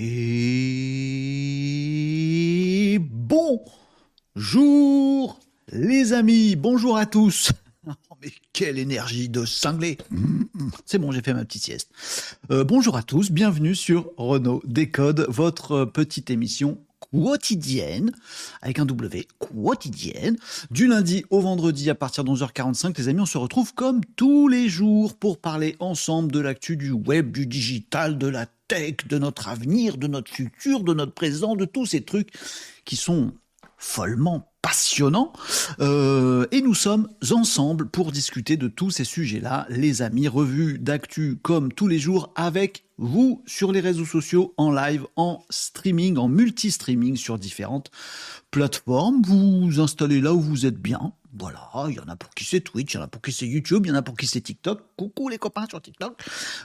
Et bonjour les amis, bonjour à tous. Oh, mais quelle énergie de cinglé C'est bon, j'ai fait ma petite sieste. Euh, bonjour à tous, bienvenue sur Renault Décode, votre petite émission quotidienne, avec un W, quotidienne, du lundi au vendredi à partir de 11h45. Les amis, on se retrouve comme tous les jours pour parler ensemble de l'actu du web, du digital, de la de notre avenir, de notre futur, de notre présent, de tous ces trucs qui sont follement passionnants. Euh, et nous sommes ensemble pour discuter de tous ces sujets-là, les amis, revue d'actu comme tous les jours avec vous sur les réseaux sociaux, en live, en streaming, en multi-streaming sur différentes plateformes. Vous installez là où vous êtes bien. Voilà, il y en a pour qui c'est Twitch, il y en a pour qui c'est YouTube, il y en a pour qui c'est TikTok. Coucou les copains sur TikTok.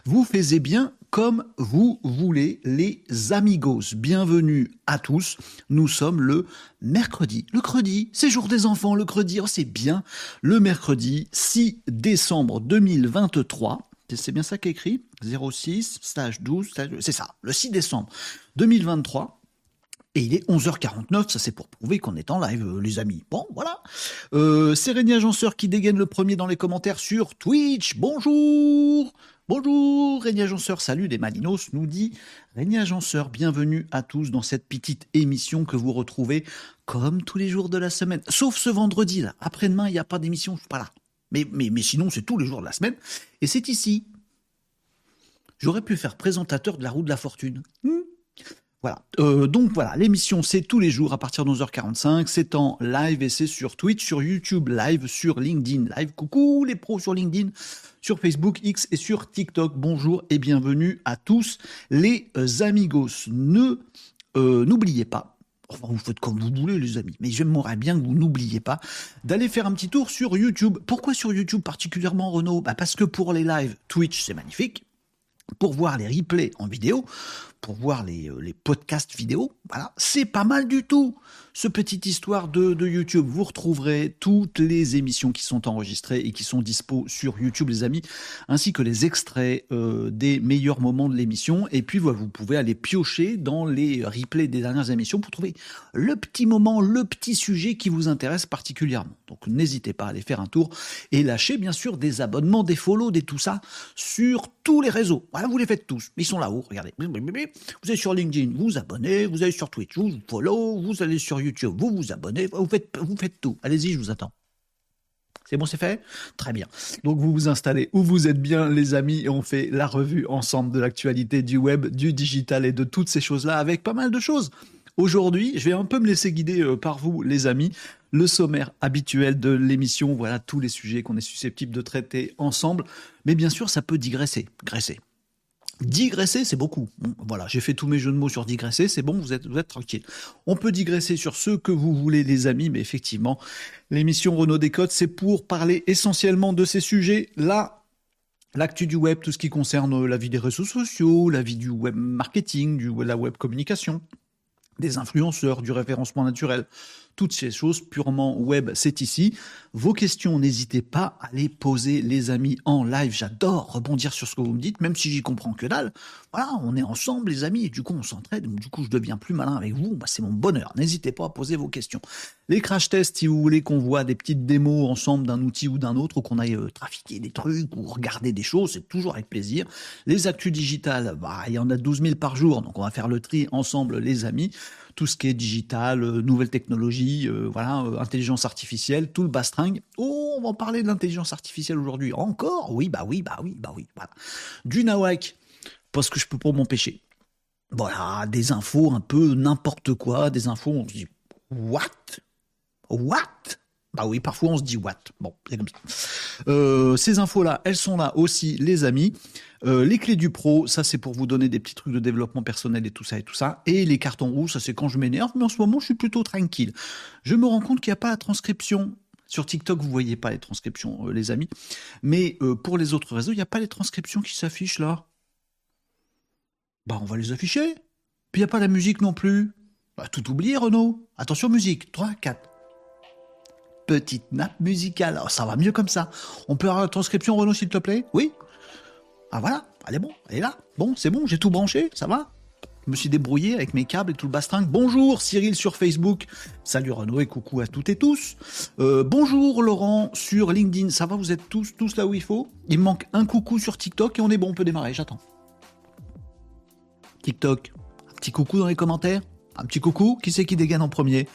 Vous faites bien comme vous voulez, les amigos. Bienvenue à tous. Nous sommes le mercredi. Le credi, c'est jour des enfants, le credi, oh, c'est bien. Le mercredi 6 décembre 2023. C'est bien ça qui est écrit 06, stage 12, c'est ça, le 6 décembre 2023. Et il est 11h49, ça c'est pour prouver qu'on est en live, euh, les amis. Bon, voilà. Euh, c'est Régnier Agenceur qui dégaine le premier dans les commentaires sur Twitch. Bonjour Bonjour Régnier Agenceur, salut des Malinos, nous dit Régnier Agenceur, bienvenue à tous dans cette petite émission que vous retrouvez comme tous les jours de la semaine. Sauf ce vendredi là, après-demain il n'y a pas d'émission, je suis pas là. Mais, sinon c'est tous les jours de la semaine. Et c'est ici. J'aurais pu faire présentateur de la roue de la fortune. Hmm voilà. Euh, donc voilà, l'émission c'est tous les jours à partir de 11h45, c'est en live et c'est sur Twitch, sur YouTube live, sur LinkedIn live. Coucou les pros sur LinkedIn, sur Facebook X et sur TikTok. Bonjour et bienvenue à tous les amigos. Ne euh, n'oubliez pas Enfin, vous faites comme vous voulez, les amis. Mais j'aimerais bien que vous n'oubliez pas d'aller faire un petit tour sur YouTube. Pourquoi sur YouTube particulièrement, Renault bah Parce que pour les lives Twitch, c'est magnifique. Pour voir les replays en vidéo, pour voir les, euh, les podcasts vidéo, voilà, c'est pas mal du tout ce petite histoire de, YouTube. Vous retrouverez toutes les émissions qui sont enregistrées et qui sont dispo sur YouTube, les amis, ainsi que les extraits euh, des meilleurs moments de l'émission. Et puis, vous pouvez aller piocher dans les replays des dernières émissions pour trouver le petit moment, le petit sujet qui vous intéresse particulièrement. Donc, n'hésitez pas à aller faire un tour et lâcher, bien sûr, des abonnements, des follow, des tout ça sur tous les réseaux. Voilà, vous les faites tous. Ils sont là-haut, regardez. Vous êtes sur LinkedIn, vous vous abonnez, vous allez sur Twitch, vous follow, vous allez sur YouTube, vous vous abonnez, vous faites, vous faites tout. Allez-y, je vous attends. C'est bon, c'est fait? Très bien. Donc vous vous installez où vous êtes bien, les amis, et on fait la revue ensemble de l'actualité du web, du digital et de toutes ces choses-là avec pas mal de choses. Aujourd'hui, je vais un peu me laisser guider euh, par vous, les amis. Le sommaire habituel de l'émission, voilà tous les sujets qu'on est susceptible de traiter ensemble. Mais bien sûr, ça peut digresser, graisser. Digresser, c'est beaucoup. Voilà, j'ai fait tous mes jeux de mots sur digresser, c'est bon, vous êtes, vous tranquille. On peut digresser sur ce que vous voulez, les amis, mais effectivement, l'émission Renault Décode, c'est pour parler essentiellement de ces sujets-là. L'actu du web, tout ce qui concerne la vie des réseaux sociaux, la vie du web marketing, du, la web communication, des influenceurs, du référencement naturel, toutes ces choses purement web, c'est ici. Vos questions, n'hésitez pas à les poser, les amis, en live. J'adore rebondir sur ce que vous me dites, même si j'y comprends que dalle. Voilà, on est ensemble, les amis, et du coup, on s'entraide. Du coup, je deviens plus malin avec vous. Bah, c'est mon bonheur. N'hésitez pas à poser vos questions. Les crash tests, si vous voulez qu'on voit des petites démos ensemble d'un outil ou d'un autre, ou qu'on aille euh, trafiquer des trucs ou regarder des choses, c'est toujours avec plaisir. Les actus digitales, bah, il y en a 12 000 par jour, donc on va faire le tri ensemble, les amis tout ce qui est digital, euh, nouvelles technologies, euh, voilà, euh, intelligence artificielle, tout le bastringue. Oh, on va en parler de l'intelligence artificielle aujourd'hui. Encore? Oui, bah oui, bah oui, bah oui. Voilà. Du nawak, parce que je peux pas m'empêcher. Voilà, des infos un peu n'importe quoi, des infos, on se dit, what? What? Bah oui, parfois on se dit what? Bon, c'est comme ça. ces infos-là, elles sont là aussi, les amis. Euh, les clés du pro, ça c'est pour vous donner des petits trucs de développement personnel et tout ça et tout ça. Et les cartons rouges, ça c'est quand je m'énerve, mais en ce moment je suis plutôt tranquille. Je me rends compte qu'il n'y a pas la transcription. Sur TikTok, vous voyez pas les transcriptions, euh, les amis. Mais euh, pour les autres réseaux, il n'y a pas les transcriptions qui s'affichent là. Bah on va les afficher. Puis il n'y a pas la musique non plus. Bah, tout oublié, Renaud. Attention musique. 3, 4 petite nappe musicale. Oh, ça va mieux comme ça. On peut avoir la transcription, Renaud, s'il te plaît? Oui? Ah voilà, elle est bon, elle est là. Bon, c'est bon, j'ai tout branché, ça va? Je me suis débrouillé avec mes câbles et tout le bastringue. Bonjour Cyril sur Facebook. Salut Renaud et coucou à toutes et tous. Euh, bonjour Laurent sur LinkedIn. Ça va, vous êtes tous, tous là où il faut? Il me manque un coucou sur TikTok et on est bon, on peut démarrer. J'attends. TikTok. Un petit coucou dans les commentaires? Un petit coucou? Qui c'est qui dégaine en premier?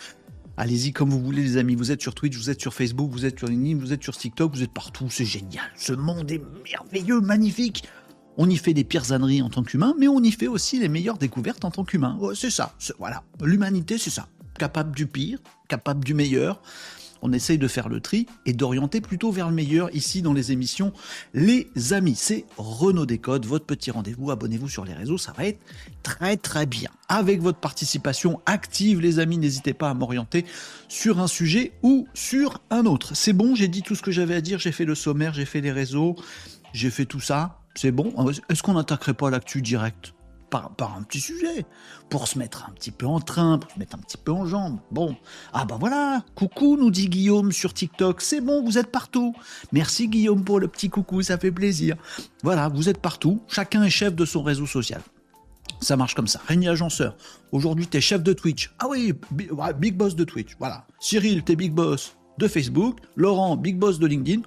Allez-y comme vous voulez les amis. Vous êtes sur Twitch, vous êtes sur Facebook, vous êtes sur LinkedIn, vous êtes sur TikTok, vous êtes partout. C'est génial. Ce monde est merveilleux, magnifique. On y fait des pires âneries en tant qu'humain, mais on y fait aussi les meilleures découvertes en tant qu'humain. c'est ça. Voilà. L'humanité, c'est ça. Capable du pire, capable du meilleur on essaye de faire le tri et d'orienter plutôt vers le meilleur ici dans les émissions Les Amis. C'est Renaud Décode, votre petit rendez-vous. Abonnez-vous sur les réseaux, ça va être très très bien. Avec votre participation active, les amis, n'hésitez pas à m'orienter sur un sujet ou sur un autre. C'est bon, j'ai dit tout ce que j'avais à dire, j'ai fait le sommaire, j'ai fait les réseaux, j'ai fait tout ça. C'est bon Est-ce qu'on n'attaquerait pas l'actu direct? Par, un petit sujet, pour se mettre un petit peu en train, pour se mettre un petit peu en jambe. Bon, ah bah voilà, coucou, nous dit Guillaume sur TikTok, c'est bon, vous êtes partout. Merci Guillaume pour le petit coucou, ça fait plaisir. Voilà, vous êtes partout, chacun est chef de son réseau social. Ça marche comme ça. Régnier Agenceur, aujourd'hui t'es chef de Twitch. Ah oui, big boss de Twitch, voilà. Cyril, t'es big boss de Facebook. Laurent, big boss de LinkedIn.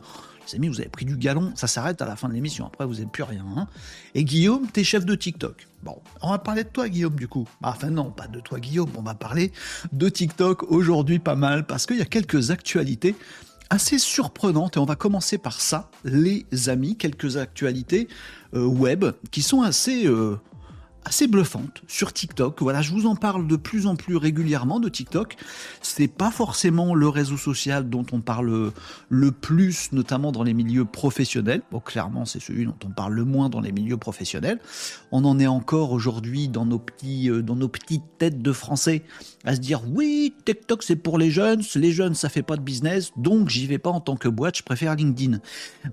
Les amis, vous avez pris du galon, ça s'arrête à la fin de l'émission, après vous n'êtes plus rien. Hein. Et Guillaume, t'es chef de TikTok. Bon, on va parler de toi Guillaume du coup. Bah, enfin non, pas de toi Guillaume, on va parler de TikTok aujourd'hui pas mal, parce qu'il y a quelques actualités assez surprenantes, et on va commencer par ça, les amis, quelques actualités euh, web qui sont assez... Euh, assez bluffante sur TikTok. Voilà, je vous en parle de plus en plus régulièrement de TikTok. C'est pas forcément le réseau social dont on parle le plus, notamment dans les milieux professionnels. Bon, clairement, c'est celui dont on parle le moins dans les milieux professionnels. On en est encore aujourd'hui dans nos petits, euh, dans nos petites têtes de français à se dire oui, TikTok c'est pour les jeunes, les jeunes ça fait pas de business, donc j'y vais pas en tant que boîte, je préfère LinkedIn.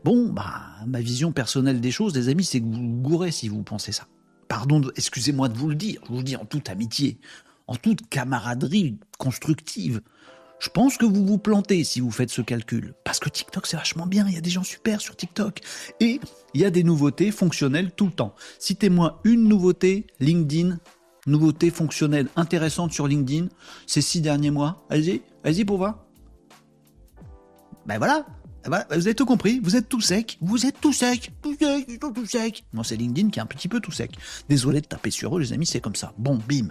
Bon, bah, ma vision personnelle des choses, les amis, c'est que vous si vous pensez ça pardon, excusez-moi de vous le dire, je vous le dis en toute amitié, en toute camaraderie constructive. Je pense que vous vous plantez si vous faites ce calcul. Parce que TikTok, c'est vachement bien. Il y a des gens super sur TikTok. Et il y a des nouveautés fonctionnelles tout le temps. Citez-moi une nouveauté LinkedIn, nouveauté fonctionnelle intéressante sur LinkedIn ces six derniers mois. Allez-y, allez-y pour voir. Ben voilà, vous avez tout compris, vous êtes tout sec, vous êtes tout sec, tout sec, tout, sec. Non, c'est LinkedIn qui est un petit peu tout sec. Désolé de taper sur eux, les amis, c'est comme ça. Bon, bim.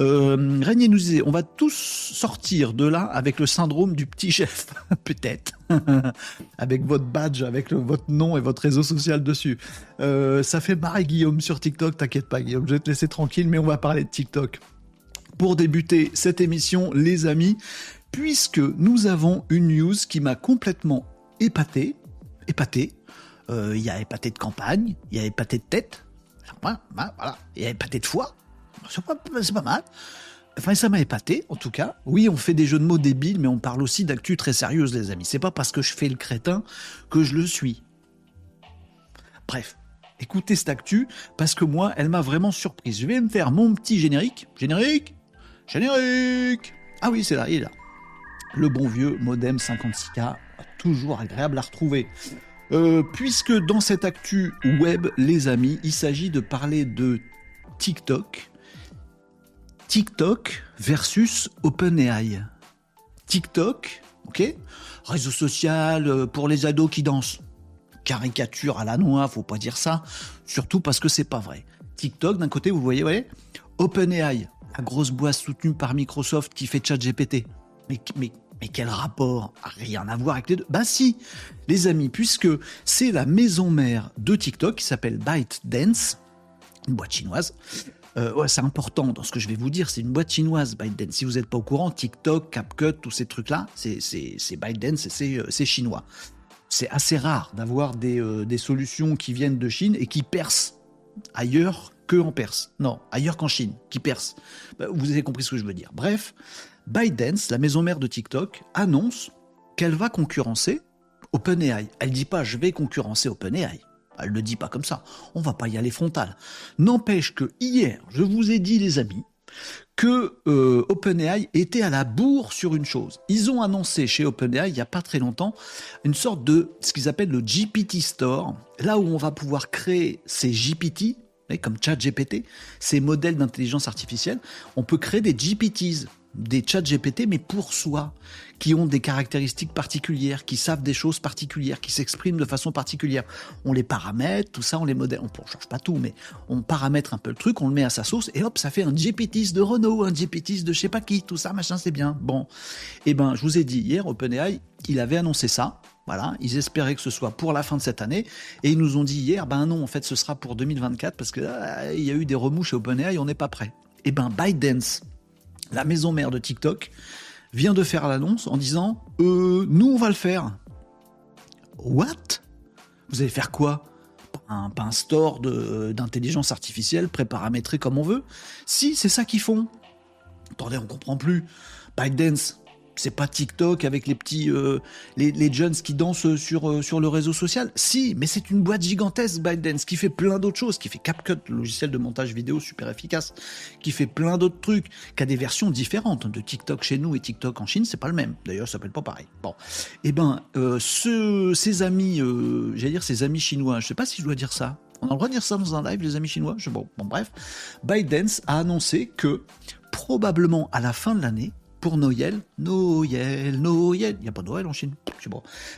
Euh, Régnier nous disait, on va tous sortir de là avec le syndrome du petit chef, peut-être, avec votre badge, avec votre nom et votre réseau social dessus. Euh, ça fait marrer Guillaume sur TikTok, t'inquiète pas Guillaume, je vais te laisser tranquille, mais on va parler de TikTok. Pour débuter cette émission, les amis, puisque nous avons une news qui m'a complètement épaté, épaté. Euh, il y a épaté de campagne, il y a épaté de tête, voilà, il y a épaté de foie, c'est pas, pas, mal. Enfin, ça m'a épaté, en tout cas. Oui, on fait des jeux de mots débiles, mais on parle aussi d'actu très sérieuse, les amis. C'est pas parce que je fais le crétin que je le suis. Bref, écoutez cette actu, parce que moi, elle m'a vraiment surprise. Je vais me faire mon petit générique. Générique Générique Ah oui, c'est là, il est là. Le bon vieux modem 56K toujours agréable à retrouver. Euh, puisque dans cette actu web, les amis, il s'agit de parler de TikTok. TikTok versus OpenAI. TikTok, ok? Réseau social euh, pour les ados qui dansent. Caricature à la noix, faut pas dire ça. Surtout parce que c'est pas vrai. TikTok, d'un côté, vous voyez, ouais, OpenAI, la grosse boîte soutenue par Microsoft qui fait ChatGPT. Mais, mais mais quel rapport Rien à voir avec les deux? Bah si, les amis, puisque c'est la maison mère de TikTok qui s'appelle ByteDance, une boîte chinoise. Euh, c'est important dans ce que je vais vous dire, c'est une boîte chinoise, ByteDance. Si vous n'êtes pas au courant, TikTok, CapCut, tous ces trucs-là, c'est ByteDance et euh, c'est chinois. C'est assez rare d'avoir des, euh, des solutions qui viennent de Chine et qui percent ailleurs que en Perse. Non, ailleurs qu'en Chine, qui percent. Bah, vous avez compris ce que je veux dire. Bref, ByteDance, la maison mère de TikTok, annonce qu'elle va concurrencer OpenAI. Elle dit pas je vais concurrencer OpenAI. Elle ne dit pas comme ça. On va pas y aller frontal. N'empêche que hier, je vous ai dit les amis que euh, OpenAI était à la bourre sur une chose. Ils ont annoncé chez OpenAI il n'y a pas très longtemps une sorte de ce qu'ils appellent le GPT Store, là où on va pouvoir créer ces GPT comme ChatGPT, ces modèles d'intelligence artificielle, on peut créer des GPTs, des chats GPT, mais pour soi, qui ont des caractéristiques particulières, qui savent des choses particulières, qui s'expriment de façon particulière. On les paramètre, tout ça, on les modèle. On ne change pas tout, mais on paramètre un peu le truc, on le met à sa sauce, et hop, ça fait un GPTs de Renault, un GPTs de je sais pas qui, tout ça, machin, c'est bien. Bon. Eh ben, je vous ai dit hier, OpenAI, il avait annoncé ça. Voilà, ils espéraient que ce soit pour la fin de cette année, et ils nous ont dit hier, ben non, en fait, ce sera pour 2024 parce que ah, il y a eu des remous chez OpenAI, on n'est pas prêt. Eh ben, ByteDance, la maison mère de TikTok, vient de faire l'annonce en disant euh, Nous, on va le faire. What? Vous allez faire quoi? Un, pas un store d'intelligence artificielle préparamétré comme on veut Si, c'est ça qu'ils font. Attendez, on comprend plus. ByteDance, c'est pas TikTok avec les petits euh, les, jeunes qui dansent sur euh, sur le réseau social. Si, mais c'est une boîte gigantesque ByteDance qui fait plein d'autres choses, qui fait CapCut, le logiciel de montage vidéo super efficace, qui fait plein d'autres trucs, qui a des versions différentes de TikTok chez nous et TikTok en Chine, c'est pas le même. D'ailleurs, ça s'appelle pas pareil. Bon, eh ben euh, ce, ces amis, j'allais dire ces amis chinois, je sais pas si je dois dire ça. On a le droit de dire ça dans un live, les amis chinois? Je, bon, bon, bref, ByteDance a annoncé que probablement à la fin de l'année, pour Noël. Noël, Noël. Il n'y a pas de Noël en Chine.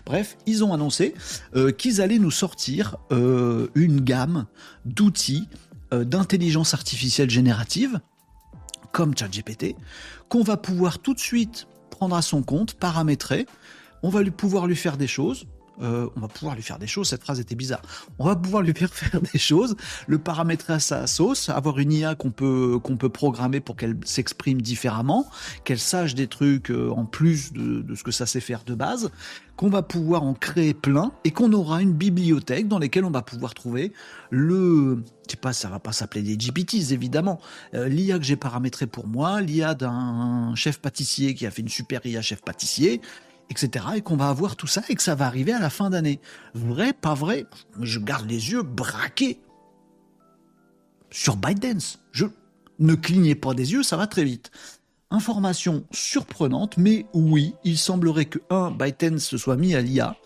Bref, ils ont annoncé euh, qu'ils allaient nous sortir euh, une gamme d'outils euh, d'intelligence artificielle générative, comme ChatGPT, qu'on va pouvoir tout de suite prendre à son compte, paramétrer. On va pouvoir lui faire des choses. Euh, on va pouvoir lui faire des choses. Cette phrase était bizarre. On va pouvoir lui faire faire des choses, le paramétrer à sa sauce, avoir une IA qu'on peut peut programmer pour qu'elle s'exprime différemment, qu'elle sache des trucs euh, en plus de, ce que ça sait faire de base, qu'on va pouvoir en créer plein et qu'on aura une bibliothèque dans laquelle on va pouvoir trouver le je sais pas, ça va pas s'appeler des GPTs évidemment. Euh, L'IA que j'ai paramétré pour moi, l'IA d'un chef pâtissier qui a fait une super IA chef pâtissier, etc. Et qu'on va avoir tout ça et que ça va arriver à la fin d'année. Vrai, pas vrai Je garde les yeux braqués sur ByteDance. Je ne clignez pas des yeux, ça va très vite. Information surprenante, mais oui, il semblerait que un ByteDance se soit mis à l'IA,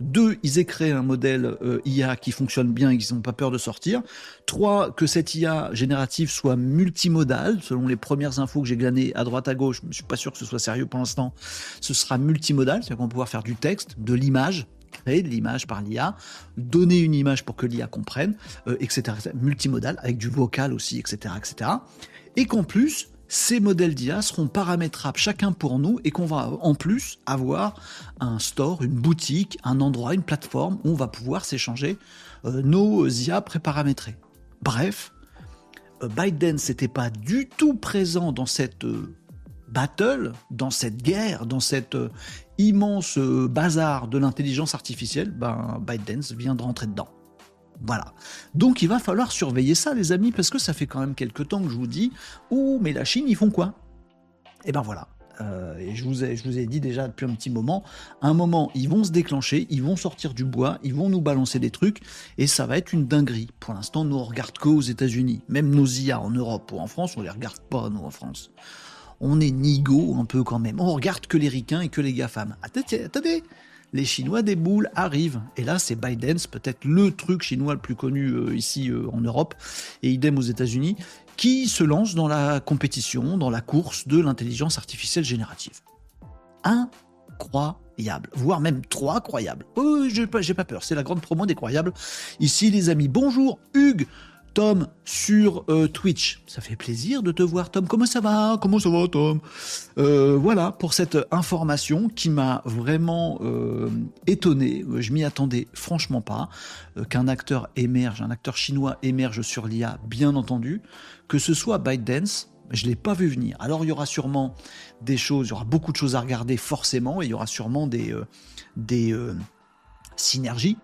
deux, ils aient créé un modèle euh, IA qui fonctionne bien et qu'ils n'ont pas peur de sortir. Trois, que cette IA générative soit multimodale. Selon les premières infos que j'ai glanées à droite à gauche, je ne suis pas sûr que ce soit sérieux pour l'instant. Ce sera multimodal, c'est-à-dire qu'on va pouvoir faire du texte, de l'image, créer de l'image par l'IA, donner une image pour que l'IA comprenne, euh, etc., etc. Multimodal, avec du vocal aussi, etc., etc. Et qu'en plus, ces modèles d'IA seront paramétrables chacun pour nous et qu'on va en plus avoir un store, une boutique, un endroit, une plateforme où on va pouvoir s'échanger euh, nos IA préparamétrés. Bref, euh, Biden n'était pas du tout présent dans cette euh, battle, dans cette guerre, dans cette immense bazar de l'intelligence artificielle. Ben, Biden vient de rentrer dedans. Voilà. Donc il va falloir surveiller ça, les amis, parce que ça fait quand même quelques temps que je vous dis, oh, mais la Chine, ils font quoi? Eh ben voilà. Euh, et je vous, ai, dit déjà depuis un petit moment, un moment, ils vont se déclencher, ils vont sortir du bois, ils vont nous balancer des trucs, et ça va être une dinguerie. Pour l'instant, nous, on regarde qu'aux États-Unis. Même nos IA en Europe ou en France, on les regarde pas, nous, en France. On est nigo un peu quand même. On regarde que les ricains et que les GAFAM. Attendez, attendez les Chinois des boules arrivent. Et là, c'est Biden, peut-être le truc chinois le plus connu euh, ici euh, en Europe, et idem aux États-Unis, qui se lance dans la compétition, dans la course de l'intelligence artificielle générative. Incroyable, voire même trop incroyable. Oh, j'ai pas, pas peur, c'est la grande promo des croyables. Ici, les amis, bonjour, Hugues. Tom sur euh, Twitch. Ça fait plaisir de te voir, Tom. Comment ça va? Comment ça va, Tom? Euh, Voilà pour cette information qui m'a vraiment euh, étonné. Je m'y attendais franchement pas. Qu'un acteur émerge, un acteur chinois émerge sur l'IA, bien entendu. Que ce soit ByteDance, je ne l'ai pas vu venir. Alors il y aura sûrement des choses, il y aura beaucoup de choses à regarder forcément, et il y aura sûrement des, des synergies.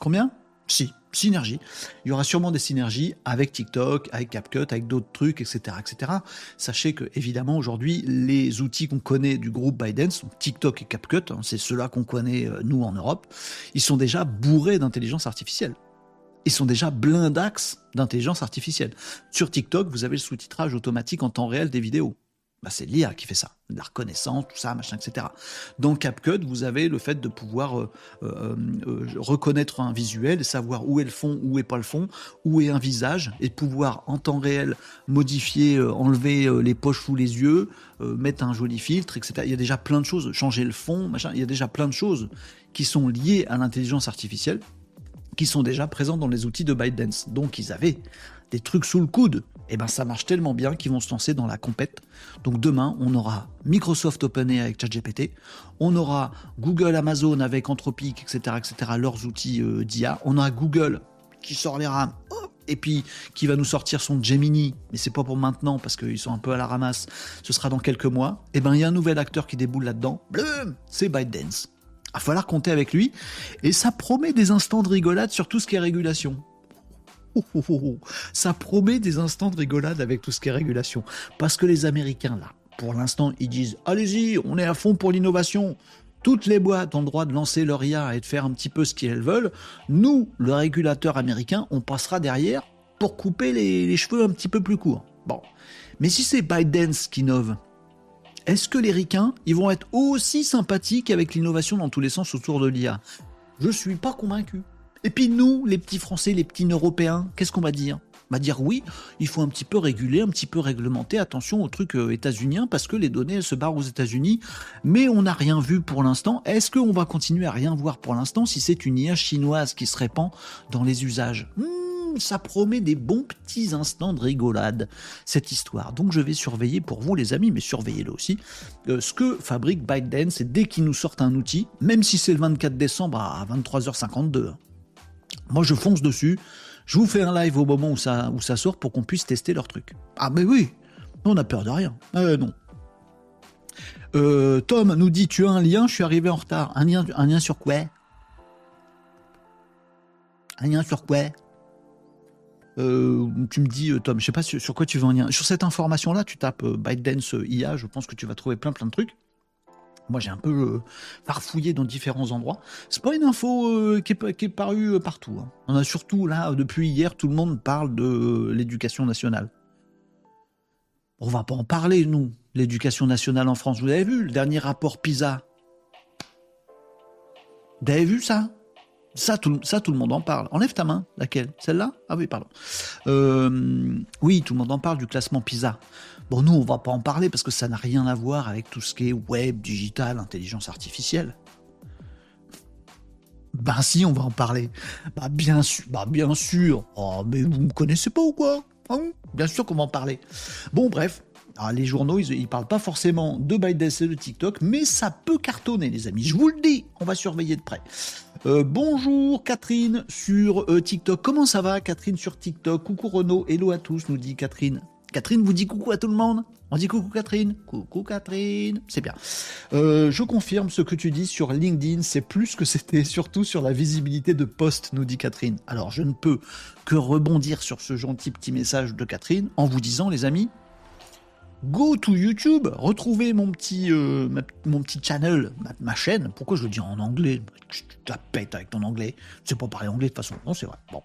Combien? Si, synergie. Il y aura sûrement des synergies avec TikTok, avec CapCut, avec d'autres trucs, etc., etc. Sachez que évidemment aujourd'hui les outils qu'on connaît du groupe Biden, sont TikTok et CapCut, hein, c'est ceux-là qu'on connaît euh, nous en Europe, ils sont déjà bourrés d'intelligence artificielle. Ils sont déjà blindax d'intelligence artificielle. Sur TikTok, vous avez le sous-titrage automatique en temps réel des vidéos. Bah, c'est l'IA qui fait ça, la reconnaissance, tout ça, machin, etc. Dans CapCut, vous avez le fait de pouvoir euh, euh, euh, reconnaître un visuel, savoir où est le fond, où est pas le fond, où est un visage, et pouvoir en temps réel modifier, enlever les poches sous les yeux, mettre un joli filtre, etc. Il y a déjà plein de choses, changer le fond, machin. Il y a déjà plein de choses qui sont liées à l'intelligence artificielle, qui sont déjà présentes dans les outils de ByteDance. Donc ils avaient des trucs sous le coude et eh ben ça marche tellement bien qu'ils vont se lancer dans la compète. Donc demain, on aura Microsoft OpenAI avec ChatGPT, on aura Google, Amazon avec Anthropic, etc., etc., leurs outils euh, d'IA. On aura Google qui sort les rames, et puis qui va nous sortir son Gemini, mais c'est pas pour maintenant parce qu'ils sont un peu à la ramasse. Ce sera dans quelques mois. Et eh ben il y a un nouvel acteur qui déboule là-dedans. C'est ByteDance. Il va falloir compter avec lui, et ça promet des instants de rigolade sur tout ce qui est régulation. Ça promet des instants de rigolade avec tout ce qui est régulation. Parce que les Américains, là, pour l'instant, ils disent Allez-y, on est à fond pour l'innovation. Toutes les boîtes ont le droit de lancer leur IA et de faire un petit peu ce qu'elles veulent. Nous, le régulateur américain, on passera derrière pour couper les, cheveux un petit peu plus courts. Bon. Mais si c'est ByteDance qui innove, est-ce que les ricains, ils vont être aussi sympathiques avec l'innovation dans tous les sens autour de l'IA Je suis pas convaincu. Et puis nous, les petits Français, les petits Européens, qu'est-ce qu'on va dire? On va dire oui, il faut un petit peu réguler, un petit peu réglementer, attention aux trucs euh, états-uniens, parce que les données se barrent aux États-Unis, mais on n'a rien vu pour l'instant. Est-ce qu'on va continuer à rien voir pour l'instant si c'est une IA chinoise qui se répand dans les usages? Hmm, ça promet des bons petits instants de rigolade, cette histoire. Donc je vais surveiller pour vous les amis, mais surveillez-le aussi, euh, ce que fabrique ByteDance, et dès qu'ils nous sortent un outil, même si c'est le 24 décembre à 23h52, moi, je fonce dessus. Je vous fais un live au moment où ça, où ça sort pour qu'on puisse tester leur truc. Ah, mais oui, on a peur de rien. Euh, non. Euh, Tom nous dit Tu as un lien, je suis arrivé en retard. Un lien, un lien sur quoi? Un lien sur quoi? Euh, tu me dis, Tom, je sais pas sur, sur, quoi tu veux un lien. Sur cette information-là, tu tapes ByteDance IA, je pense que tu vas trouver plein plein de trucs. Moi, j'ai un peu euh, farfouillé dans différents endroits. C'est pas une info euh, qui, est, parue euh, partout. Hein. On a surtout là, depuis hier, tout le monde parle de l'éducation nationale. On va pas en parler, nous, l'éducation nationale en France. Vous avez vu le dernier rapport PISA? Vous avez vu ça? Ça tout, ça, tout le monde en parle. Enlève ta main. Laquelle? Celle-là? Ah oui, pardon. oui, tout le monde en parle du classement PISA. Bon, nous, on va pas en parler parce que ça n'a rien à voir avec tout ce qui est web, digital, intelligence artificielle. Ben si, on va en parler. Bah bien sûr, bah bien sûr. Oh, mais vous me connaissez pas ou quoi hein? Bien sûr qu'on va en parler. Bon, bref. les journaux, ils, ils, parlent pas forcément de ByteDance et de TikTok, mais ça peut cartonner, les amis. Je vous le dis, on va surveiller de près. Euh, bonjour Catherine sur euh, TikTok. Comment ça va Catherine sur TikTok? Coucou Renaud, hello à tous, nous dit Catherine. Catherine vous dit coucou à tout le monde On dit coucou Catherine Coucou Catherine C'est bien. Euh, je confirme ce que tu dis sur LinkedIn, c'est plus que c'était, surtout sur la visibilité de poste, nous dit Catherine. Alors je ne peux que rebondir sur ce gentil petit message de Catherine en vous disant, les amis, go to YouTube, retrouvez mon petit, euh, mon petit channel, ma, chaîne. Pourquoi je le dis en anglais? Tu la pètes avec ton anglais. C'est pas parler anglais de toute façon. Non, c'est vrai. Bon.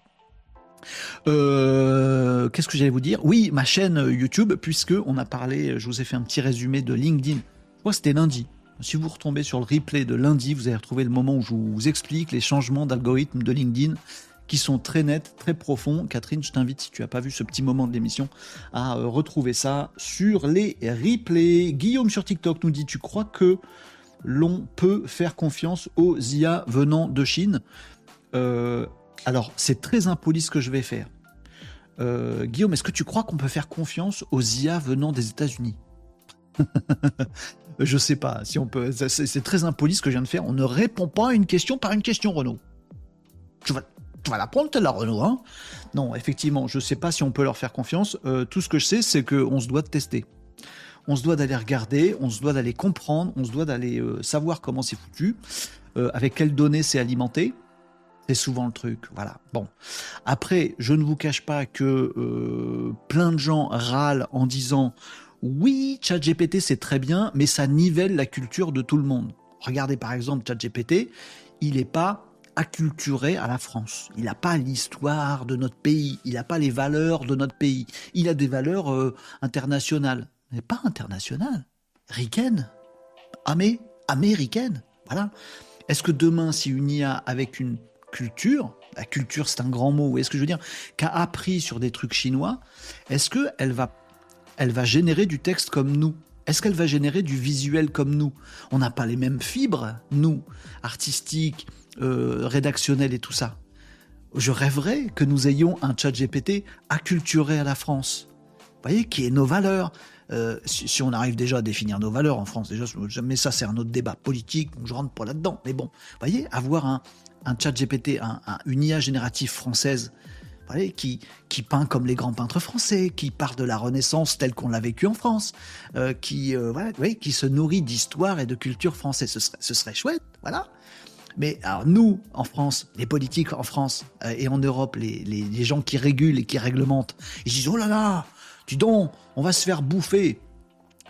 Euh, qu'est-ce que j'allais vous dire? Oui, ma chaîne YouTube, puisque on a parlé, je vous ai fait un petit résumé de LinkedIn. Que c'était lundi. Si vous retombez sur le replay de lundi, vous allez retrouver le moment où je vous explique les changements d'algorithme de LinkedIn qui sont très nets, très profonds. Catherine, je t'invite, si tu n'as pas vu ce petit moment de l'émission, à euh, retrouver ça sur les replays. Guillaume sur TikTok nous dit, tu crois que l'on peut faire confiance aux IA venant de Chine? Euh, alors, c'est très impoli ce que je vais faire. Euh, Guillaume, est-ce que tu crois qu'on peut faire confiance aux IA venant des États-Unis? Je sais pas si on peut. C'est très impoli ce que je viens de faire. On ne répond pas à une question par une question, Renaud. Tu vas, tu vas la prendre, là, Renaud. Hein? Non, effectivement, je ne sais pas si on peut leur faire confiance. Euh, tout ce que je sais, c'est qu'on se doit de tester. On se doit d'aller regarder, on se doit d'aller comprendre, on se doit d'aller euh, savoir comment c'est foutu, avec quelles données c'est alimenté. C'est souvent le truc, voilà. Bon. Après, je ne vous cache pas que euh, plein de gens râlent en disant oui, ChatGPT c'est très bien, mais ça nivelle la culture de tout le monde. Regardez par exemple ChatGPT, il n'est pas acculturé à la France. Il n'a pas l'histoire de notre pays, il n'a pas les valeurs de notre pays. Il a des valeurs euh, internationales. mais pas internationale, ricaine, amé, américaine. Voilà. Est-ce que demain, si une IA avec une culture, la culture c'est un grand mot, est-ce que je veux dire, qu'a appris sur des trucs chinois, est-ce qu'elle va, elle va générer du texte comme nous? Est-ce qu'elle va générer du visuel comme nous? On n'a pas les mêmes fibres, nous, artistiques, euh, rédactionnelles et tout ça. Je rêverais que nous ayons un chat GPT acculturé à la France. Vous voyez, qui est nos valeurs, euh, si, on arrive déjà à définir nos valeurs en France, déjà, mais ça c'est un autre débat politique, je rentre pas là-dedans. Mais bon, vous voyez, avoir un, un chat GPT, un, une IA générative française, qui, qui peint comme les grands peintres français, qui part de la Renaissance telle qu'on l'a vécue en France, euh, qui, euh, qui se nourrit d'histoire et de culture française. Ce serait, ce serait chouette, voilà. Mais alors nous, en France, les politiques en France et en Europe, les, les, les, gens qui régulent et qui réglementent, ils disent oh là là, Dis donc, on va se faire bouffer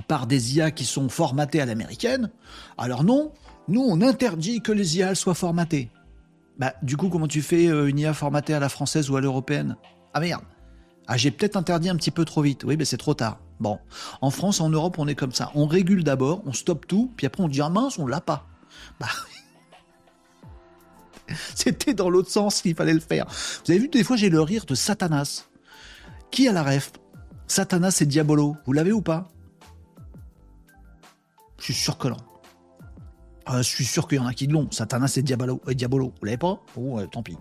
par des IA qui sont formatées à l'américaine. Alors non, nous, on interdit que les IA soient formatées. Bah, du coup, comment tu fais euh, une IA formatée à la française ou à l'européenne? Ah merde Ah, j'ai peut-être interdit un petit peu trop vite. Oui, mais c'est trop tard. Bon. En France, en Europe, on est comme ça. On régule d'abord, on stoppe tout, puis après on dit ah mince, on l'a pas. Bah C'était dans l'autre sens qu'il fallait le faire. Vous avez vu, des fois, j'ai le rire de Satanas. Qui a la ref? Satanas et Diabolo, vous l'avez ou pas? Je suis sûr que. Euh, je suis sûr qu'il y en a qui l'ont. Satanas et Diabolo, et Diabolo. vous l'avez pas Oh, tant pis.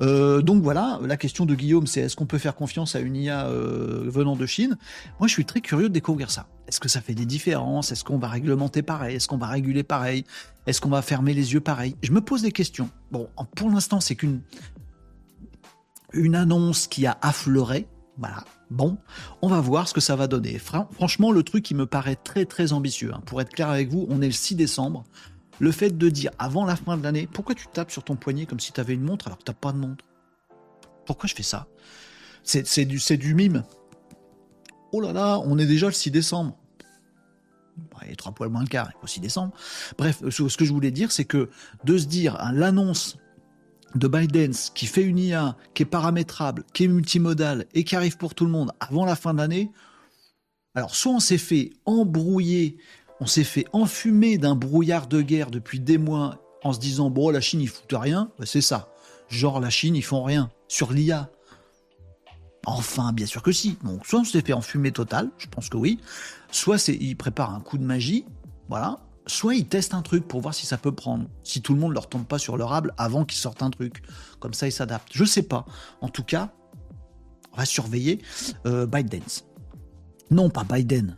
Euh, donc voilà, la question de Guillaume, c'est est-ce qu'on peut faire confiance à une IA euh, venant de Chine? Moi, je suis très curieux de découvrir ça. Est-ce que ça fait des différences? Est-ce qu'on va réglementer pareil? Est-ce qu'on va réguler pareil? Est-ce qu'on va fermer les yeux pareil? Je me pose des questions. Bon, pour l'instant, c'est qu'une une annonce qui a affleuré. Voilà. Bon, on va voir ce que ça va donner. Franchement, le truc qui me paraît très très ambitieux, hein. pour être clair avec vous, on est le 6 décembre. Le fait de dire avant la fin de l'année, pourquoi tu tapes sur ton poignet comme si tu avais une montre alors que tu pas de montre? Pourquoi je fais ça? C'est du, mime. Oh là là, on est déjà le 6 décembre. Il est trois poils moins le quart, il 6 décembre. Bref, ce que je voulais dire, c'est que de se dire, hein, l'annonce de Biden qui fait une IA qui est paramétrable, qui est multimodale et qui arrive pour tout le monde avant la fin de l'année, alors soit on s'est fait embrouiller, on s'est fait enfumer d'un brouillard de guerre depuis des mois en se disant bon la Chine ils foutent rien, c'est ça. Genre la Chine ils font rien sur l'IA. Enfin, bien sûr que si. Donc, soit on s'est fait enfumer total, je pense que oui. Soit c'est, ils préparent un coup de magie, voilà soit ils testent un truc pour voir si ça peut prendre, si tout le monde leur tombe pas sur leur âble avant qu'ils sortent un truc. Comme ça, ils s'adaptent. Je sais pas. En tout cas, on va surveiller euh, Biden. Non, pas Biden.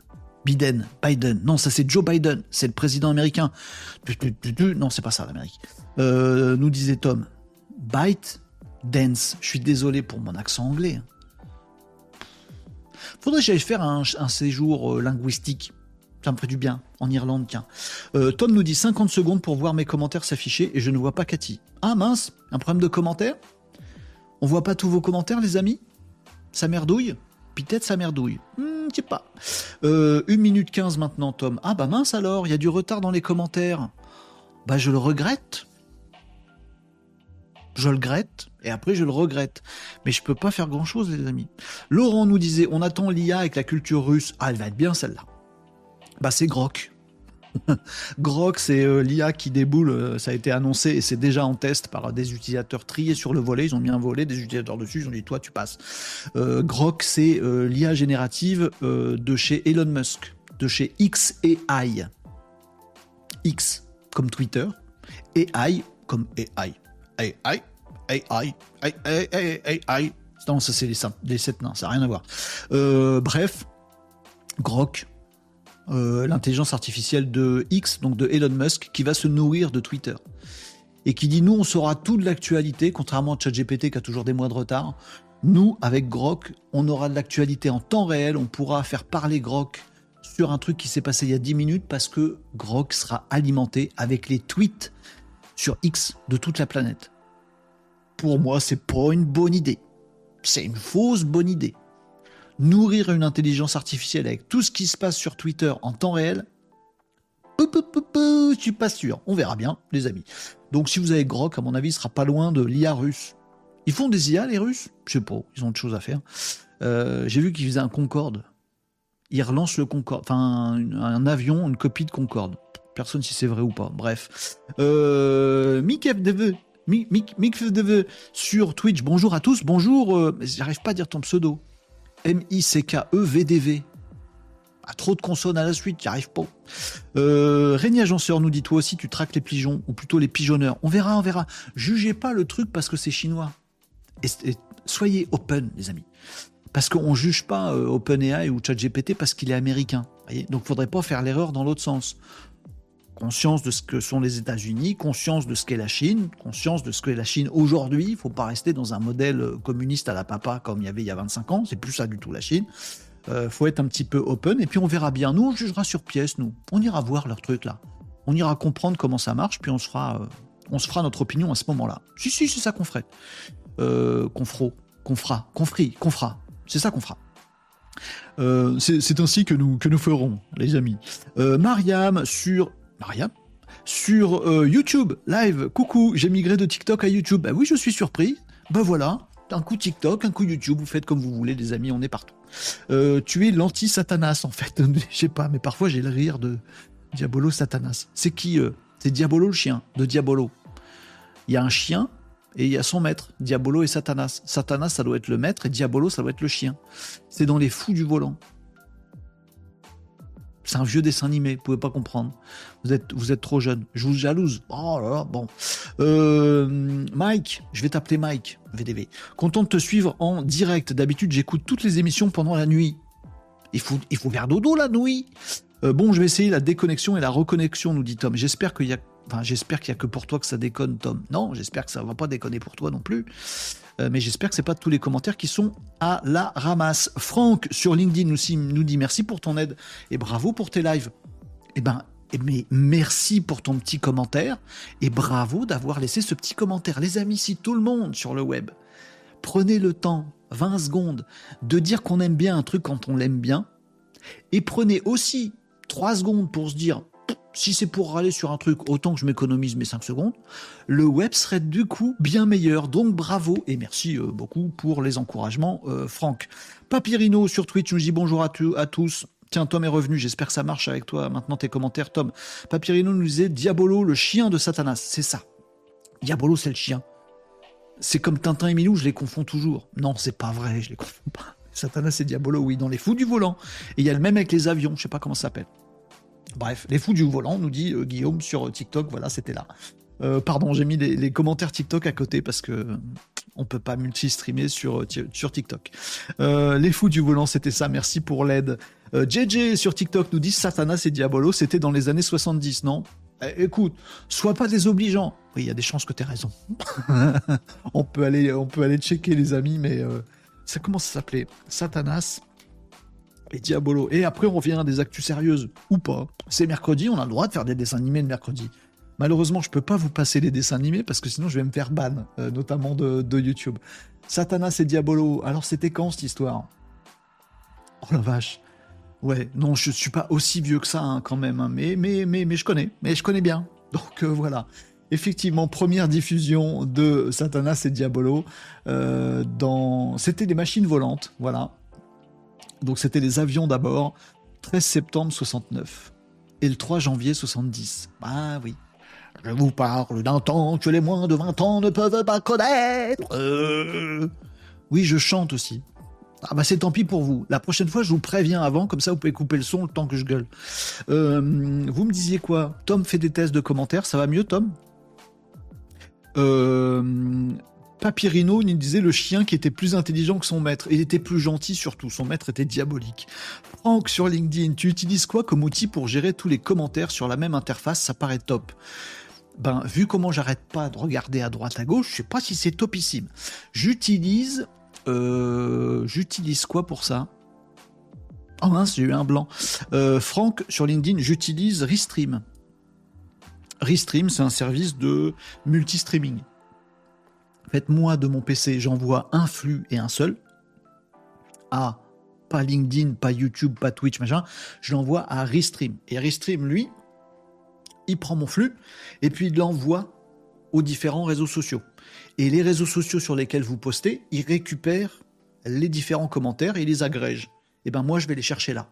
Biden, Biden. Non, ça c'est Joe Biden. C'est le président américain. Non, c'est pas ça l'Amérique. Euh, nous disait Tom. Byte Dance. Je suis désolé pour mon accent anglais. Faudrait que j'aille faire un, séjour euh, linguistique ça me ferait du bien. En Irlande, tiens. Euh, Tom nous dit 50 secondes pour voir mes commentaires s'afficher et je ne vois pas Cathy. Ah mince, un problème de commentaires? On voit pas tous vos commentaires, les amis? Ça merdouille Peut-être ça merdouille. Hmm, je sais pas. Euh, 1 minute 15 maintenant, Tom. Ah bah mince alors, il y a du retard dans les commentaires. Bah je le regrette. Je le regrette et après je le regrette. Mais je peux pas faire grand chose, les amis. Laurent nous disait on attend l'IA avec la culture russe. Ah, elle va être bien celle-là. Bah c'est Grok. Grok, c'est euh, l'IA qui déboule, euh, ça a été annoncé et c'est déjà en test par des utilisateurs triés sur le volet. Ils ont mis un volet, des utilisateurs dessus, ils ont dit toi tu passes. Euh, Grok, c'est l'IA générative de chez Elon Musk, de chez XAI. X comme Twitter, et AI comme AI. AI, AI, AI, AI, Non, ça c'est les, les sept nains, ça n'a rien à voir. bref, Grok, euh, l'intelligence artificielle de X, donc de Elon Musk, qui va se nourrir de Twitter. Et qui dit, nous, on saura tout de l'actualité, contrairement à ChatGPT qui a toujours des mois de retard. Nous, avec Grok, on aura de l'actualité en temps réel, on pourra faire parler Grok sur un truc qui s'est passé il y a 10 minutes parce que Grok sera alimenté avec les tweets sur X de toute la planète. Pour moi, c'est pas une bonne idée. C'est une fausse bonne idée nourrir une intelligence artificielle avec tout ce qui se passe sur Twitter en temps réel, je suis pas sûr. On verra bien, les amis. Donc si vous avez Grok, à mon avis, il sera pas loin de l'IA russe. Ils font des IA, les Russes? Je sais pas, ils ont autre chose à faire. Euh, j'ai vu qu'ils faisaient un Concorde. il relance le Concorde, enfin un, avion, une copie de Concorde. Personne si c'est vrai ou pas. Bref. Euh, Mick sur Twitch. Bonjour à tous. Bonjour. Euh, j'arrive pas à dire ton pseudo. M-I-C-K-E-V-D-V. Ah, trop de consonnes à la suite, j'y arrive pas. Euh, Régnier Agenceur nous dit toi aussi tu traques les pigeons, ou plutôt les pigeonneurs. On verra, on verra. Jugez pas le truc parce que c'est chinois. soyez open, les amis. Parce qu'on ne juge pas euh, OpenAI ou ChatGPT parce qu'il est américain. Donc il ne faudrait pas faire l'erreur dans l'autre sens. Conscience de ce que sont les États-Unis, conscience de ce qu'est la Chine, conscience de ce qu'est la Chine aujourd'hui. Il ne faut pas rester dans un modèle euh, communiste à la papa comme il y avait il y a 25 ans. C'est plus ça du tout la Chine. Il euh, faut être un petit peu open et puis on verra bien. Nous, on jugera sur pièce, nous. On ira voir leur truc là. On ira comprendre comment ça marche, puis on se fera, on se fera notre opinion à ce moment-là. Si, si, c'est ça qu'on ferait. qu'on fera, qu'on fera, qu'on fera. C'est ça qu'on fera. Euh, c'est ainsi que nous, que nous ferons, les amis. Euh, Mariam sur... Mariam sur euh, YouTube, live, coucou, j'ai migré de TikTok à YouTube. Bah oui, je suis surpris. Bah voilà, un coup TikTok, un coup YouTube, vous faites comme vous voulez, les amis, on est partout. tu es l'anti-Satanas, en fait. Je sais pas, mais parfois j'ai le rire de Diabolo Satanas. C'est qui C'est Diabolo le chien, de Diabolo. Il y a un chien et il y a son maître, Diabolo et Satanas. Satanas, ça doit être le maître et Diabolo, ça doit être le chien. C'est dans Les Fous du Volant. C'est un vieux dessin animé, vous pouvez pas comprendre. Vous êtes, trop jeune. Je vous jalouse. Oh là là, bon. Euh, Mike, je vais t'appeler Mike, VDV. Content de te suivre en direct. D'habitude, j'écoute toutes les émissions pendant la nuit. Il faut, il faut faire dodo la nuit. Euh, bon, je vais essayer la déconnexion et la reconnexion, nous dit Tom. J'espère qu'il y a j'espère qu'il n'y a que pour toi que ça déconne, Tom. Non, j'espère que ça ne va pas déconner pour toi non plus. Euh, mais j'espère que ce n'est pas tous les commentaires qui sont à la ramasse. Franck sur LinkedIn nous dit merci pour ton aide et bravo pour tes lives. Eh ben, eh, mais merci pour ton petit commentaire et bravo d'avoir laissé ce petit commentaire. Les amis, si tout le monde sur le web prenez le temps, 20 secondes, de dire qu'on aime bien un truc quand on l'aime bien, et prenez aussi 3 secondes pour se dire si c'est pour râler sur un truc, autant que je m'économise mes 5 secondes, le web serait du coup bien meilleur. Donc bravo et merci euh, beaucoup pour les encouragements, euh, Franck. Papyrino sur Twitch nous dit bonjour à, tous. Tiens, Tom est revenu, j'espère que ça marche avec toi. Maintenant tes commentaires, Tom. Papyrino nous disait Diabolo, le chien de Satanas. C'est ça. Diabolo, c'est le chien. C'est comme Tintin et Milou, je les confonds toujours. Non, c'est pas vrai, je les confonds pas. Satanas et Diabolo, oui, dans les fous du volant. Et il y a le même avec les avions, je sais pas comment ça s'appelle. Bref, les fous du volant, nous dit euh, Guillaume sur TikTok, voilà, c'était là. Euh, pardon, j'ai mis les, commentaires TikTok à côté parce que on peut pas multi-streamer sur, sur TikTok. Euh, les fous du volant, c'était ça, merci pour l'aide. JJ sur TikTok nous dit Satanas et Diabolo, c'était dans les années 70, non? Eh, Écoute, sois pas désobligeant. Oui, il y a des chances que tu aies raison. on, peut aller, on peut aller checker les amis, mais ça commence à s'appeler Satanas et Diabolo. Et après, on revient à des actus sérieuses, ou pas. C'est mercredi, on a le droit de faire des dessins animés le mercredi. Malheureusement, je peux pas vous passer les dessins animés parce que sinon je vais me faire ban, euh, notamment de, YouTube. Satanas et Diabolo. Alors c'était quand cette histoire? Oh la vache. Ouais, non, je suis pas aussi vieux que ça hein, quand même, hein. mais, mais, mais, mais je connais, mais je connais bien. Donc euh, voilà. Effectivement, première diffusion de Satanas et Diabolo euh, dans. C'était des machines volantes, voilà. Donc c'était les avions d'abord, 13 septembre 69 et le 3 janvier 70. Ah oui. Je vous parle d'un temps que les moins de 20 ans ne peuvent pas connaître. Euh. Oui, je chante aussi. Ah bah c'est tant pis pour vous. La prochaine fois, je vous préviens avant, comme ça vous pouvez couper le son le temps que je gueule. Euh, vous me disiez quoi? Tom fait des tests de commentaires, ça va mieux Tom? Euh, Papyrino nous disait le chien qui était plus intelligent que son maître. Il était plus gentil surtout. Son maître était diabolique. Franck sur LinkedIn, tu utilises quoi comme outil pour gérer tous les commentaires sur la même interface? Ça paraît top. Ben, vu comment j'arrête pas de regarder à droite à gauche, je sais pas si c'est topissime. J'utilise, euh, j'utilise quoi pour ça? Oh mince, j'ai eu un blanc. Euh, Franck sur LinkedIn, j'utilise Restream. Restream, c'est un service de multi-streaming. En fait, moi, de mon PC, j'envoie un flux et un seul à pas LinkedIn, pas YouTube, pas Twitch, machin. Je l'envoie à Restream. Et Restream, lui, il prend mon flux et puis il l'envoie aux différents réseaux sociaux. Et les réseaux sociaux sur lesquels vous postez, il récupère les différents commentaires et les agrège. Et ben moi, je vais les chercher là.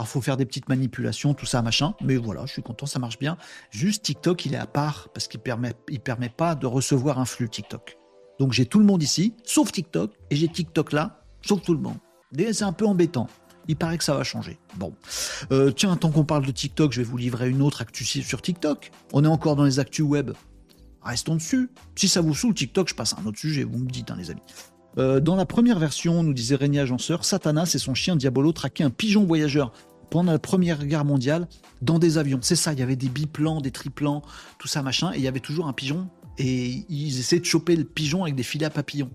Alors, faut faire des petites manipulations, tout ça, machin. Mais voilà, je suis content, ça marche bien. Juste TikTok, il est à part parce qu'il permet, il permet pas de recevoir un flux TikTok. Donc, j'ai tout le monde ici, sauf TikTok, et j'ai TikTok là, sauf tout le monde. C'est un peu embêtant. Il paraît que ça va changer. Bon. Euh, tiens, tant qu'on parle de TikTok, je vais vous livrer une autre actu sur TikTok. On est encore dans les actus web. Restons dessus. Si ça vous saoule TikTok, je passe à un autre sujet, vous me dites, hein, les amis. Euh, dans la première version, nous disait Régnier Agenceur, Satanas et son chien Diabolo traquaient un pigeon voyageur pendant la Première Guerre mondiale dans des avions. C'est ça, il y avait des biplans, des triplans, tout ça machin, et il y avait toujours un pigeon, et ils essaient de choper le pigeon avec des filets à papillons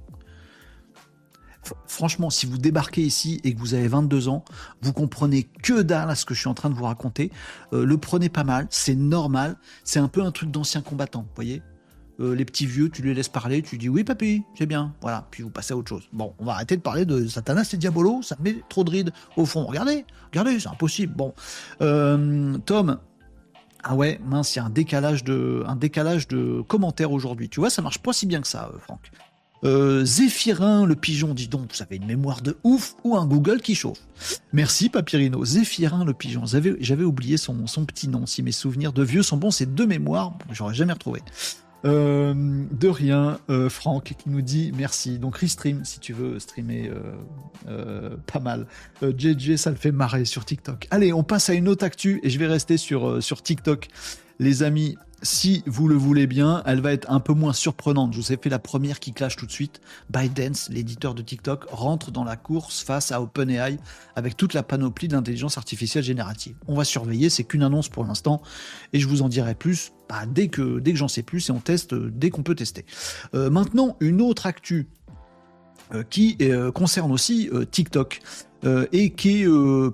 franchement, si vous débarquez ici et que vous avez 22 ans, vous comprenez que dalle à ce que je suis en train de vous raconter. Euh, le prenez pas mal, c'est normal. C'est un peu un truc d'ancien combattant, vous voyez euh, les petits vieux, tu les laisses parler, tu dis oui papy, c'est bien, voilà, puis vous passez à autre chose. Bon, on va arrêter de parler de Satanas et Diabolo, ça met trop de rides au fond. Regardez, regardez, c'est impossible. Bon, euh, Tom, ah ouais, mince, il y a un décalage de, un décalage de commentaires aujourd'hui. Tu vois, ça marche pas si bien que ça, Franck. Euh, Zéphirin, le pigeon, dis donc, vous avez une mémoire de ouf ou un Google qui chauffe. Merci Papyrino. Zéphirin, le pigeon. J'avais oublié son, petit nom. Si mes souvenirs de vieux sont bons, c'est deux mémoires, j'aurais jamais retrouvé. Euh, de rien, euh, Franck qui nous dit merci. Donc restream si tu veux streamer pas mal. JJ, ça le fait marrer sur TikTok. Allez, on passe à une autre actu et je vais rester sur, sur TikTok. Les amis, si vous le voulez bien, elle va être un peu moins surprenante. Je vous ai fait la première qui clash tout de suite. ByteDance, l'éditeur de TikTok, rentre dans la course face à OpenAI avec toute la panoplie de l'intelligence artificielle générative. On va surveiller, c'est qu'une annonce pour l'instant, et je vous en dirai plus bah, dès que, dès j'en sais plus et on teste euh, dès qu'on peut tester. Euh, maintenant, une autre actu euh, qui concerne aussi TikTok. et qui est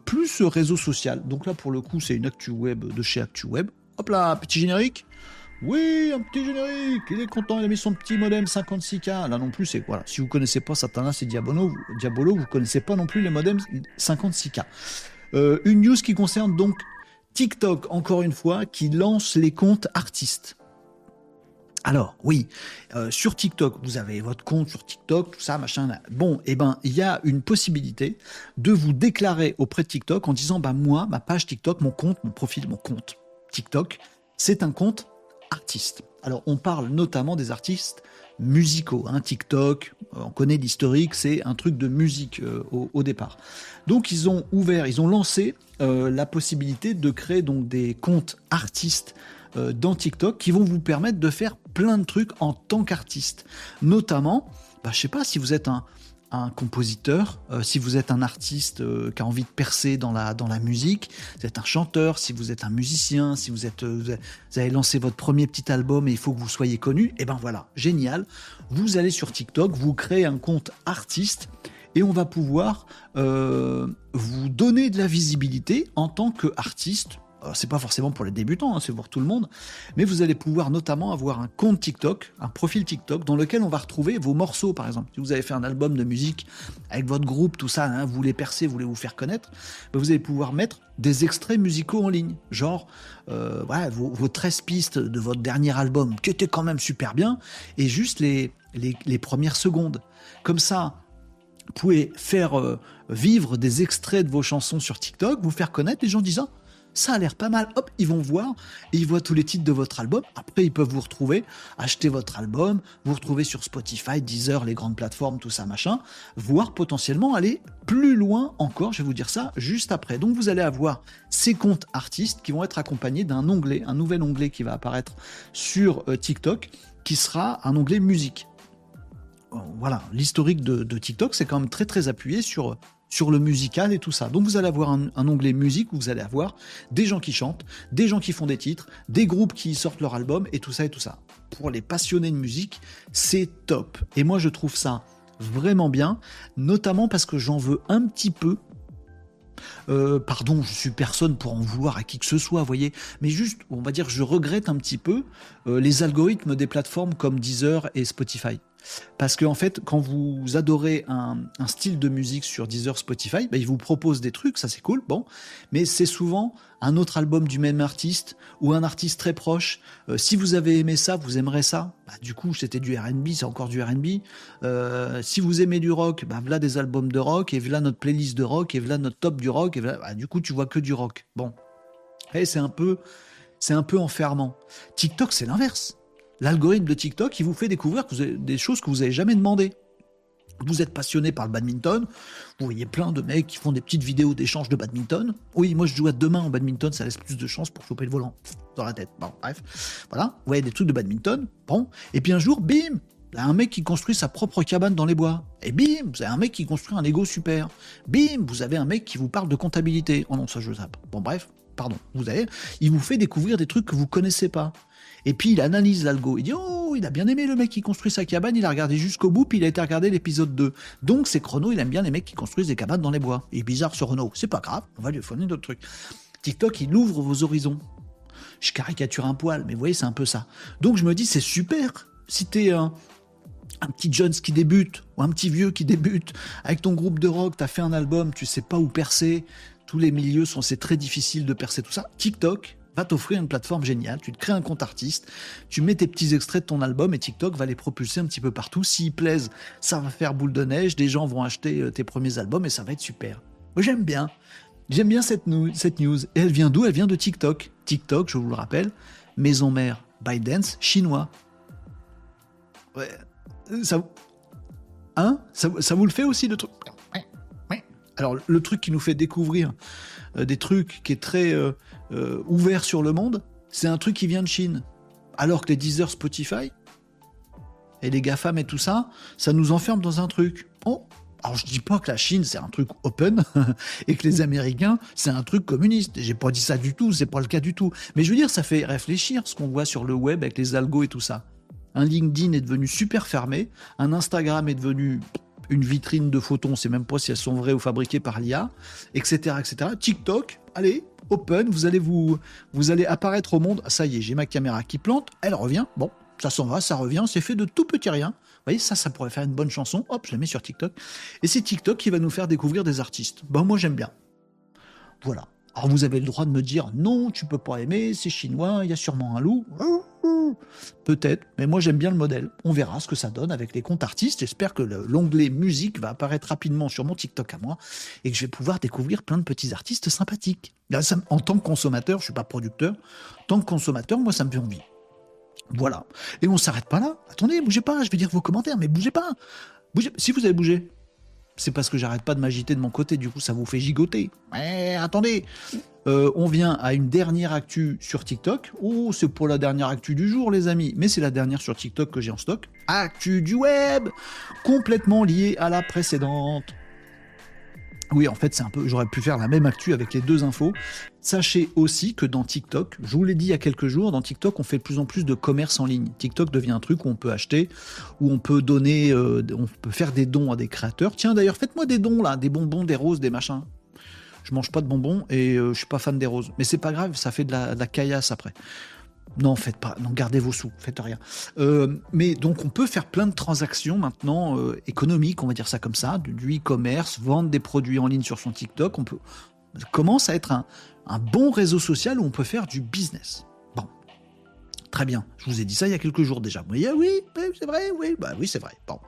plus réseau social. Donc là, pour le coup, c'est une actu web de chez ActuWeb. Hop là, petit générique. Oui, un petit générique. Il est content, il a mis son petit modem 56K. Là non plus, c'est voilà. Si vous connaissez pas Satanas et Diabolo, Diabolo, vous connaissez pas non plus les modems 56K. Euh, une news qui concerne donc TikTok, encore une fois, qui lance les comptes artistes. Alors, oui, euh, sur TikTok, vous avez votre compte sur TikTok, tout ça, machin. Bon, eh ben, il y a une possibilité de vous déclarer auprès de TikTok en disant, bah, moi, ma page TikTok, mon compte, mon profil, mon compte TikTok, c'est un compte artistes. Alors on parle notamment des artistes musicaux. Hein, TikTok, euh, on connaît l'historique, c'est un truc de musique euh, au, départ. Donc ils ont ouvert, ils ont lancé euh, la possibilité de créer donc des comptes artistes dans TikTok qui vont vous permettre de faire plein de trucs en tant qu'artiste. Notamment, bah, je sais pas si vous êtes un, un compositeur, euh, si vous êtes un artiste euh, qui a envie de percer dans la, dans la musique, vous êtes un chanteur, si vous êtes un musicien, si vous, êtes, euh, vous avez lancé votre premier petit album et il faut que vous soyez connu, et eh ben voilà, génial. Vous allez sur TikTok, vous créez un compte artiste et on va pouvoir vous donner de la visibilité en tant qu'artiste c'est pas forcément pour les débutants, hein, c'est pour tout le monde, mais vous allez pouvoir notamment avoir un compte TikTok, un profil TikTok, dans lequel on va retrouver vos morceaux, par exemple. Si vous avez fait un album de musique avec votre groupe, tout ça, hein, vous voulez percer, vous voulez vous faire connaître, ben, vous allez pouvoir mettre des extraits musicaux en ligne, genre euh, vos, 13 pistes de votre dernier album, qui était quand même super bien, et juste les, premières secondes. Comme ça, vous pouvez faire euh, vivre des extraits de vos chansons sur TikTok, vous faire connaître, les gens disant ça a l'air pas mal. Hop, ils vont voir et ils voient tous les titres de votre album. Après, ils peuvent vous retrouver, acheter votre album, vous retrouver sur Spotify, Deezer, les grandes plateformes, tout ça, machin, voire potentiellement aller plus loin encore. Je vais vous dire ça juste après. Donc, vous allez avoir ces comptes artistes qui vont être accompagnés d'un onglet, un nouvel onglet qui va apparaître sur euh, TikTok, qui sera un onglet musique. Voilà, l'historique de, de TikTok, c'est quand même très très appuyé sur sur le musical et tout ça. Donc vous allez avoir un, onglet musique où vous allez avoir des gens qui chantent, des gens qui font des titres, des groupes qui sortent leur album et tout ça et tout ça. Pour les passionnés de musique, c'est top. Et moi je trouve ça vraiment bien, notamment parce que j'en veux un petit peu euh, pardon, je suis personne pour en vouloir à qui que ce soit, voyez, mais juste, on va dire, je regrette un petit peu euh, les algorithmes des plateformes comme Deezer et Spotify. Parce qu'en en fait, quand vous adorez un, style de musique sur Deezer, Spotify, bah, ils vous proposent des trucs, ça c'est cool, bon. Mais c'est souvent un autre album du même artiste ou un artiste très proche. Euh, si vous avez aimé ça, vous aimerez ça. Bah, du coup, c'était du R&B, c'est encore du R&B. Euh, si vous aimez du rock, bah voilà des albums de rock et voilà notre playlist de rock et voilà notre top du rock. Et bah, du coup, tu vois que du rock. Bon, et c'est un peu, c'est un peu enfermant. TikTok, c'est l'inverse. L'algorithme de TikTok, il vous fait découvrir des choses que vous n'avez jamais demandé. Vous êtes passionné par le badminton, vous voyez plein de mecs qui font des petites vidéos d'échange de badminton. Oui, moi je joue à deux mains en badminton, ça laisse plus de chance pour choper le volant dans la tête. Bon, bref. Voilà, vous voyez des trucs de badminton, bon. Et puis un jour, bim, un mec qui construit sa propre cabane dans les bois. Et bim, vous avez un mec qui construit un Lego super. Bim, vous avez un mec qui vous parle de comptabilité. Oh non, ça je zappe. Bon, bref, pardon. Vous avez, il vous fait découvrir des trucs que vous connaissez pas. Et puis il analyse l'algo. Il dit Oh, il a bien aimé le mec qui construit sa cabane, il a regardé jusqu'au bout, puis il a été regarder l'épisode 2. Donc c'est Chrono, il aime bien les mecs qui construisent des cabanes dans les bois. Il est bizarre ce Renault. C'est pas grave, on va lui fournir d'autres trucs. TikTok, il ouvre vos horizons. Je caricature un poil, mais vous voyez, c'est un peu ça. Donc je me dis, c'est super. Si t'es un, un petit Jones qui débute, ou un petit vieux qui débute, avec ton groupe de rock, t'as fait un album, tu sais pas où percer, tous les milieux sont, c'est très difficile de percer tout ça. TikTok, va t'offrir une plateforme géniale. Tu te crées un compte artiste, tu mets tes petits extraits de ton album et TikTok va les propulser un petit peu partout. S'ils plaisent, ça va faire boule de neige, des gens vont acheter euh, tes premiers albums et ça va être super. Moi j'aime bien. J'aime bien cette, news. Et elle vient d'où? Elle vient de TikTok. TikTok, je vous le rappelle, maison mère ByteDance, chinois. Ouais. Ça, hein? Ça, vous le fait aussi le truc? Alors le truc qui nous fait découvrir euh, des trucs qui est très euh, euh, ouvert sur le monde, c'est un truc qui vient de Chine. Alors que les Deezer, Spotify et les GAFAM et tout ça, ça nous enferme dans un truc. Oh, alors je dis pas que la Chine c'est un truc open et que les Américains c'est un truc communiste. J'ai pas dit ça du tout, c'est pas le cas du tout. Mais je veux dire, ça fait réfléchir ce qu'on voit sur le web avec les algos et tout ça. Un LinkedIn est devenu super fermé, un Instagram est devenu une vitrine de photos, on sait même pas si elles sont vraies ou fabriquées par l'IA, etc., etc. TikTok, allez, open, vous allez vous, vous allez apparaître au monde. Ça y est, j'ai ma caméra qui plante, elle revient. Bon, ça s'en va, ça revient, c'est fait de tout petit rien. Vous voyez, ça, ça pourrait faire une bonne chanson. Hop, je la mets sur TikTok. Et c'est TikTok qui va nous faire découvrir des artistes. Bon, moi, j'aime bien. Voilà. Alors, vous avez le droit de me dire non, tu peux pas aimer, c'est chinois, il y a sûrement un loup. Peut-être, mais moi j'aime bien le modèle. On verra ce que ça donne avec les comptes artistes. J'espère que l'onglet musique va apparaître rapidement sur mon TikTok à moi et que je vais pouvoir découvrir plein de petits artistes sympathiques. en tant que consommateur, je suis pas producteur, en tant que consommateur, moi ça me fait envie. Voilà. Et on s'arrête pas là. Attendez, bougez pas, je vais dire vos commentaires, mais bougez pas. Bougez. Si vous avez bougé, c'est parce que j'arrête pas de m'agiter de mon côté, du coup ça vous fait gigoter. Mais attendez, euh, on vient à une dernière actu sur TikTok. Oh, c'est pour la dernière actu du jour, les amis. Mais c'est la dernière sur TikTok que j'ai en stock. Actu du web, complètement liée à la précédente. Oui, en fait, c'est un peu. J'aurais pu faire la même actu avec les deux infos. Sachez aussi que dans TikTok, je vous l'ai dit il y a quelques jours, dans TikTok, on fait de plus en plus de commerce en ligne. TikTok devient un truc où on peut acheter, où on peut donner, euh, on peut faire des dons à des créateurs. Tiens, d'ailleurs, faites-moi des dons là, des bonbons, des roses, des machins. Je mange pas de bonbons et euh, je suis pas fan des roses. Mais c'est pas grave, ça fait de la, caillasse après. Non, faites pas. Non, gardez vos sous, faites rien. Euh, mais donc, on peut faire plein de transactions maintenant euh, économiques, on va dire ça comme ça, du e-commerce, vendre des produits en ligne sur son TikTok. On peut commence à être un, bon réseau social où on peut faire du business. Bon, très bien. Je vous ai dit ça il y a quelques jours déjà. Vous voyez, oui, c'est vrai, oui, bah oui, c'est vrai. Bon.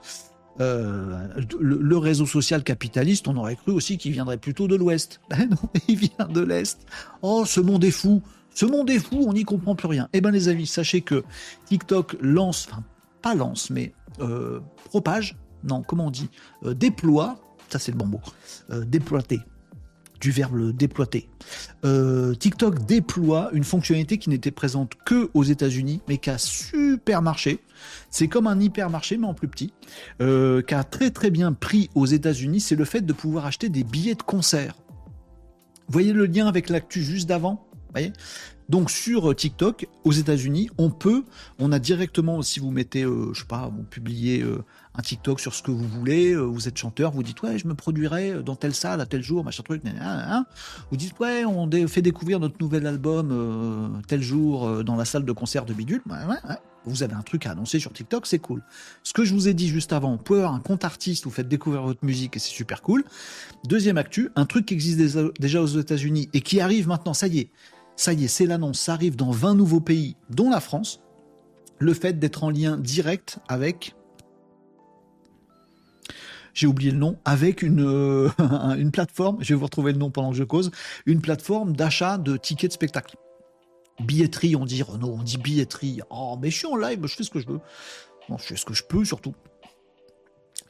Euh, le, réseau social capitaliste, on aurait cru aussi qu'il viendrait plutôt de l'Ouest. Ben non, il vient de l'Est. Oh, ce monde est fou. Ce monde est fou, on n'y comprend plus rien. Eh bien les amis, sachez que TikTok lance, enfin pas lance, mais euh, propage, non, comment on dit, euh, déploie, ça c'est le bon mot, déploiter, du verbe déploiter. Euh, TikTok déploie une fonctionnalité qui n'était présente que aux États-Unis, mais qui a super marché. C'est comme un hypermarché, mais en plus petit, euh, qui a très très bien pris aux États-Unis. C'est le fait de pouvoir acheter des billets de concert. Vous voyez le lien avec l'actu juste d'avant? Donc sur TikTok, aux États-Unis, on peut, on a directement, si vous mettez, euh, je sais pas, vous publiez un TikTok sur ce que vous voulez, euh, vous êtes chanteur, vous dites ouais, je me produirai dans telle salle à tel jour, machin truc, vous dites ouais, on fait découvrir notre nouvel album euh, tel jour euh, dans la salle de concert de Bidule, vous avez un truc à annoncer sur TikTok, c'est cool. Ce que je vous ai dit juste avant, vous pouvez avoir un compte artiste, vous faites découvrir votre musique et c'est super cool. Deuxième actu, un truc qui existe déjà aux États-Unis et qui arrive maintenant, ça y est, ça y est, c'est l'annonce, ça arrive dans 20 nouveaux pays, dont la France, le fait d'être en lien direct avec j'ai oublié le nom, avec une, euh, une plateforme, je vais vous retrouver le nom pendant que je cause, une plateforme d'achat de tickets de spectacle. Billetterie, on dit Renault, on dit billetterie. Oh, mais je suis en live, je fais ce que je veux. je fais ce que je peux surtout.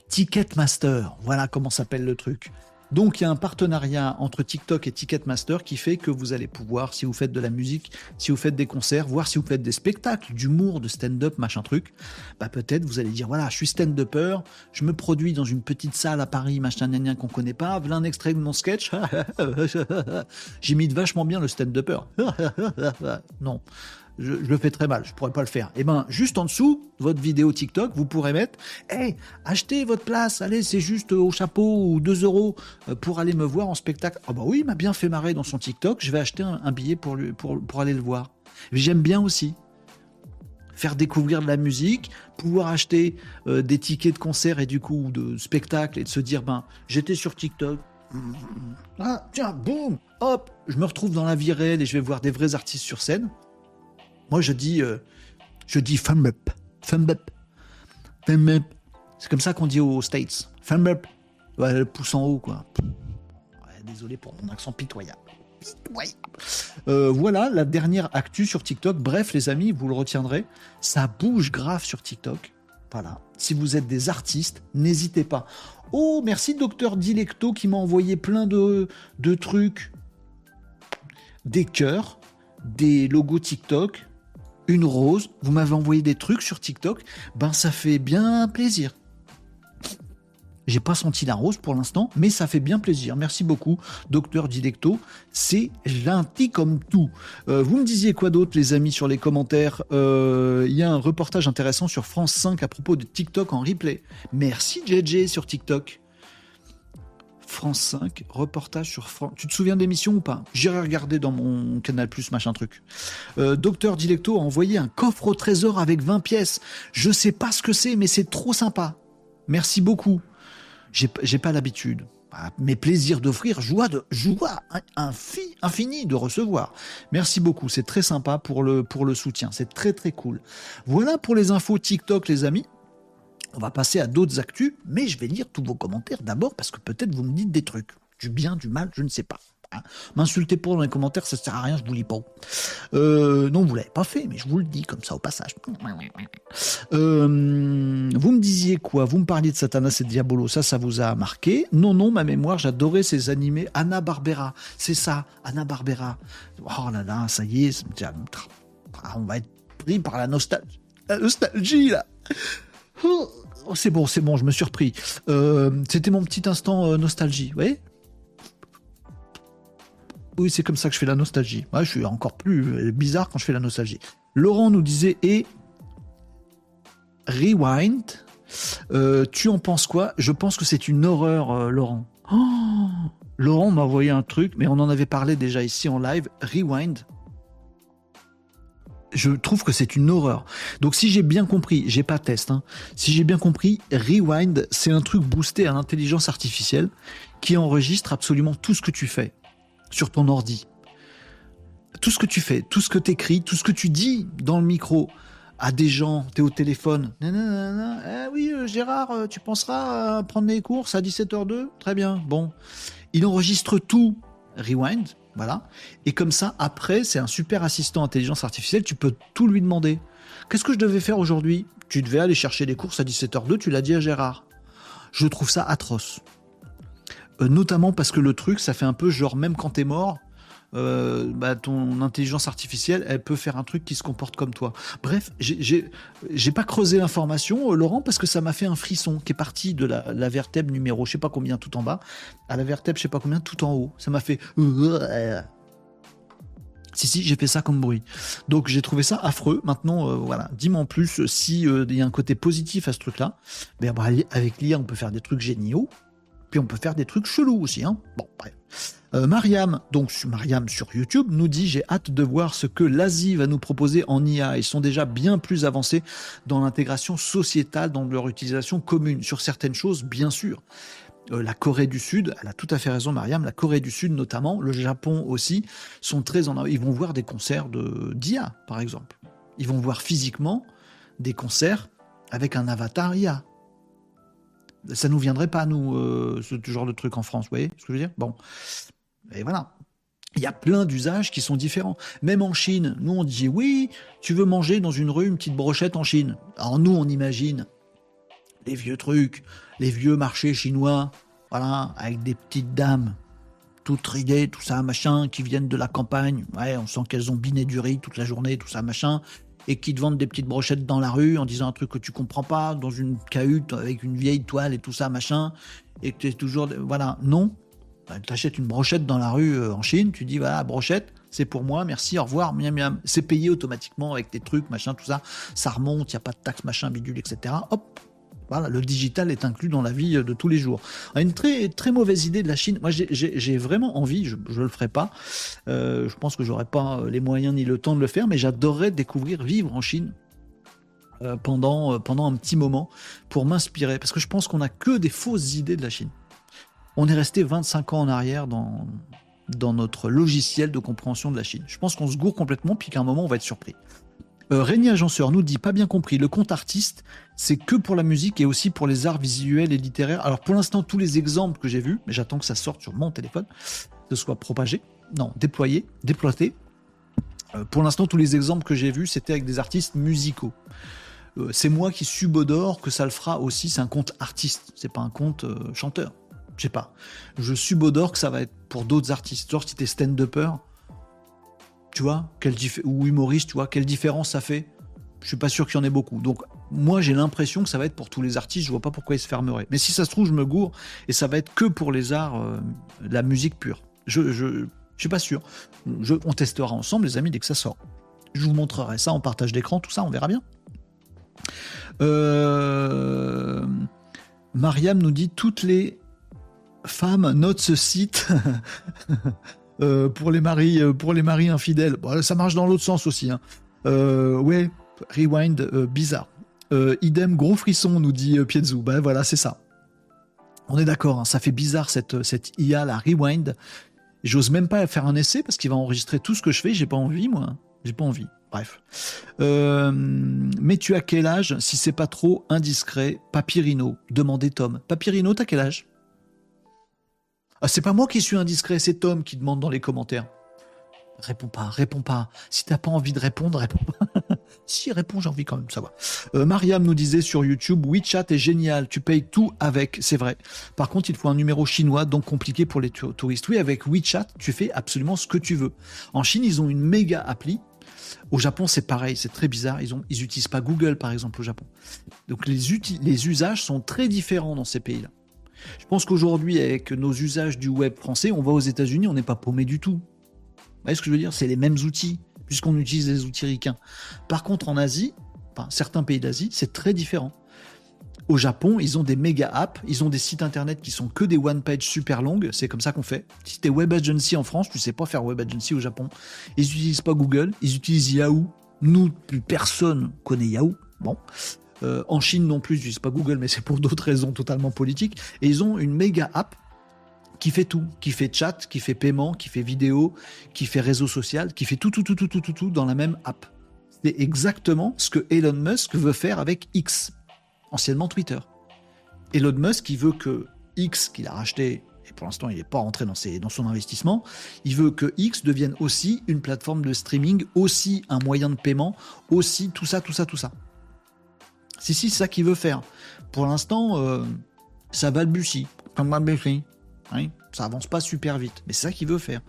Ticketmaster, voilà comment s'appelle le truc. Donc il y a un partenariat entre TikTok et Ticketmaster qui fait que vous allez pouvoir, si vous faites de la musique, si vous faites des concerts, voir si vous faites des spectacles, d'humour, de stand-up, machin truc, bah peut-être vous allez dire voilà, je suis stand-upper, je me produis dans une petite salle à Paris, machin gna qu'on connaît pas, voilà un extrait de mon sketch. J'imite vachement bien le stand-upper. non je, le fais très mal, je pourrais pas le faire. Et eh ben, juste en dessous, votre vidéo TikTok, vous pourrez mettre, hey, achetez votre place, allez, c'est juste au chapeau ou 2 euros euh, pour aller me voir en spectacle. Ah bah oui, il m'a bien fait marrer dans son TikTok, je vais acheter un, billet pour, lui, pour, pour aller le voir. J'aime bien aussi faire découvrir de la musique, pouvoir acheter euh, des tickets de concert et du coup de spectacle et de se dire ben j'étais sur TikTok. Ah tiens, boum, hop, je me retrouve dans la vie réelle et je vais voir des vrais artistes sur scène. Moi, je dis, euh, je dis thumb up, thumb up, thumb up. C'est comme ça qu'on dit aux States. Thumb up. Ouais, le pouce en haut, quoi. désolé pour mon accent pitoyable. Euh, voilà la dernière actu sur TikTok. Bref, les amis, vous le retiendrez, ça bouge grave sur TikTok. Voilà. Si vous êtes des artistes, n'hésitez pas. Oh, merci docteur Dilecto qui m'a envoyé plein de, de trucs. Des cœurs, des logos TikTok, une rose, vous m'avez envoyé des trucs sur TikTok, ben ça fait bien plaisir. J'ai pas senti la rose pour l'instant, mais ça fait bien plaisir. Merci beaucoup, docteur Didecto. C'est gentil comme tout. Euh, vous me disiez quoi d'autre, les amis, sur les commentaires? Euh, Il y a un reportage intéressant sur France 5 à propos de TikTok en replay. Merci JJ sur TikTok. France 5, reportage sur France. Tu te souviens de ou pas? J'irai regarder dans mon Canal Plus, machin truc. Euh, Docteur Dilecto a envoyé un coffre au trésor avec 20 pièces. Je sais pas ce que c'est, mais c'est trop sympa. Merci beaucoup. J'ai pas l'habitude. Ah, mes plaisirs d'offrir, joie de joie infini de recevoir. Merci beaucoup, c'est très sympa pour le, pour le soutien, c'est très très cool. Voilà pour les infos TikTok les amis. On va passer à d'autres actus, mais je vais lire tous vos commentaires d'abord parce que peut-être vous me dites des trucs. Du bien, du mal, je ne sais pas. Hein. M'insulter pour dans les commentaires, ça sert à rien, je vous lis pas. Euh, non, vous l'avez pas fait, mais je vous le dis comme ça au passage. Euh, vous me disiez quoi? Vous me parliez de Satanas et de Diabolo, ça, ça vous a marqué? Non, non, ma mémoire, j'adorais ces animés. Anna Barbera, c'est ça, Anna Barbera. Oh là là, ça y est, on va être pris par la nostalgie, la nostalgie là. Oh. C'est bon, c'est bon, je me suis repris. Euh, c'était mon petit instant euh, nostalgie, vous voyez? Oui, c'est comme ça que je fais la nostalgie. je suis encore plus euh, bizarre quand je fais la nostalgie. Laurent nous disait et rewind. tu en penses quoi? Je pense que c'est une horreur, Laurent. Oh Laurent m'a envoyé un truc, mais on en avait parlé déjà ici en live. Rewind, je trouve que c'est une horreur. Donc si j'ai bien compris, j'ai pas test, hein, si j'ai bien compris, Rewind, c'est un truc boosté à l'intelligence artificielle qui enregistre absolument tout ce que tu fais sur ton ordi. Tout ce que tu fais, tout ce que tu écris, tout ce que tu dis dans le micro à des gens, tu es au téléphone. Eh oui, euh, Gérard, euh, tu penseras à prendre les courses à 17h02 Très bien, bon. Il enregistre tout. Rewind, voilà. Et comme ça, après, c'est un super assistant intelligence artificielle, tu peux tout lui demander. Qu'est-ce que je devais faire aujourd'hui? Tu devais aller chercher des courses à 17h02, tu l'as dit à Gérard. Je trouve ça atroce. Euh, notamment parce que le truc, ça fait un peu genre, même quand t'es mort, euh, bah, ton intelligence artificielle, elle peut faire un truc qui se comporte comme toi. Bref, j'ai pas creusé l'information, euh, Laurent, parce que ça m'a fait un frisson qui est parti de la, la, vertèbre numéro, je sais pas combien tout en bas, à la vertèbre, je sais pas combien tout en haut. Ça m'a fait. Si, si, j'ai fait ça comme bruit. Donc j'ai trouvé ça affreux. Maintenant, euh, voilà, dis-moi en plus si il y a un côté positif à ce truc-là. Ben, avec l'IA, on peut faire des trucs géniaux. Puis on peut faire des trucs chelous aussi. Hein bon. Euh, Mariam, donc Mariam sur YouTube, nous dit J'ai hâte de voir ce que l'Asie va nous proposer en IA. Ils sont déjà bien plus avancés dans l'intégration sociétale, dans leur utilisation commune. Sur certaines choses, bien sûr. Euh, la Corée du Sud, elle a tout à fait raison, Mariam, la Corée du Sud notamment, le Japon aussi, sont très en. Ils vont voir des concerts d'IA, par exemple. Ils vont voir physiquement des concerts avec un avatar IA. Ça nous viendrait pas, nous, euh, ce genre de truc en France, vous voyez ce que je veux dire? Bon. Et voilà. Il y a plein d'usages qui sont différents. Même en Chine, nous on dit oui, tu veux manger dans une rue une petite brochette en Chine. Alors nous on imagine les vieux trucs, les vieux marchés chinois, voilà, avec des petites dames toutes ridées, tout ça, machin, qui viennent de la campagne. Ouais, on sent qu'elles ont biné du riz toute la journée, tout ça, machin et qui te vendent des petites brochettes dans la rue en disant un truc que tu comprends pas, dans une cahute avec une vieille toile et tout ça, machin, et que tu es toujours. Voilà, non. Bah, tu achètes une brochette dans la rue euh, en Chine, tu dis voilà, brochette, c'est pour moi, merci, au revoir, miam miam. C'est payé automatiquement avec des trucs, machin, tout ça. Ça remonte, il n'y a pas de taxe, machin, bidule, etc. Hop, voilà, le digital est inclus dans la vie de tous les jours. Une très, très mauvaise idée de la Chine. Moi, j'ai vraiment envie, je ne le ferai pas. Euh, je pense que j'aurai pas les moyens ni le temps de le faire, mais j'adorerais découvrir vivre en Chine euh, pendant, pendant un petit moment pour m'inspirer. Parce que je pense qu'on n'a que des fausses idées de la Chine. On est resté 25 ans en arrière dans, dans notre logiciel de compréhension de la Chine. Je pense qu'on se gourre complètement, puis qu'à un moment, on va être surpris. Euh, Régnier Agenceur nous dit pas bien compris. Le compte artiste, c'est que pour la musique et aussi pour les arts visuels et littéraires. Alors pour l'instant, tous les exemples que j'ai vus, mais j'attends que ça sorte sur mon téléphone, que ce soit propagé, non, déployé, déploité. Euh, pour l'instant, tous les exemples que j'ai vus, c'était avec des artistes musicaux. Euh, c'est moi qui subodore que ça le fera aussi. C'est un compte artiste, c'est pas un compte chanteur je sais pas. Je subodore que ça va être pour d'autres artistes. Genre, si t'es stand-upper, tu vois, ou humoriste, tu vois, quelle différence ça fait? Je suis pas sûr qu'il y en ait beaucoup. Donc, moi, j'ai l'impression que ça va être pour tous les artistes. Je vois pas pourquoi ils se fermeraient. Mais si ça se trouve, je me gourre et ça va être que pour les arts, euh, la musique pure. Je, je, suis pas sûr. Je, on testera ensemble, les amis, dès que ça sort. Je vous montrerai ça en partage d'écran, tout ça, on verra bien. Euh... Mariam nous dit toutes les femme note ce site euh, pour les maris pour les maris infidèles. ça marche dans l'autre sens aussi. Hein. Euh, ouais, rewind bizarre. Idem gros frisson nous dit Pietzu. Ben voilà, c'est ça. On est d'accord, hein, ça fait bizarre cette, cette IA, la rewind. J'ose même pas faire un essai parce qu'il va enregistrer tout ce que je fais. J'ai pas envie, moi. J'ai pas envie. Bref. mais tu as quel âge si c'est pas trop indiscret Papyrino, demandait Tom. Papyrino, t'as quel âge? Ah, c'est pas moi qui suis indiscret, c'est Tom qui demande dans les commentaires. Réponds pas, réponds pas. Si t'as pas envie de répondre, réponds pas. Si, réponds, j'ai envie quand même de savoir. Euh, Mariam nous disait sur YouTube, WeChat est génial, tu payes tout avec, c'est vrai. Par contre, il faut un numéro chinois, donc compliqué pour les touristes. Oui, avec WeChat, tu fais absolument ce que tu veux. En Chine, ils ont une méga appli. Au Japon, c'est pareil, c'est très bizarre. Ils ont, ils pas Google, par exemple, au Japon. Donc les, les usages sont très différents dans ces pays-là. Je pense qu'aujourd'hui, avec nos usages du web français, on va aux États-Unis, on n'est pas paumé du tout. Vous voyez ce que je veux dire? C'est les mêmes outils, puisqu'on utilise des outils ricains. Par contre, en Asie, enfin, certains pays d'Asie, c'est très différent. Au Japon, ils ont des méga apps, ils ont des sites internet qui sont que des one page super longues, c'est comme ça qu'on fait. Si t'es web agency en France, tu sais pas faire web agency au Japon. Ils n'utilisent pas Google, ils utilisent Yahoo. Nous, plus personne connaît Yahoo. Bon, euh, en Chine non plus, je dis pas Google, mais c'est pour d'autres raisons totalement politiques. Et ils ont une méga app qui fait tout, qui fait chat, qui fait paiement, qui fait vidéo, qui fait réseau social, qui fait tout, tout, tout, tout, tout, tout, tout dans la même app. C'est exactement ce que Elon Musk veut faire avec X, anciennement Twitter. Elon Musk, il veut que X, qu'il a racheté, et pour l'instant il n'est pas rentré dans, dans son investissement, il veut que X devienne aussi une plateforme de streaming, aussi un moyen de paiement, aussi tout ça, tout ça, tout ça. Si, si, c'est ça qu'il veut faire. Pour l'instant, euh, ça balbutie. Hein ça avance pas super vite. Mais c'est ça qu'il veut faire.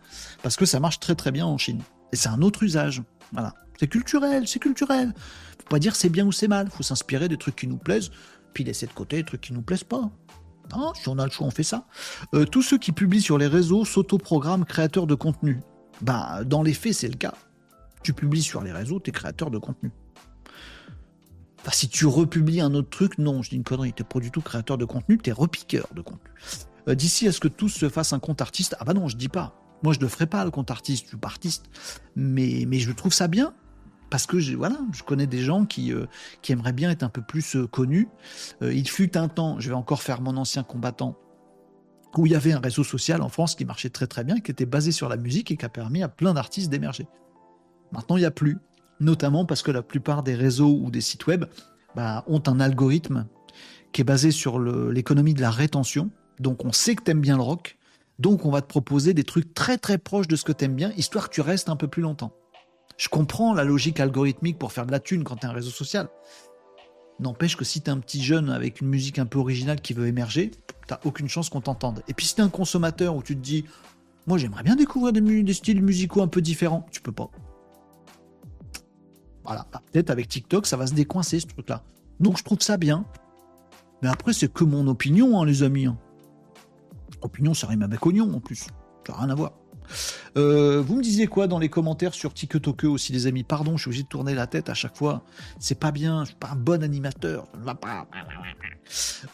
Parce que ça marche très très bien en Chine. Et c'est un autre usage. Voilà. C'est culturel, c'est culturel. Faut pas dire c'est bien ou c'est mal. Faut s'inspirer des trucs qui nous plaisent, puis laisser de côté les trucs qui nous plaisent pas. Non, si on a le choix, on fait ça. Euh, tous ceux qui publient sur les réseaux s'autoprogramment créateurs de contenu. Bah, dans les faits, c'est le cas. Tu publies sur les réseaux, tu es créateur de contenu si tu republies un autre truc, non, je dis une connerie, t'es pas du tout créateur de contenu, t'es repiqueur de contenu. Euh, d'ici à ce que tous se fassent un compte artiste, ah bah non, je dis pas. Moi, je ne ferai pas le compte artiste, je suis pas artiste. Mais, je trouve ça bien parce que je, voilà, je connais des gens qui, euh, qui aimeraient bien être un peu plus euh, connus. il fut un temps, je vais encore faire mon ancien combattant, où il y avait un réseau social en France qui marchait très très bien, qui était basé sur la musique et qui a permis à plein d'artistes d'émerger. Maintenant, il n'y a plus, notamment parce que la plupart des réseaux ou des sites web bah, ont un algorithme qui est basé sur l'économie de la rétention. Donc on sait que tu aimes bien le rock, donc on va te proposer des trucs très très proches de ce que tu aimes bien, histoire que tu restes un peu plus longtemps. Je comprends la logique algorithmique pour faire de la thune quand tu un réseau social. N'empêche que si tu es un petit jeune avec une musique un peu originale qui veut émerger, t'as aucune chance qu'on t'entende. Et puis si tu es un consommateur où tu te dis, moi j'aimerais bien découvrir des, styles musicaux un peu différents, tu peux pas. Voilà, bah, peut-être avec TikTok ça va se décoincer ce truc-là. Donc je trouve ça bien. Mais après c'est que mon opinion, hein, les amis. Hein. Opinion, ça rime avec oignon en plus. Ça n'a rien à voir. Euh, vous me disiez quoi dans les commentaires sur TikTok aussi, les amis? Pardon, je suis obligé de tourner la tête à chaque fois. C'est pas bien, je suis pas un bon animateur.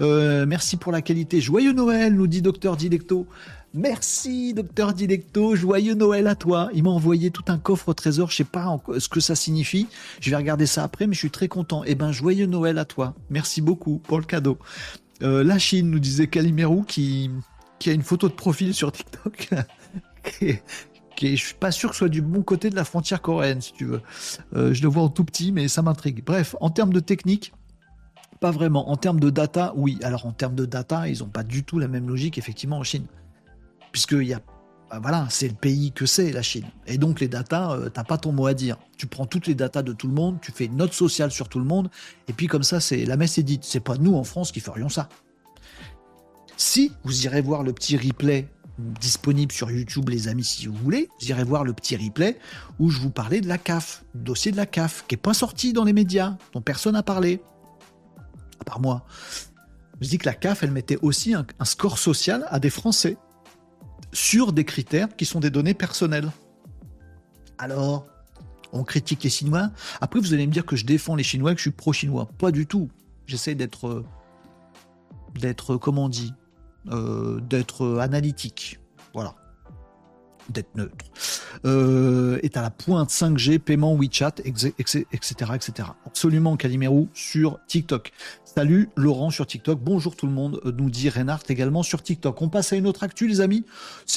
Euh, merci pour la qualité. Joyeux Noël, nous dit Docteur Dilecto. Merci, docteur Dilecto. Joyeux Noël à toi. Il m'a envoyé tout un coffre au trésor. Je sais pas ce que ça signifie. Je vais regarder ça après, mais je suis très content. Eh ben, joyeux Noël à toi. Merci beaucoup pour le cadeau. Euh, la Chine nous disait Calimero qui, qui a une photo de profil sur TikTok. qui, qui je suis pas sûr que ce soit du bon côté de la frontière coréenne, si tu veux. Euh, je le vois en tout petit, mais ça m'intrigue. Bref, en termes de technique, pas vraiment. En termes de data, oui. Alors en termes de data, ils n'ont pas du tout la même logique, effectivement, en Chine. Puisque y a, bah, voilà, c'est le pays que c'est, la Chine. Et donc les datas, euh, t'as pas ton mot à dire. Tu prends toutes les datas de tout le monde, tu fais une note sociale sur tout le monde, et puis comme ça, c'est la messe est dite. C'est pas nous en France qui ferions ça. Si vous irez voir le petit replay disponible sur YouTube, les amis, si vous voulez. Vous irez voir le petit replay où je vous parlais de la CAF, dossier de la CAF, qui n'est pas sorti dans les médias, dont personne n'a parlé, à part moi. Je dis que la CAF, elle mettait aussi un, score social à des Français sur des critères qui sont des données personnelles. Alors, on critique les Chinois. Après, vous allez me dire que je défends les Chinois, que je suis pro-chinois. Pas du tout. J'essaie d'être, d'être, comment on dit, euh, d'être analytique. Voilà. D'être neutre. Euh, est à la pointe 5G, paiement WeChat, etc. etc. Absolument, Calimero sur TikTok. Salut Laurent sur TikTok. Bonjour tout le monde, euh, nous dit Reinhardt également sur TikTok. On passe à une autre actu, les amis.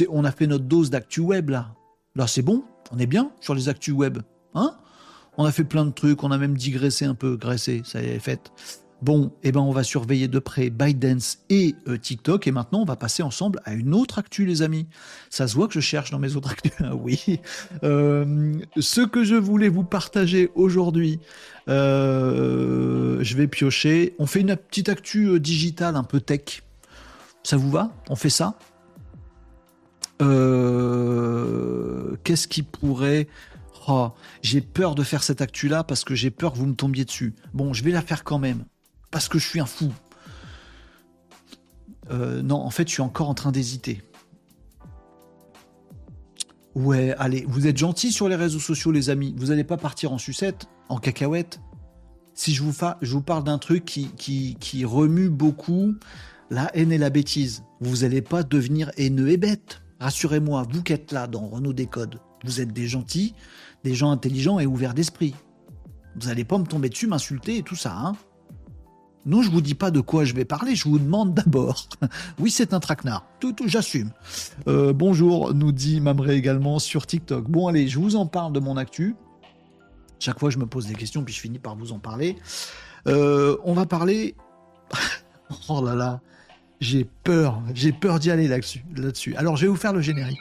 On a fait notre dose d'actu web là. Là, c'est bon? On est bien sur les actus web. Hein? On a fait plein de trucs. On a même digressé un peu. Graissé, ça y est fait. Bon, eh ben on va surveiller de près ByteDance et euh, TikTok. Et maintenant, on va passer ensemble à une autre actu, les amis. Ça se voit que je cherche dans mes autres actus. Ah oui. Euh, ce que je voulais vous partager aujourd'hui, euh, je vais piocher. On fait une petite actu digitale, un peu tech. Ça vous va? On fait ça? Qu'est-ce qui pourrait... Oh, j'ai peur de faire cette actu-là parce que j'ai peur que vous me tombiez dessus. Bon, je vais la faire quand même parce que je suis un fou. Euh, non, en fait, je suis encore en train d'hésiter. Ouais, allez, vous êtes gentils sur les réseaux sociaux, les amis. Vous n'allez pas partir en sucette, en cacahuète. Si je vous, parle d'un truc qui, remue beaucoup la haine et la bêtise, vous n'allez pas devenir haineux et bête. Rassurez-moi, vous qui êtes là dans Renault Décode, vous êtes des gentils, des gens intelligents et ouverts d'esprit. Vous n'allez pas me tomber dessus, m'insulter et tout ça, hein non, je vous dis pas de quoi je vais parler, je vous demande d'abord. oui, c'est un traquenard. Tout, tout j'assume. Euh, bonjour, nous dit Mamré également sur TikTok. Bon, allez, je vous en parle de mon actu. Chaque fois, je me pose des questions, puis je finis par vous en parler. Euh, on va parler. oh là là, j'ai peur, j'ai peur d'y aller là-dessus. Là-dessus. Alors, je vais vous faire le générique.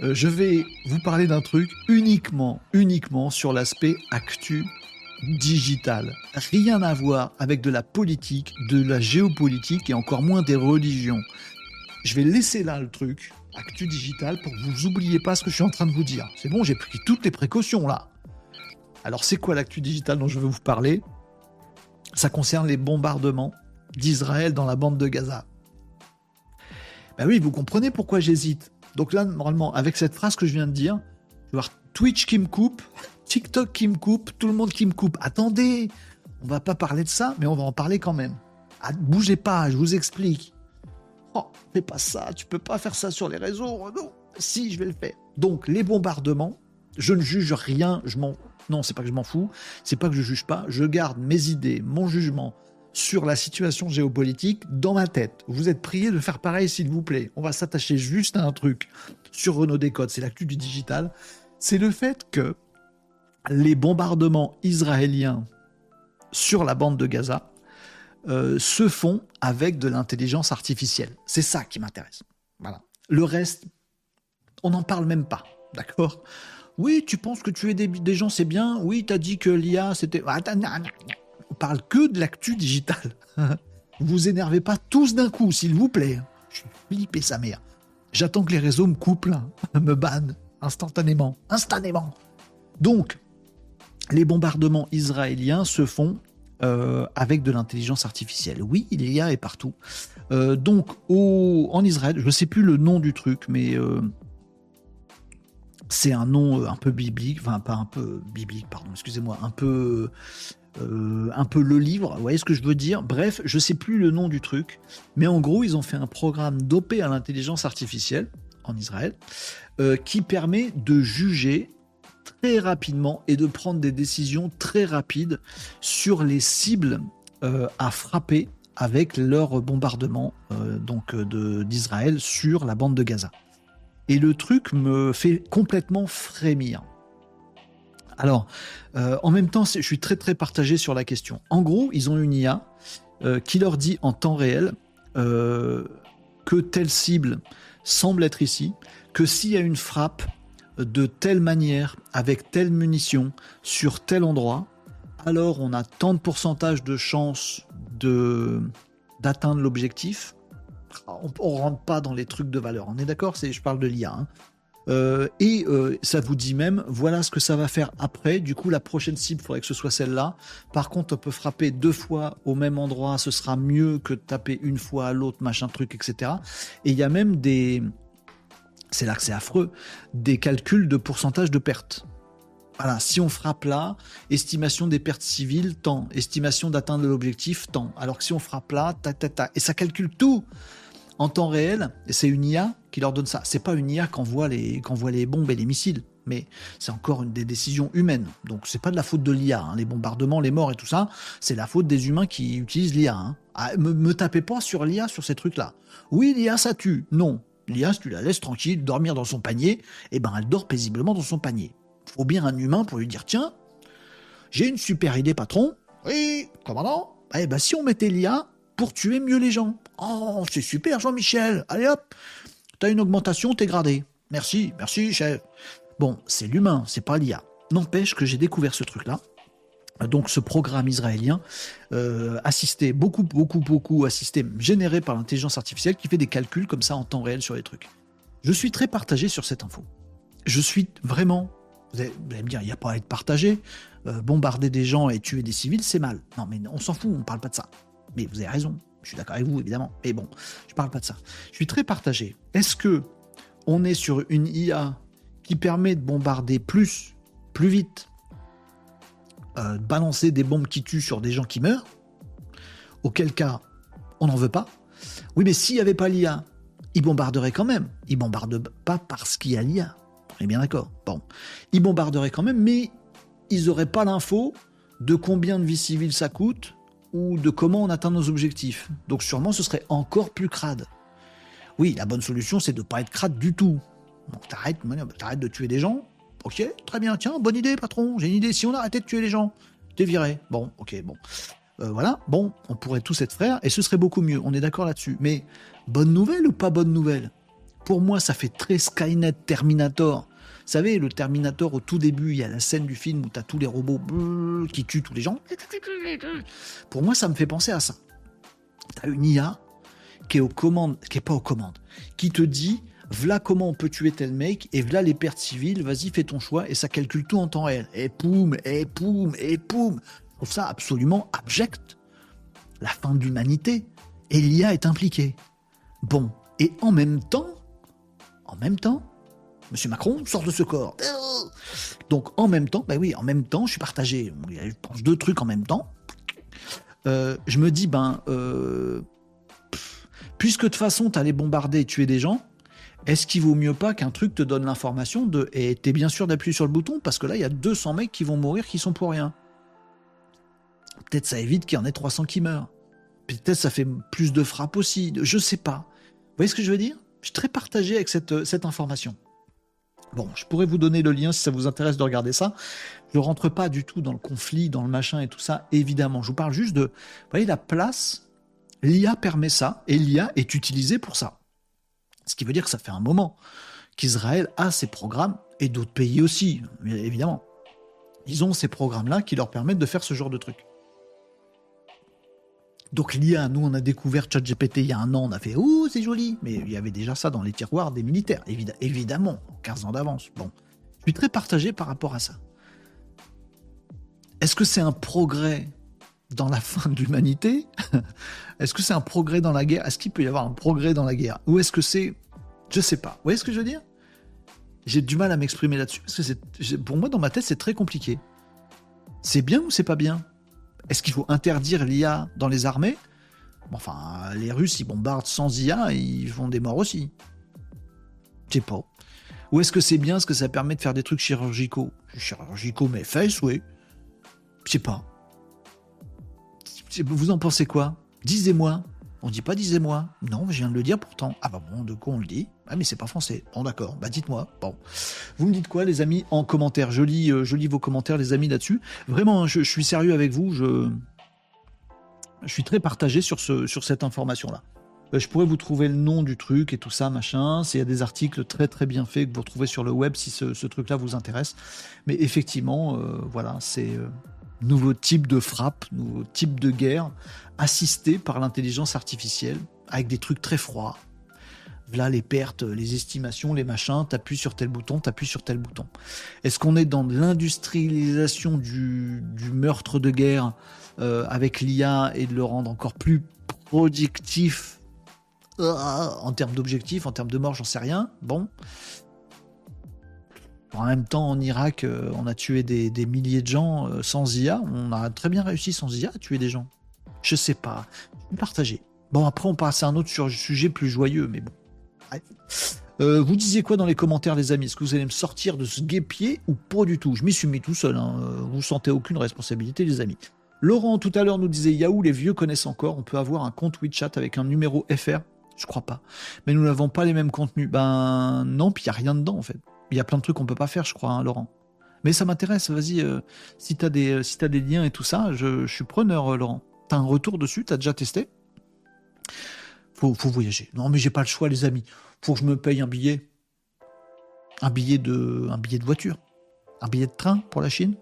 Euh, je vais vous parler d'un truc uniquement, uniquement sur l'aspect actu digital. Rien à voir avec de la politique, de la géopolitique et encore moins des religions. Je vais laisser là le truc, actu digital, pour que vous n'oubliez pas ce que je suis en train de vous dire. C'est bon, j'ai pris toutes les précautions là. Alors c'est quoi l'actu digital dont je veux vous parler? Ça concerne les bombardements d'Israël dans la bande de Gaza. Ben oui, vous comprenez pourquoi j'hésite. Donc là, normalement, avec cette phrase que je viens de dire, je vais voir Twitch qui me coupe, TikTok qui me coupe, tout le monde qui me coupe. Attendez, on va pas parler de ça, mais on va en parler quand même. Ah, bougez pas, je vous explique. Oh, fais pas ça, tu peux pas faire ça sur les réseaux, Renaud. Si, je vais le faire. Donc, les bombardements, je ne juge rien, je m'en. Non, c'est pas que je m'en fous, c'est pas que je juge pas, je garde mes idées, mon jugement sur la situation géopolitique dans ma tête. Vous êtes prié de faire pareil, s'il vous plaît. On va s'attacher juste à un truc sur Renault Décode, c'est l'actu du digital. C'est le fait que les bombardements israéliens sur la bande de Gaza euh, se font avec de l'intelligence artificielle. C'est ça qui m'intéresse. Voilà. Le reste, on n'en parle même pas. D'accord? Oui, tu penses que tuer des, des gens, c'est bien? Oui, tu as dit que l'IA, c'était... On parle que de l'actu digital. vous énervez pas tous d'un coup, s'il vous plaît. Je suis flippé sa mère. J'attends que les réseaux me coupent, me bannent instantanément. Instantanément. Donc, les bombardements israéliens se font euh, avec de l'intelligence artificielle. Oui, il y a et partout. Euh, donc, en Israël, je ne sais plus le nom du truc, mais euh, c'est un nom un peu biblique, enfin pas un peu biblique, pardon, excusez-moi, un peu, un peu le livre. Vous voyez ce que je veux dire? Bref, je ne sais plus le nom du truc, mais en gros, ils ont fait un programme dopé à l'intelligence artificielle en Israël qui permet de juger très rapidement et de prendre des décisions très rapides sur les cibles euh, à frapper avec leur bombardement euh, donc de, d'Israël sur la bande de Gaza. Et le truc me fait complètement frémir. Alors, euh, en même temps, je suis très très partagé sur la question. En gros, ils ont une IA qui leur dit en temps réel que telle cible semble être ici, que s'il y a une frappe, de telle manière, avec telle munition, sur tel endroit, alors on a tant de pourcentage de chances de, d'atteindre l'objectif. On ne rentre pas dans les trucs de valeur, on est d'accord? Je parle de l'IA. Hein. Euh, et euh, ça vous dit même, voilà ce que ça va faire après. Du coup, la prochaine cible, il faudrait que ce soit celle-là. Par contre, on peut frapper deux fois au même endroit, ce sera mieux que de taper une fois à l'autre, machin truc, etc. Et il y a même des, c'est là que c'est affreux, des calculs de pourcentage de pertes. Voilà, si on frappe là, estimation des pertes civiles, tant, estimation d'atteindre l'objectif, tant. Alors que si on frappe là, ta, ta, ta, et ça calcule tout en temps réel, et c'est une IA qui leur donne ça. C'est pas une IA qui envoie les, les bombes et les missiles, mais c'est encore une des décisions humaines. Donc c'est pas de la faute de l'IA, hein. les bombardements, les morts et tout ça, c'est la faute des humains qui utilisent l'IA. Hein. Ah, me, me tapez pas sur l'IA sur ces trucs-là. Oui, l'IA ça tue. Non, L'IA, tu la laisses tranquille dormir dans son panier, eh ben elle dort paisiblement dans son panier. Faut bien un humain pour lui dire tiens, j'ai une super idée, patron. Oui, commandant. Eh ben si on mettait l'IA pour tuer mieux les gens. Oh, c'est super, Jean-Michel. Allez hop, t'as une augmentation, t'es gradé. Merci, merci, chef. Bon, c'est l'humain, c'est pas l'IA. N'empêche que j'ai découvert ce truc-là donc ce programme israélien euh, assisté, beaucoup, beaucoup, beaucoup assisté, généré par l'intelligence artificielle qui fait des calculs comme ça en temps réel sur les trucs. Je suis très partagé sur cette info. Je suis vraiment, vous allez, me dire, il n'y a pas à être partagé. Euh, bombarder des gens et tuer des civils, c'est mal. Non, mais on s'en fout, on ne parle pas de ça. Mais vous avez raison, je suis d'accord avec vous, évidemment. Mais bon, je ne parle pas de ça. Je suis très partagé. Est-ce que on est sur une IA qui permet de bombarder plus, plus vite, euh, balancer des bombes qui tuent sur des gens qui meurent, auquel cas on n'en veut pas. Oui, mais s'il n'y avait pas l'IA, ils bombarderaient quand même. Ils bombardent pas parce qu'il y a l'IA. On est bien d'accord. Bon, ils bombarderaient quand même, mais ils n'auraient pas l'info de combien de vies civiles ça coûte ou de comment on atteint nos objectifs. Donc sûrement ce serait encore plus crade. Oui, la bonne solution c'est de ne pas être crade du tout. Donc t'arrêtes, t'arrêtes de tuer des gens, Ok, très bien. Tiens, bonne idée, patron. J'ai une idée. Si on arrêtait de tuer les gens, t'es viré. Bon, ok, bon. Euh, voilà, bon, on pourrait tous être frères et ce serait beaucoup mieux. On est d'accord là-dessus. Mais bonne nouvelle ou pas bonne nouvelle? Pour moi, ça fait très Skynet Terminator. Vous savez, le Terminator, au tout début, il y a la scène du film où tu as tous les robots qui tuent tous les gens. Pour moi, ça me fait penser à ça. Tu as une IA qui est aux commandes, qui est pas aux commandes, qui te dit voilà comment on peut tuer tel mec, et voilà les pertes civiles, vas-y, fais ton choix, et ça calcule tout en temps réel. Et poum, et poum, et poum. Je trouve ça absolument abject. La fin de l'humanité. Et l'IA est impliquée. Bon, et en même temps, en même temps, Monsieur Macron sort de ce corps. Donc en même temps, ben oui, en même temps, je suis partagé. Je pense deux trucs en même temps. Euh, je me dis, ben, euh, Puisque de toute façon, tu allais bombarder et tuer des gens, est-ce qu'il vaut mieux pas qu'un truc te donne l'information de et t'es bien sûr d'appuyer sur le bouton parce que là il y a 200 mecs qui vont mourir qui sont pour rien. Peut-être ça évite qu'il y en ait 300 qui meurent. Peut-être ça fait plus de frappes aussi. Je sais pas. Vous voyez ce que je veux dire? Je suis très partagé avec cette, cette information. Bon, je pourrais vous donner le lien si ça vous intéresse de regarder ça. Je rentre pas du tout dans le conflit, dans le machin et tout ça, évidemment. Je vous parle juste de, vous voyez, la place, l'IA permet ça, et l'IA est utilisée pour ça. Ce qui veut dire que ça fait un moment qu'Israël a ces programmes, et d'autres pays aussi, évidemment. Ils ont ces programmes-là qui leur permettent de faire ce genre de trucs. Donc l'IA, nous on a découvert ChatGPT il y a un an, on a fait ouh c'est joli, mais il y avait déjà ça dans les tiroirs des militaires, évidemment, 15 ans d'avance. Bon, je suis très partagé par rapport à ça. Est-ce que c'est un progrès dans la fin de l'humanité Est-ce que c'est un progrès dans la guerre? Est-ce qu'il peut y avoir un progrès dans la guerre? Ou est-ce que c'est... Je sais pas. Vous voyez ce que je veux dire? J'ai du mal à m'exprimer là-dessus, parce que pour moi, dans ma tête, c'est très compliqué. C'est bien ou c'est pas bien? Est-ce qu'il faut interdire l'IA dans les armées? Enfin, les Russes, ils bombardent sans IA, ils font des morts aussi. Je sais pas. Ou est-ce que c'est bien, ce que ça permet de faire des trucs chirurgicaux? Chirurgicaux, mais fesses, oui. Je sais pas. Vous en pensez quoi? Disez-moi. On dit pas disez-moi. Non, je viens de le dire pourtant. Ah bah bon, de quoi on le dit? Ah mais c'est pas français. Bon d'accord, bah dites-moi. Bon. Vous me dites quoi les amis en commentaire? Je lis, euh, je lis vos commentaires les amis là-dessus. Vraiment, hein, je, suis sérieux avec vous. Je, je suis très partagé sur, ce, sur cette information-là. Euh, je pourrais vous trouver le nom du truc et tout ça, machin. Il y a des articles très très bien faits que vous retrouvez sur le web si ce, truc-là vous intéresse. Mais effectivement, euh, voilà, c'est nouveau type de frappe, nouveau type de guerre, assisté par l'intelligence artificielle, avec des trucs très froids. Voilà les pertes, les estimations, les machins, t'appuies sur tel bouton, t'appuies sur tel bouton. Est-ce qu'on est dans l'industrialisation du, meurtre de guerre euh, avec l'IA et de le rendre encore plus productif euh, en termes d'objectifs, en termes de mort, j'en sais rien. Bon, en même temps, en Irak, euh, on a tué des, milliers de gens euh, sans IA. On a très bien réussi sans IA à tuer des gens. Je sais pas. Partagé. Bon, après, on passe à un autre sujet plus joyeux, mais bon. Euh, vous disiez quoi dans les commentaires, les amis? Est-ce que vous allez me sortir de ce guépier ou pas du tout? Je m'y suis mis tout seul. Hein. Vous sentez aucune responsabilité, les amis. Laurent, tout à l'heure, nous disait Yahoo, les vieux connaissent encore. On peut avoir un compte WeChat avec un numéro FR. Je crois pas. Mais nous n'avons pas les mêmes contenus. Ben non, puis il n'y a rien dedans, en fait. Il y a plein de trucs qu'on peut pas faire, je crois, hein, Laurent. Mais ça m'intéresse, vas-y, euh, si t'as des, euh, si as des liens et tout ça, je, suis preneur, euh, Laurent. T'as un retour dessus, t'as déjà testé? Faut, faut voyager. Non, mais j'ai pas le choix, les amis. Faut que je me paye un billet. Un billet de, un billet de voiture. Un billet de train pour la Chine.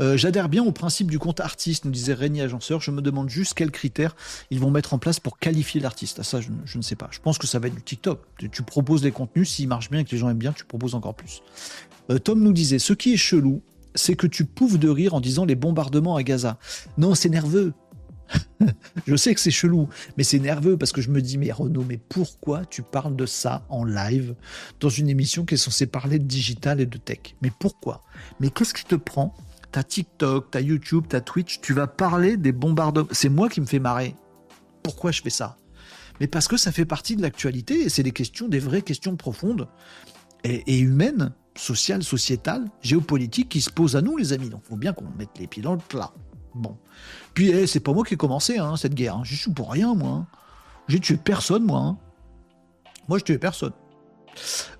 Euh, j'adhère bien au principe du compte artiste, nous disait Régnier Agenceur. Je me demande juste quels critères ils vont mettre en place pour qualifier l'artiste. Ah, ça, je, ne sais pas. Je pense que ça va être du TikTok. Tu, proposes les contenus, s'ils marchent bien et que les gens aiment bien, tu proposes encore plus. Euh, Tom nous disait Ce qui est chelou, c'est que tu pouves de rire en disant les bombardements à Gaza. Non, c'est nerveux. je sais que c'est chelou, mais c'est nerveux parce que je me dis, mais Renaud, mais pourquoi tu parles de ça en live dans une émission qui est censée parler de digital et de tech? Mais pourquoi? Mais qu'est-ce qui te prend? T'as TikTok, t'as YouTube, t'as Twitch, tu vas parler des bombardements. C'est moi qui me fais marrer. Pourquoi je fais ça? Mais parce que ça fait partie de l'actualité et c'est des questions, des vraies questions profondes et, et humaines, sociales, sociétales, géopolitiques qui se posent à nous, les amis. Donc, il faut bien qu'on mette les pieds dans le plat. Bon. Puis, eh, c'est pas moi qui ai commencé hein, cette guerre. Hein. Je suis pour rien, moi. Hein. J'ai tué personne, moi. Moi, je tué personne.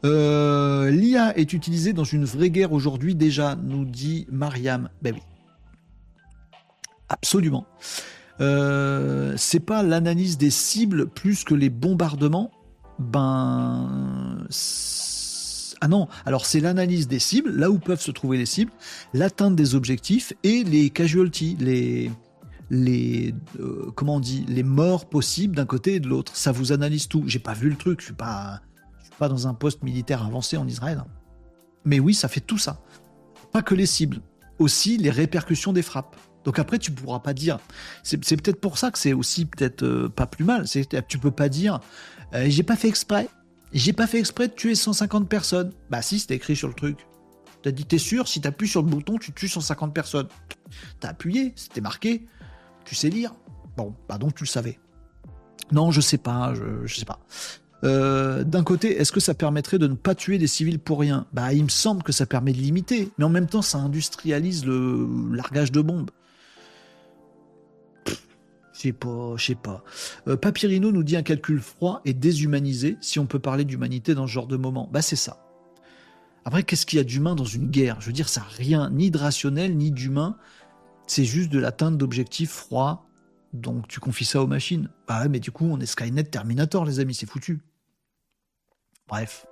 Euh, L'IA est utilisée dans une vraie guerre aujourd'hui déjà, nous dit Mariam. Ben oui. Absolument. Euh, c'est pas l'analyse des cibles plus que les bombardements? Ben. Ah non, alors c'est l'analyse des cibles, là où peuvent se trouver les cibles, l'atteinte des objectifs et les casualties, les, les euh, comment on dit, les morts possibles d'un côté et de l'autre. Ça vous analyse tout. J'ai pas vu le truc, je suis pas, suis pas dans un poste militaire avancé en Israël. Mais oui, ça fait tout ça. Pas que les cibles, aussi les répercussions des frappes. Donc après, tu pourras pas dire. C'est peut-être pour ça que c'est aussi peut-être euh, pas plus mal. Tu peux pas dire. Euh, j'ai pas fait exprès. J'ai pas fait exprès de tuer 150 personnes. Bah si, c'était écrit sur le truc. T'as dit, t'es sûr, si t'appuies sur le bouton, tu tues 150 personnes. T'as appuyé, c'était marqué. Tu sais lire. Bon, bah donc tu le savais. Non, je sais pas, je, sais pas. Euh, d'un côté, est-ce que ça permettrait de ne pas tuer des civils pour rien? Bah, il me semble que ça permet de limiter, mais en même temps, ça industrialise le largage de bombes. Je sais pas, je sais pas. Euh, Papyrino nous dit un calcul froid et déshumanisé, si on peut parler d'humanité dans ce genre de moment. Bah, c'est ça. Après, qu'est-ce qu'il y a d'humain dans une guerre? Je veux dire, ça n'a rien ni de rationnel, ni d'humain. C'est juste de l'atteinte d'objectifs froids. Donc tu confies ça aux machines. Bah ouais, mais du coup, on est Skynet Terminator, les amis, c'est foutu. Bref.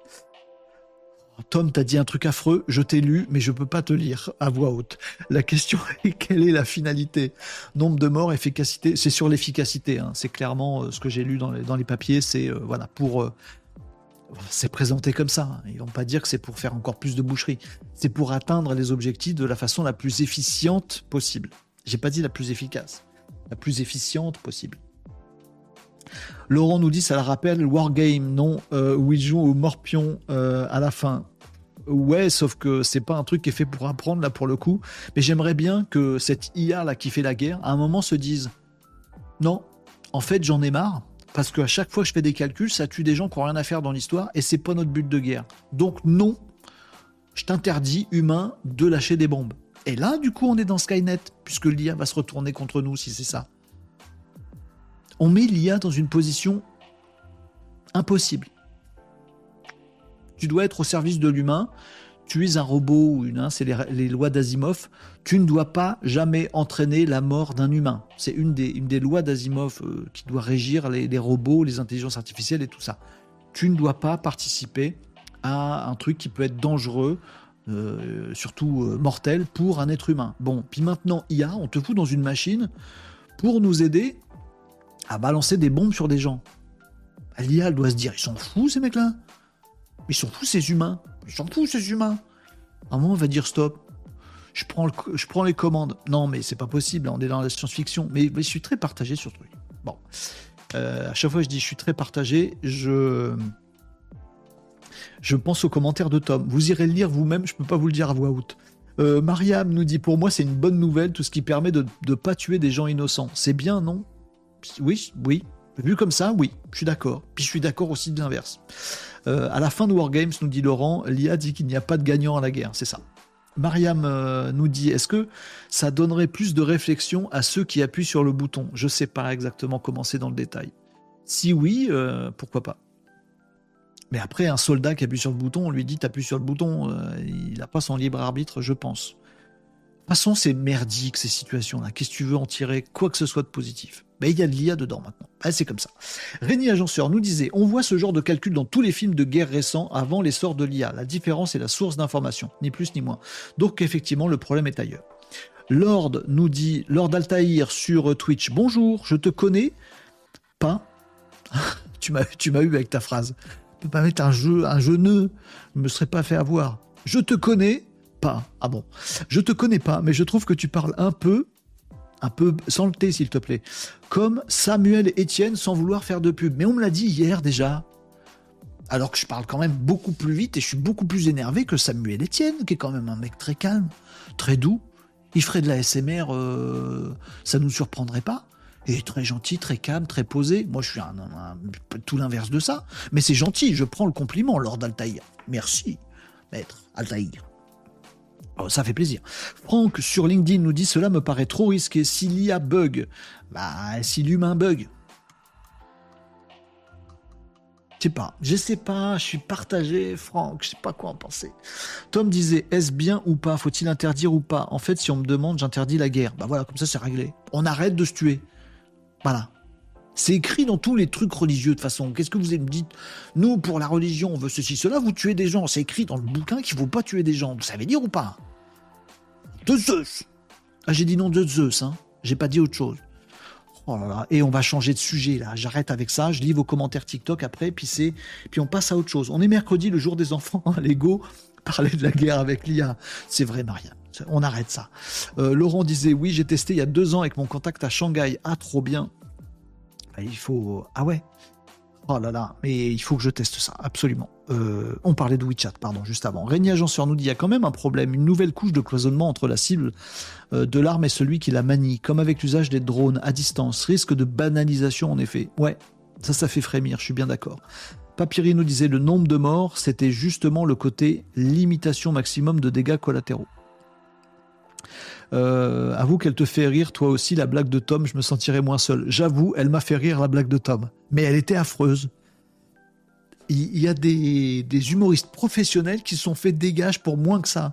Tom, t'as dit un truc affreux, je t'ai lu, mais je peux pas te lire à voix haute. La question est quelle est la finalité? Nombre de morts, efficacité, c'est sur l'efficacité. Hein. C'est clairement euh, ce que j'ai lu dans les, dans les papiers. C'est euh, voilà pour, euh, c'est présenté comme ça. Hein. Ils vont pas dire que c'est pour faire encore plus de boucherie. C'est pour atteindre les objectifs de la façon la plus efficiente possible. J'ai pas dit la plus efficace, la plus efficiente possible. Laurent nous dit ça la rappelle Wargame, non, où il joue au morpion à la fin. Ouais, sauf que c'est pas un truc qui est fait pour apprendre là pour le coup. Mais j'aimerais bien que cette IA là qui fait la guerre, à un moment se dise non, en fait j'en ai marre parce qu'à chaque fois que je fais des calculs, ça tue des gens qui n'ont rien à faire dans l'histoire et c'est pas notre but de guerre. Donc non, je t'interdis humain de lâcher des bombes. Et là, du coup, on est dans Skynet puisque l'IA va se retourner contre nous si c'est ça on met l'IA dans une position impossible. Tu dois être au service de l'humain. Tu es un robot ou une, c'est les, lois d'Asimov. Tu ne dois pas jamais entraîner la mort d'un humain. C'est une des, lois d'Asimov euh, qui doit régir les, robots, les intelligences artificielles et tout ça. Tu ne dois pas participer à un truc qui peut être dangereux, euh, surtout euh, mortel, pour un être humain. Bon, puis maintenant, IA, on te fout dans une machine pour nous aider à balancer des bombes sur des gens. L'IA, doit se dire, ils sont fous ces mecs-là. Ils sont fous ces humains. Ils sont fous ces humains. À un moment, on va dire stop. Je prends, les commandes. Non, mais c'est pas possible. On est dans la science-fiction. Mais, je suis très partagé sur ce truc. Bon. Euh, à chaque fois, je dis je suis très partagé. Je. Je pense aux commentaires de Tom. Vous irez le lire vous-même, je peux pas vous le dire à voix haute. Euh, Mariam nous dit pour moi c'est une bonne nouvelle, tout ce qui permet de ne pas tuer des gens innocents. C'est bien, non? Oui, oui. Vu comme ça, oui, je suis d'accord. Puis je suis d'accord aussi de l'inverse. Euh, à la fin de Wargames, nous dit Laurent, l'IA dit qu'il n'y a pas de gagnant à la guerre, c'est ça. Mariam euh, nous dit, est-ce que ça donnerait plus de réflexion à ceux qui appuient sur le bouton? Je ne sais pas exactement comment c'est dans le détail. Si oui, euh, pourquoi pas? Mais après, un soldat qui appuie sur le bouton, on lui dit t'appuies sur le bouton, il n'a pas son libre arbitre, je pense. De toute façon, c'est merdique ces situations-là. Qu'est-ce que tu veux en tirer? Quoi que ce soit de positif mais il y a de l'IA dedans maintenant. Ah, c'est comme ça. Rémi Agenceur nous disait On voit ce genre de calcul dans tous les films de guerre récents avant l'essor de l'IA. La différence est la source d'information, ni plus ni moins. Donc, effectivement, le problème est ailleurs. Lord nous dit Lord Altaïr sur Twitch Bonjour, je te connais pas. tu m'as eu avec ta phrase. Tu peux pas mettre un jeu, un jeu nœud. Je me serais pas fait avoir. Je te connais pas. Ah bon. Je te connais pas, mais je trouve que tu parles un peu un peu sans le thé s'il te plaît, comme Samuel Etienne sans vouloir faire de pub. Mais on me l'a dit hier déjà. Alors que je parle quand même beaucoup plus vite et je suis beaucoup plus énervé que Samuel Etienne, qui est quand même un mec très calme, très doux. Il ferait de la SMR, euh, ça nous surprendrait pas. Et très gentil, très calme, très posé. Moi, je suis un, tout l'inverse de ça. Mais c'est gentil, je prends le compliment, Lord Altaïr. Merci, maître Altaïr. Oh, ça fait plaisir. Franck sur LinkedIn nous dit cela me paraît trop risqué. S'il y a bug, bah si l'humain bug. Je sais pas, je sais pas, je suis partagé, Franck, je sais pas quoi en penser. Tom disait est-ce bien ou pas? Faut-il interdire ou pas? En fait, si on me demande, j'interdis la guerre. Bah voilà, comme ça c'est réglé. On arrête de se tuer. Voilà. C'est écrit dans tous les trucs religieux de façon. Qu'est-ce que vous me dites? Nous, pour la religion, on veut ceci, cela, vous tuez des gens. C'est écrit dans le bouquin qu'il ne faut pas tuer des gens. Vous savez dire ou pas? De Zeus Ah, j'ai dit non de Zeus, hein. J'ai pas dit autre chose. Oh. Et on va changer de sujet là. J'arrête avec ça. Je lis vos commentaires TikTok après, puis c'est, puis on passe à autre chose. On est mercredi, le jour des enfants. Lego parler de la guerre avec l'IA. C'est vrai, Maria. On arrête ça. Euh, Laurent disait oui, j'ai testé il y a deux ans avec mon contact à Shanghai. Ah, trop bien. Il faut. Ah ouais Oh là là, mais il faut que je teste ça, absolument. Euh, on parlait de WeChat, pardon, juste avant. Régnier Agenceur nous dit il y a quand même un problème, une nouvelle couche de cloisonnement entre la cible euh, de l'arme et celui qui la manie, comme avec l'usage des drones à distance. Risque de banalisation, en effet. Ouais, Ça, ça fait frémir, je suis bien d'accord. Papyrino disait le nombre de morts, c'était justement le côté limitation maximum de dégâts collatéraux. Euh, avoue qu'elle te fait rire, toi aussi, la blague de Tom, je me sentirais moins seul. J'avoue, elle m'a fait rire la blague de Tom. Mais elle était affreuse. Il y a des, humoristes professionnels qui se sont fait dégage pour moins que ça.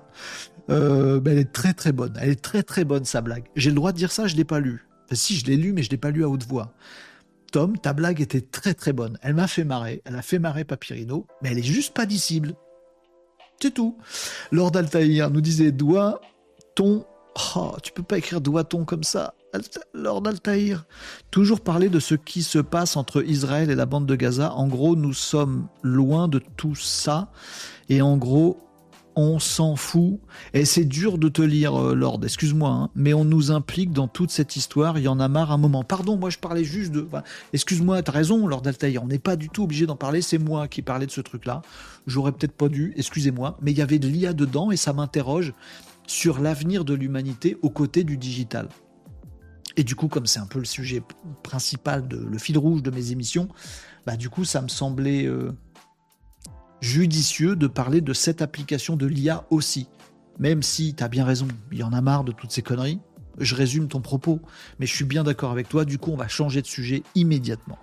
Euh, elle est très très bonne. Elle est très très bonne sa blague. J'ai le droit de dire ça, je l'ai pas lu. si, je l'ai lu, mais je l'ai pas lu à haute voix. Tom, ta blague était très très bonne. Elle m'a fait marrer. Elle a fait marrer Papyrino, mais elle est juste pas dissible. C'est tout. Lord Altaïr nous disait doigt, ton Oh, tu peux pas écrire doit-on comme ça Lord Altaïr. Toujours parler de ce qui se passe entre Israël et la bande de Gaza. En gros, nous sommes loin de tout ça. Et en gros, on s'en fout. Et c'est dur de te lire, euh, Lord, excuse-moi, hein, mais on nous implique dans toute cette histoire. Il y en a marre un moment. Pardon, moi je parlais juste de. excuse-moi, t'as raison, Lord Altaïr. On n'est pas du tout obligé d'en parler. C'est moi qui parlais de ce truc-là. J'aurais peut-être pas dû, excusez-moi. Mais il y avait de l'IA dedans et ça m'interroge sur l'avenir de l'humanité aux côtés du digital. Et du coup, comme c'est un peu le sujet principal, le fil rouge de mes émissions, bah du coup, ça me semblait euh, judicieux de parler de cette application de l'IA aussi. Même si tu as bien raison, il y en a marre de toutes ces conneries. Je résume ton propos, mais je suis bien d'accord avec toi. Du coup, on va changer de sujet immédiatement.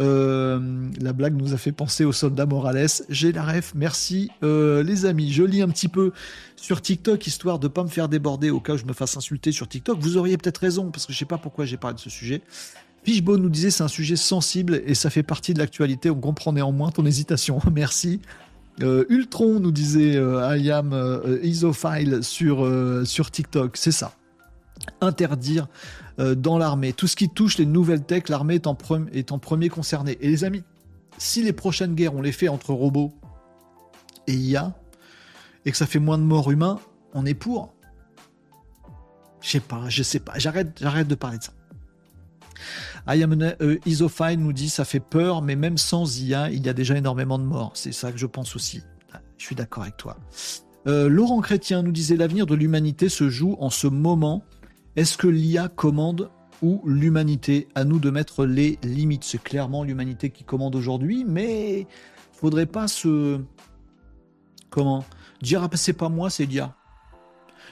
Euh, la blague nous a fait penser au soldat Morales. J'ai la ref, merci euh, les amis. Je lis un petit peu sur TikTok, histoire de pas me faire déborder au cas où je me fasse insulter sur TikTok. Vous auriez peut-être raison, parce que je sais pas pourquoi j'ai parlé de ce sujet. Fishbone nous disait c'est un sujet sensible et ça fait partie de l'actualité. On comprend néanmoins ton hésitation. Merci. Euh, Ultron nous disait I am isophile sur, sur TikTok. C'est ça. Interdire euh, dans l'armée. Tout ce qui touche les nouvelles techs, l'armée est, en premier concerné. Et les amis, si les prochaines guerres, on les fait entre robots et IA, et que ça fait moins de morts humains, on est pour. Je sais pas, je sais pas. J'arrête, de parler de ça. I am uh, nous dit ça fait peur, mais même sans IA, il y a déjà énormément de morts. C'est ça que je pense aussi. Je suis d'accord avec toi. Euh, Laurent Chrétien nous disait l'avenir de l'humanité se joue en ce moment est-ce que l'IA commande ou l'humanité? À nous de mettre les limites. C'est clairement l'humanité qui commande aujourd'hui, mais faudrait pas se. Comment? Dire, ah, c'est pas moi, c'est l'IA.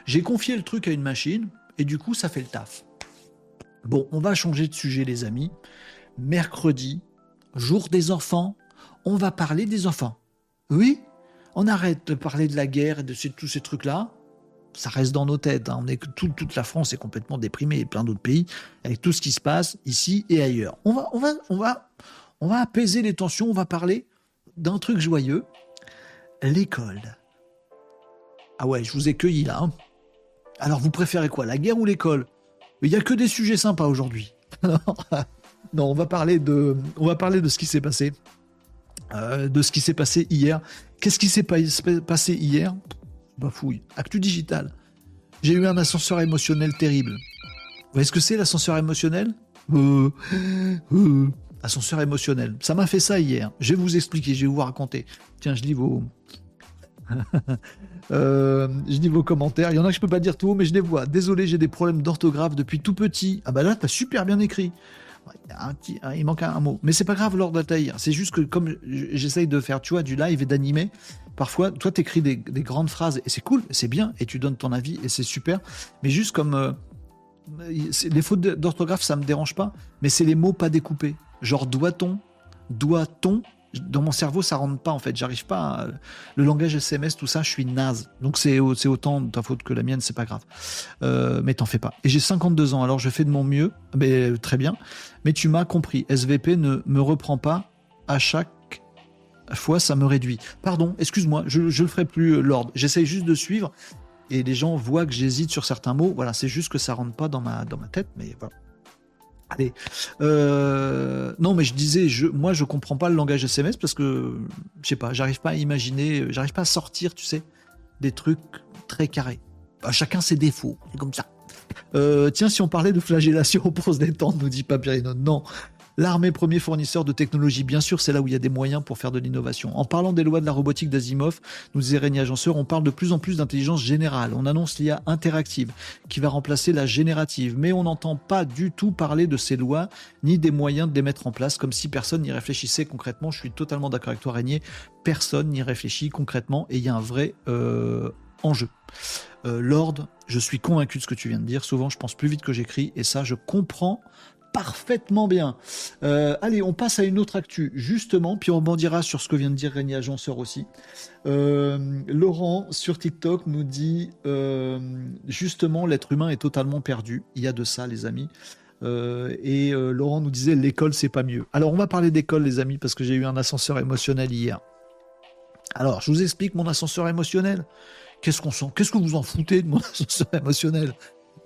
J'ai confié le truc à une machine, et du coup, ça fait le taf. Bon, on va changer de sujet, les amis. Mercredi, jour des enfants, on va parler des enfants. Oui, on arrête de parler de la guerre et de tous ces trucs-là ça reste dans nos têtes. Hein. On est toute la France est complètement déprimée et plein d'autres pays avec tout ce qui se passe ici et ailleurs. On va, on va, on va, on va apaiser les tensions. On va parler d'un truc joyeux, l'école. Ah ouais, je vous ai cueilli là. Hein. Alors vous préférez quoi, la guerre ou l'école? Il n'y a que des sujets sympas aujourd'hui. non, on va parler de, on va parler de ce qui s'est passé, euh, de ce qui s'est passé hier. Qu'est-ce qui s'est passé hier? Bafouille. Actu digital. J'ai eu un ascenseur émotionnel terrible. Vous voyez ce que c'est l'ascenseur émotionnel? Euh, euh, Ascenseur émotionnel. Ça m'a fait ça hier. Je vais vous expliquer, je vais vous raconter. Tiens, je lis vos. Euh, je lis vos commentaires. Il y en a que je peux pas dire tout haut, mais je les vois. Désolé, j'ai des problèmes d'orthographe depuis tout petit. Ah bah là, t'as super bien écrit. Il manque un, mot. Mais c'est pas grave, Lord Altaïr. C'est juste que comme j'essaye de faire, tu vois, du live et d'animer, parfois, toi, tu écris des, grandes phrases et c'est cool, c'est bien, et tu donnes ton avis et c'est super. Mais juste comme. Euh, les fautes d'orthographe, ça me dérange pas, mais c'est les mots pas découpés. Genre doit-on, doit-on. Dans mon cerveau, ça rentre pas en fait. J'arrive pas. Le langage SMS, tout ça, je suis naze. Donc c'est autant ta faute que la mienne, c'est pas grave. Euh, mais t'en fais pas. Et j'ai 52 ans, alors je fais de mon mieux. Mais très bien. Mais tu m'as compris. SVP ne me reprend pas à chaque fois, ça me réduit. Pardon, excuse-moi, je ne le ferai plus, euh, Lord. J'essaye juste de suivre et les gens voient que j'hésite sur certains mots. Voilà, c'est juste que ça rentre pas dans ma, dans ma tête, mais voilà. Allez. Euh, non, mais je disais, moi, je comprends pas le langage SMS parce que, je sais pas, j'arrive pas à imaginer, j'arrive pas à sortir, tu sais, des trucs très carrés. Bah, chacun ses défauts, c'est comme ça. Euh, tiens, si on parlait de flagellation pour se détendre, nous dit Papyrino. Non, L'armée, premier fournisseur de technologie, bien sûr, c'est là où il y a des moyens pour faire de l'innovation. En parlant des lois de la robotique d'Asimov, nous disait Régnier Agenceur, on parle de plus en plus d'intelligence générale. On annonce l'IA interactive qui va remplacer la générative, mais on n'entend pas du tout parler de ces lois ni des moyens de les mettre en place, comme si personne n'y réfléchissait concrètement. Je suis totalement d'accord avec toi, Régnier. Personne n'y réfléchit concrètement et il y a un vrai euh, enjeu. Euh, Lord, je suis convaincu de ce que tu viens de dire. Souvent, je pense plus vite que j'écris et ça, je comprends parfaitement bien. Euh, allez, on passe à une autre actu, justement, puis on rebondira sur ce que vient de dire Régnier Agenceur aussi. Euh, Laurent, sur TikTok, nous dit, justement, l'être humain est totalement perdu. Il y a de ça, les amis. et Laurent nous disait, l'école, c'est pas mieux. Alors, on va parler d'école, les amis, parce que j'ai eu un ascenseur émotionnel hier. Alors, je vous explique mon ascenseur émotionnel. Qu'est-ce qu'on sent? Qu'est-ce que vous en foutez de mon ascenseur émotionnel?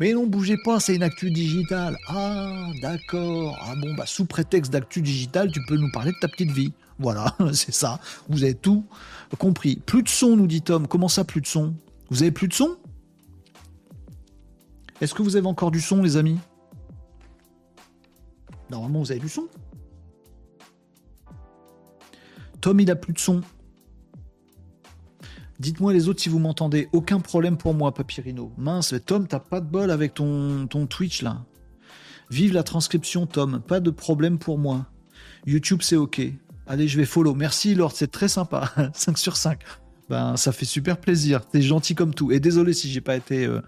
Mais non, bougez pas, c'est une actu digitale. Ah, d'accord. Ah bon, bah sous prétexte d'actu digitale, tu peux nous parler de ta petite vie. Voilà, c'est ça. Vous avez tout compris. Plus de son, nous dit Tom. Comment ça, plus de son? Vous avez plus de son? Est-ce que vous avez encore du son, les amis? Normalement, vous avez du son. Tom, il a plus de son. Dites-moi les autres si vous m'entendez. Aucun problème pour moi, Papyrino. Mince, Tom, t'as pas de bol avec ton, ton Twitch là. Vive la transcription, Tom. Pas de problème pour moi. YouTube, c'est OK. Allez, je vais follow. Merci, Lord, c'est très sympa. 5 sur 5. Ben, ça fait super plaisir. T'es gentil comme tout. Et désolé si j'ai pas été euh,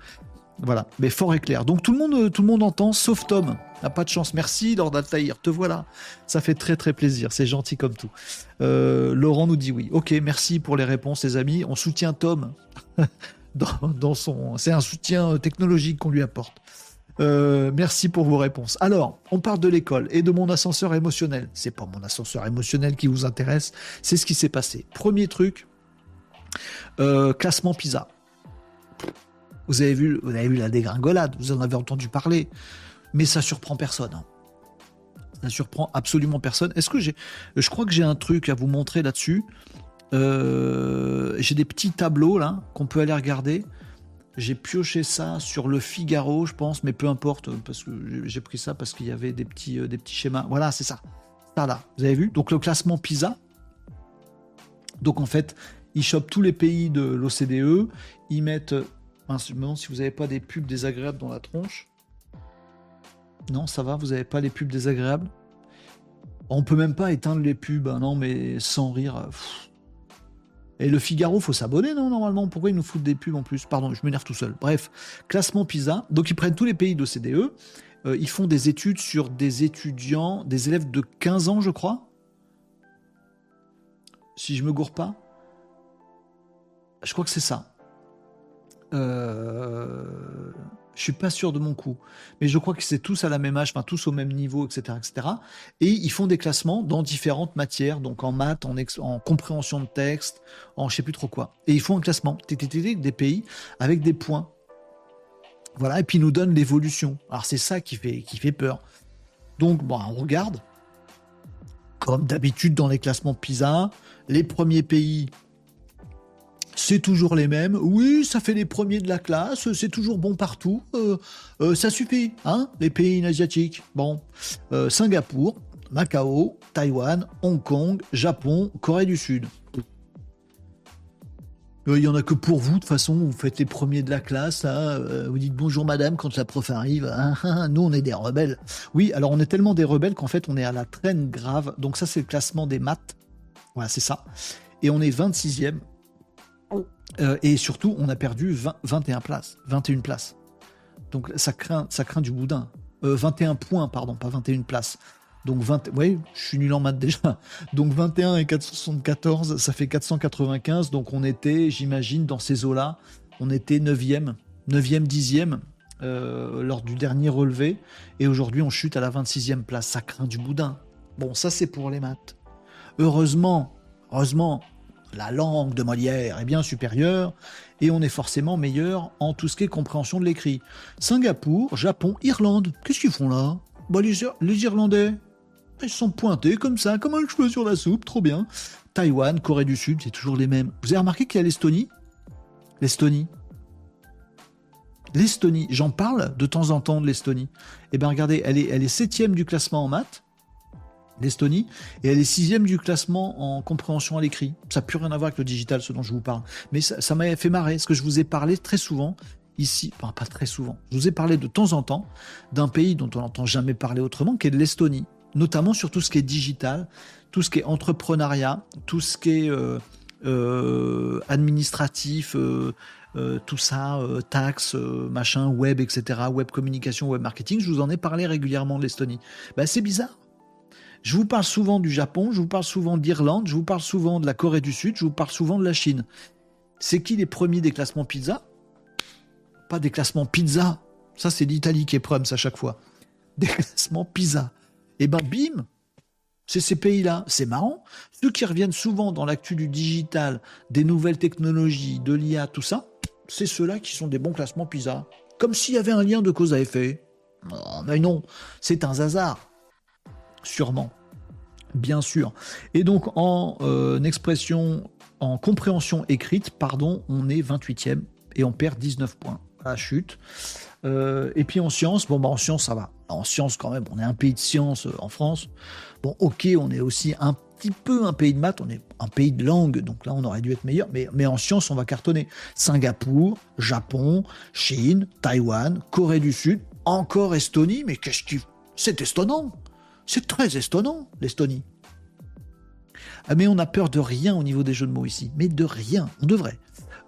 voilà, mais fort et clair. Donc tout le monde, tout le monde entend, sauf Tom. N'a pas de chance. Merci, Lord Altaïr. Te voilà. Ça fait très très plaisir. C'est gentil comme tout. Euh, Laurent nous dit oui. Ok, merci pour les réponses, les amis. On soutient Tom dans, son. C'est un soutien technologique qu'on lui apporte. Euh, merci pour vos réponses. Alors, on parle de l'école et de mon ascenseur émotionnel. C'est pas mon ascenseur émotionnel qui vous intéresse, c'est ce qui s'est passé. Premier truc, euh, classement PISA. Vous avez vu, vous avez vu la dégringolade, vous en avez entendu parler, mais ça surprend personne. Hein. Ça surprend absolument personne. Est-ce que j'ai, je crois que j'ai un truc à vous montrer là-dessus. Euh, j'ai des petits tableaux là qu'on peut aller regarder. J'ai pioché ça sur le Figaro, je pense, mais peu importe, parce que j'ai pris ça parce qu'il y avait des petits, euh, des petits schémas. Voilà, c'est ça. Ça là, vous avez vu? Donc le classement PISA. Donc en fait, ils chopent tous les pays de l'OCDE, ils mettent me demande si vous n'avez pas des pubs désagréables dans la tronche. Non, ça va, vous n'avez pas les pubs désagréables On peut même pas éteindre les pubs, hein, non, mais sans rire. Euh, Et le Figaro, faut s'abonner, non, normalement Pourquoi ils nous foutent des pubs en plus? Pardon, je m'énerve tout seul. Bref, classement PISA. Donc, ils prennent tous les pays d'OCDE. Euh, ils font des études sur des étudiants, des élèves de 15 ans, je crois. Si je me gourre pas. Je crois que c'est ça. Euh, je suis pas sûr de mon coup, mais je crois que c'est tous à la même âge, tous au même niveau, etc., etc. Et ils font des classements dans différentes matières, donc en maths, en, en compréhension de texte, en je sais plus trop quoi. Et ils font un classement des pays avec des points. Voilà, et puis ils nous donnent l'évolution. Alors c'est ça qui fait, qui fait peur. Donc bon, on regarde. Comme d'habitude dans les classements PISA, les premiers pays c'est toujours les mêmes. Oui, ça fait les premiers de la classe, c'est toujours bon partout. Euh, euh, ça suffit, hein, les pays asiatiques. Bon, euh, Singapour, Macao, Taïwan, Hong Kong, Japon, Corée du Sud. Il n'y en a que pour vous, de toute façon, vous faites les premiers de la classe, vous dites bonjour madame quand la prof arrive, hein, hein, hein. nous on est des rebelles. Oui, alors on est tellement des rebelles qu'en fait on est à la traîne grave, donc ça c'est le classement des maths, voilà c'est ça, et on est 26e euh, et surtout, on a perdu 21 places, 21 places. Donc ça craint, ça craint du boudin. 21 euh, points, pardon, pas 21 places. Donc 20, oui, je suis nul en maths déjà. Donc 21 et 474, ça fait 495. Donc on était, j'imagine, dans ces eaux-là, on était 9e, 9e, 10e lors du dernier relevé. Et aujourd'hui, on chute à la 26e place. Ça craint du boudin. Bon, ça c'est pour les maths. Heureusement, heureusement, la langue de Molière est bien supérieure et on est forcément meilleur en tout ce qui est compréhension de l'écrit. Singapour, Japon, Irlande, qu'est-ce qu'ils font là? Bah, les, Irlandais, ils sont pointés comme ça, comme un cheveu sur la soupe, trop bien. Taïwan, Corée du Sud, c'est toujours les mêmes. Vous avez remarqué qu'il y a l'Estonie? L'Estonie. L'Estonie, j'en parle de temps en temps de l'Estonie. Eh bien regardez, elle est, elle est septième du classement en maths. l'Estonie, et elle est sixième du classement en compréhension à l'écrit. Ça n'a plus rien à voir avec le digital, ce dont je vous parle. Mais ça m'a fait marrer, ce que je vous ai parlé très souvent ici, enfin pas très souvent, je vous ai parlé de temps en temps d'un pays dont on n'entend jamais parler autrement, qui est l'Estonie, notamment sur tout ce qui est digital, tout ce qui est entrepreneuriat, tout ce qui est euh, euh, administratif, euh, tout ça, taxes, machin, web, etc., web communication, web marketing, je vous en ai parlé régulièrement de l'Estonie. Ben, c'est bizarre. Je vous parle souvent du Japon, je vous parle souvent d'Irlande, je vous parle souvent de la Corée du Sud, je vous parle souvent de la Chine. C'est qui les premiers des classements pizza? Pas des classements pizza. Ça, c'est l'Italie qui est Prums à chaque fois. Des classements pizza. Et eh ben, bim, c'est ces pays-là. C'est marrant. Ceux qui reviennent souvent dans l'actu du digital, des nouvelles technologies, de l'IA, tout ça, c'est ceux-là qui sont des bons classements PISA. Comme s'il y avait un lien de cause à effet. mais non, c'est un hasard. Sûrement. Bien sûr. Et donc, en euh, expression, en compréhension écrite, pardon, on est 28e et on perd 19 points. La chute. Euh, et puis en sciences, bon, bah en sciences, ça va. En sciences, quand même, on est un pays de sciences euh, en France. Bon, ok, on est aussi un petit peu un pays de maths, on est un pays de langue, donc là, on aurait dû être meilleur. Mais, mais en sciences, on va cartonner. Singapour, Japon, Chine, Taïwan, Corée du Sud, encore Estonie. Mais qu'est-ce qui. C'est étonnant. C'est très étonnant, l'Estonie. Ah, mais on a peur de rien au niveau des jeux de mots ici. Mais de rien. On devrait.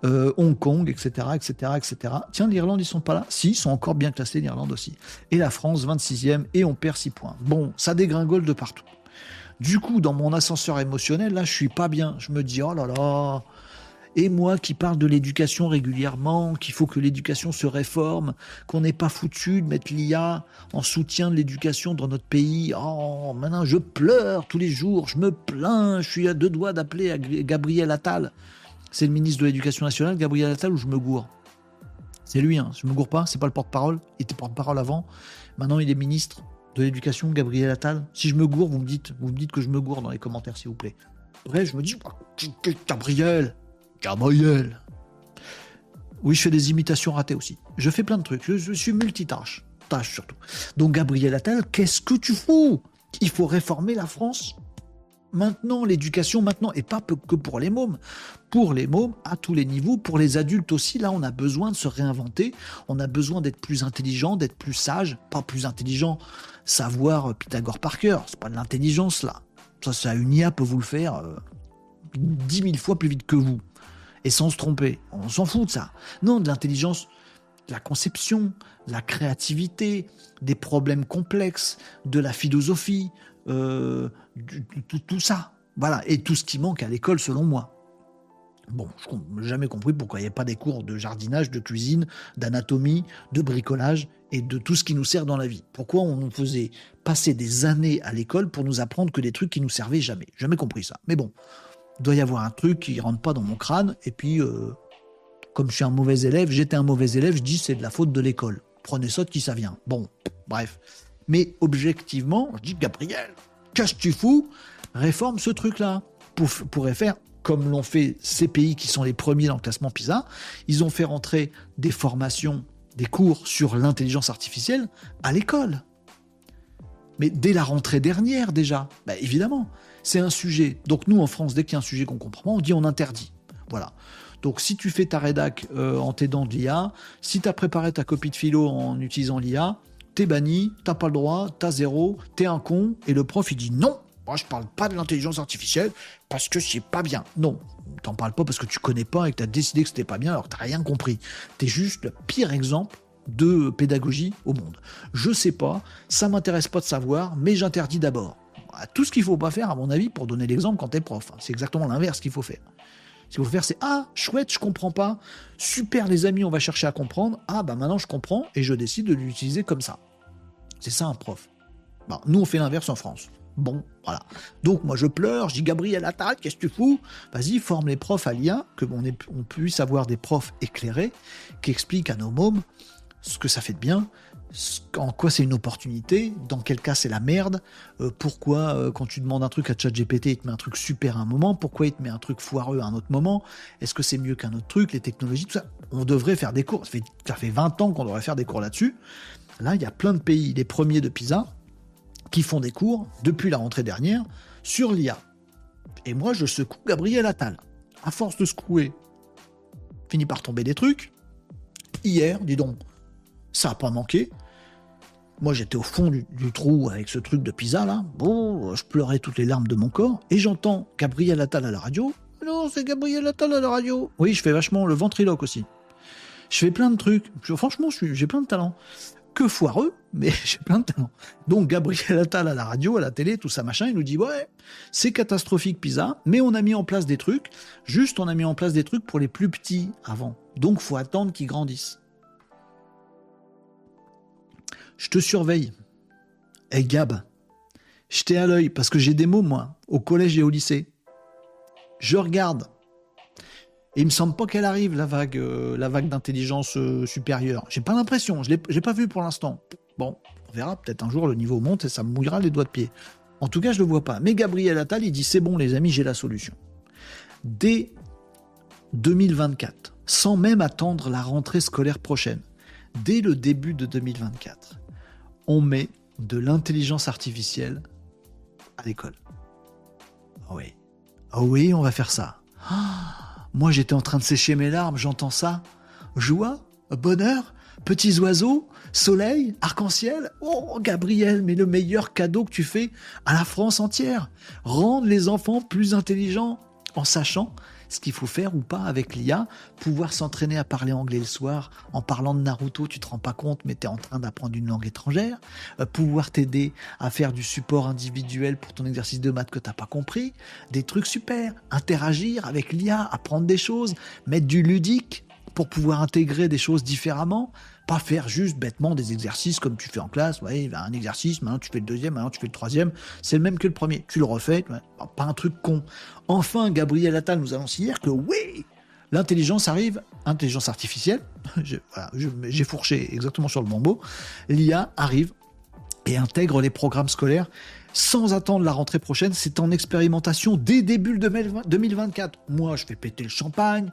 Euh, Hong Kong, etc., etc., etc. Tiens, l'Irlande, ils sont pas là Si, ils sont encore bien classés, l'Irlande aussi. Et la France, 26e, et on perd 6 points. Bon, ça dégringole de partout. Du coup, dans mon ascenseur émotionnel, là, je suis pas bien. Je me dis, oh là là, et moi qui parle de l'éducation régulièrement, qu'il faut que l'éducation se réforme, qu'on n'est pas foutu de mettre l'IA en soutien de l'éducation dans notre pays. Oh, maintenant je pleure tous les jours, je me plains, je suis à deux doigts d'appeler Gabriel Attal. C'est le ministre de l'Éducation nationale, Gabriel Attal, ou je me gourre? C'est lui, hein. je me gourre pas, c'est pas le porte-parole, il était porte-parole avant. Maintenant il est ministre de l'Éducation, Gabriel Attal. Si je me gourre, vous me dites, vous me dites que je me gourre dans les commentaires, s'il vous plaît. Bref, je me dis, Gabriel, Gabriel. Oui, je fais des imitations ratées aussi. Je fais plein de trucs. Je, suis multitâche. Tâche surtout. Donc, Gabriel Attal, qu'est-ce que tu fous? Il faut réformer la France maintenant, l'éducation maintenant, et pas que pour les mômes, pour les mômes à tous les niveaux, pour les adultes aussi, là on a besoin de se réinventer, on a besoin d'être plus intelligent, d'être plus sage, pas plus intelligent, savoir Pythagore par cœur, c'est pas de l'intelligence là, ça, ça une IA peut vous le faire euh, dix mille fois plus vite que vous, et sans se tromper, on s'en fout de ça, non, de l'intelligence, de la conception, de la créativité, des problèmes complexes, de la philosophie, euh, tout, ça. Voilà, et tout ce qui manque à l'école selon moi. Bon, je n'ai jamais compris pourquoi il n'y a pas des cours de jardinage, de cuisine, d'anatomie, de bricolage et de tout ce qui nous sert dans la vie. Pourquoi on nous faisait passer des années à l'école pour nous apprendre que des trucs qui nous servaient jamais? Jamais compris ça. Mais bon, il doit y avoir un truc qui rentre pas dans mon crâne. Et puis, euh, comme je suis un mauvais élève, j'étais un mauvais élève, je dis c'est de la faute de l'école. Prenez ça de qui ça vient. Bon, bref. Mais objectivement, je dis Gabriel, qu'est-ce que tu fous? Réforme ce truc-là. Pour, pourrait faire comme l'ont fait ces pays qui sont les premiers dans le classement PISA. Ils ont fait rentrer des formations, des cours sur l'intelligence artificielle à l'école. Mais dès la rentrée dernière déjà, bah évidemment, c'est un sujet. Donc nous en France, dès qu'il y a un sujet qu'on comprend on dit on interdit. Voilà. Donc si tu fais ta rédac euh, en t'aidant de l'IA, si tu as préparé ta copie de philo en utilisant l'IA, t'es banni, t'as pas le droit, t'as zéro, t'es un con, et le prof il dit non, moi je parle pas de l'intelligence artificielle parce que c'est pas bien. Non, t'en parles pas parce que tu connais pas et que t'as décidé que c'était pas bien alors t'as rien compris. T'es juste le pire exemple de pédagogie au monde. Je sais pas, ça m'intéresse pas de savoir, mais j'interdis d'abord. Tout ce qu'il faut pas faire, à mon avis, pour donner l'exemple quand t'es prof. Hein. C'est exactement l'inverse qu'il faut faire. Ce qu'il faut faire, c'est Ah, chouette, je comprends pas. Super, les amis, on va chercher à comprendre. Ah, bah maintenant je comprends et je décide de l'utiliser comme ça. C'est ça un prof. Bon, nous, on fait l'inverse en France. Bon, voilà. Donc, moi, je pleure, je dis Gabriel Attal, qu'est-ce que tu fous? Vas-y, forme les profs à l'IA, que on, on puisse avoir des profs éclairés qui expliquent à nos mômes ce que ça fait de bien, en quoi c'est une opportunité, dans quel cas c'est la merde, euh, pourquoi euh, quand tu demandes un truc à ChatGPT, il te met un truc super à un moment, pourquoi il te met un truc foireux à un autre moment, est-ce que c'est mieux qu'un autre truc, les technologies, tout ça. On devrait faire des cours, ça fait, ça fait 20 ans qu'on devrait faire des cours là-dessus. Là, il y a plein de pays, les premiers de PISA, qui font des cours depuis la rentrée dernière sur l'IA. Et moi, je secoue Gabriel Attal. À force de secouer, finit par tomber des trucs. Hier, dis donc, ça n'a pas manqué. Moi, j'étais au fond du, trou avec ce truc de pizza, là. Bon, je pleurais toutes les larmes de mon corps. Et j'entends Gabriel Attal à la radio. Non, c'est Gabriel Attal à la radio. Oui, je fais vachement le ventriloque aussi. Je fais plein de trucs. Franchement, j'ai plein de talents que foireux, mais j'ai plein de talent. Donc Gabriel Attal à la radio, à la télé, tout ça machin, il nous dit ouais, c'est catastrophique Pisa, mais on a mis en place des trucs. Juste, on a mis en place des trucs pour les plus petits avant. Donc faut attendre qu'ils grandissent. Je te surveille. Et hey Gab, je t'ai à l'œil parce que j'ai des mots moi au collège et au lycée. Je regarde et il me semble pas qu'elle arrive, la vague, euh, vague d'intelligence euh, supérieure. J'ai pas l'impression, je l'ai pas vu pour l'instant. Bon, on verra, peut-être un jour le niveau monte et ça me mouillera les doigts de pied. En tout cas, je le vois pas. Mais Gabriel Attal, il dit c'est bon les amis, j'ai la solution. Dès 2024, sans même attendre la rentrée scolaire prochaine, dès le début de 2024, on met de l'intelligence artificielle à l'école. Ah oui. Ah oui, on va faire ça. Ah moi, j'étais en train de sécher mes larmes, j'entends ça. Joie, bonheur, petits oiseaux, soleil, arc-en-ciel. Oh, Gabriel, mais le meilleur cadeau que tu fais à la France entière. Rendre les enfants plus intelligents en sachant ce qu'il faut faire ou pas avec l'IA, pouvoir s'entraîner à parler anglais le soir en parlant de Naruto, tu te rends pas compte, mais tu es en train d'apprendre une langue étrangère, euh, pouvoir t'aider à faire du support individuel pour ton exercice de maths que t'as pas compris, des trucs super, interagir avec l'IA, apprendre des choses, mettre du ludique pour pouvoir intégrer des choses différemment, pas faire juste bêtement des exercices comme tu fais en classe. Ouais, un exercice, maintenant tu fais le deuxième, maintenant tu fais le troisième. C'est le même que le premier. Tu le refais, pas un truc con. Enfin, Gabriel Attal nous annonce hier que oui, l'intelligence arrive, intelligence artificielle. J'ai fourché exactement sur le bon mot. L'IA arrive et intègre les programmes scolaires sans attendre la rentrée prochaine. C'est en expérimentation dès début 2024. Moi, je fais péter le champagne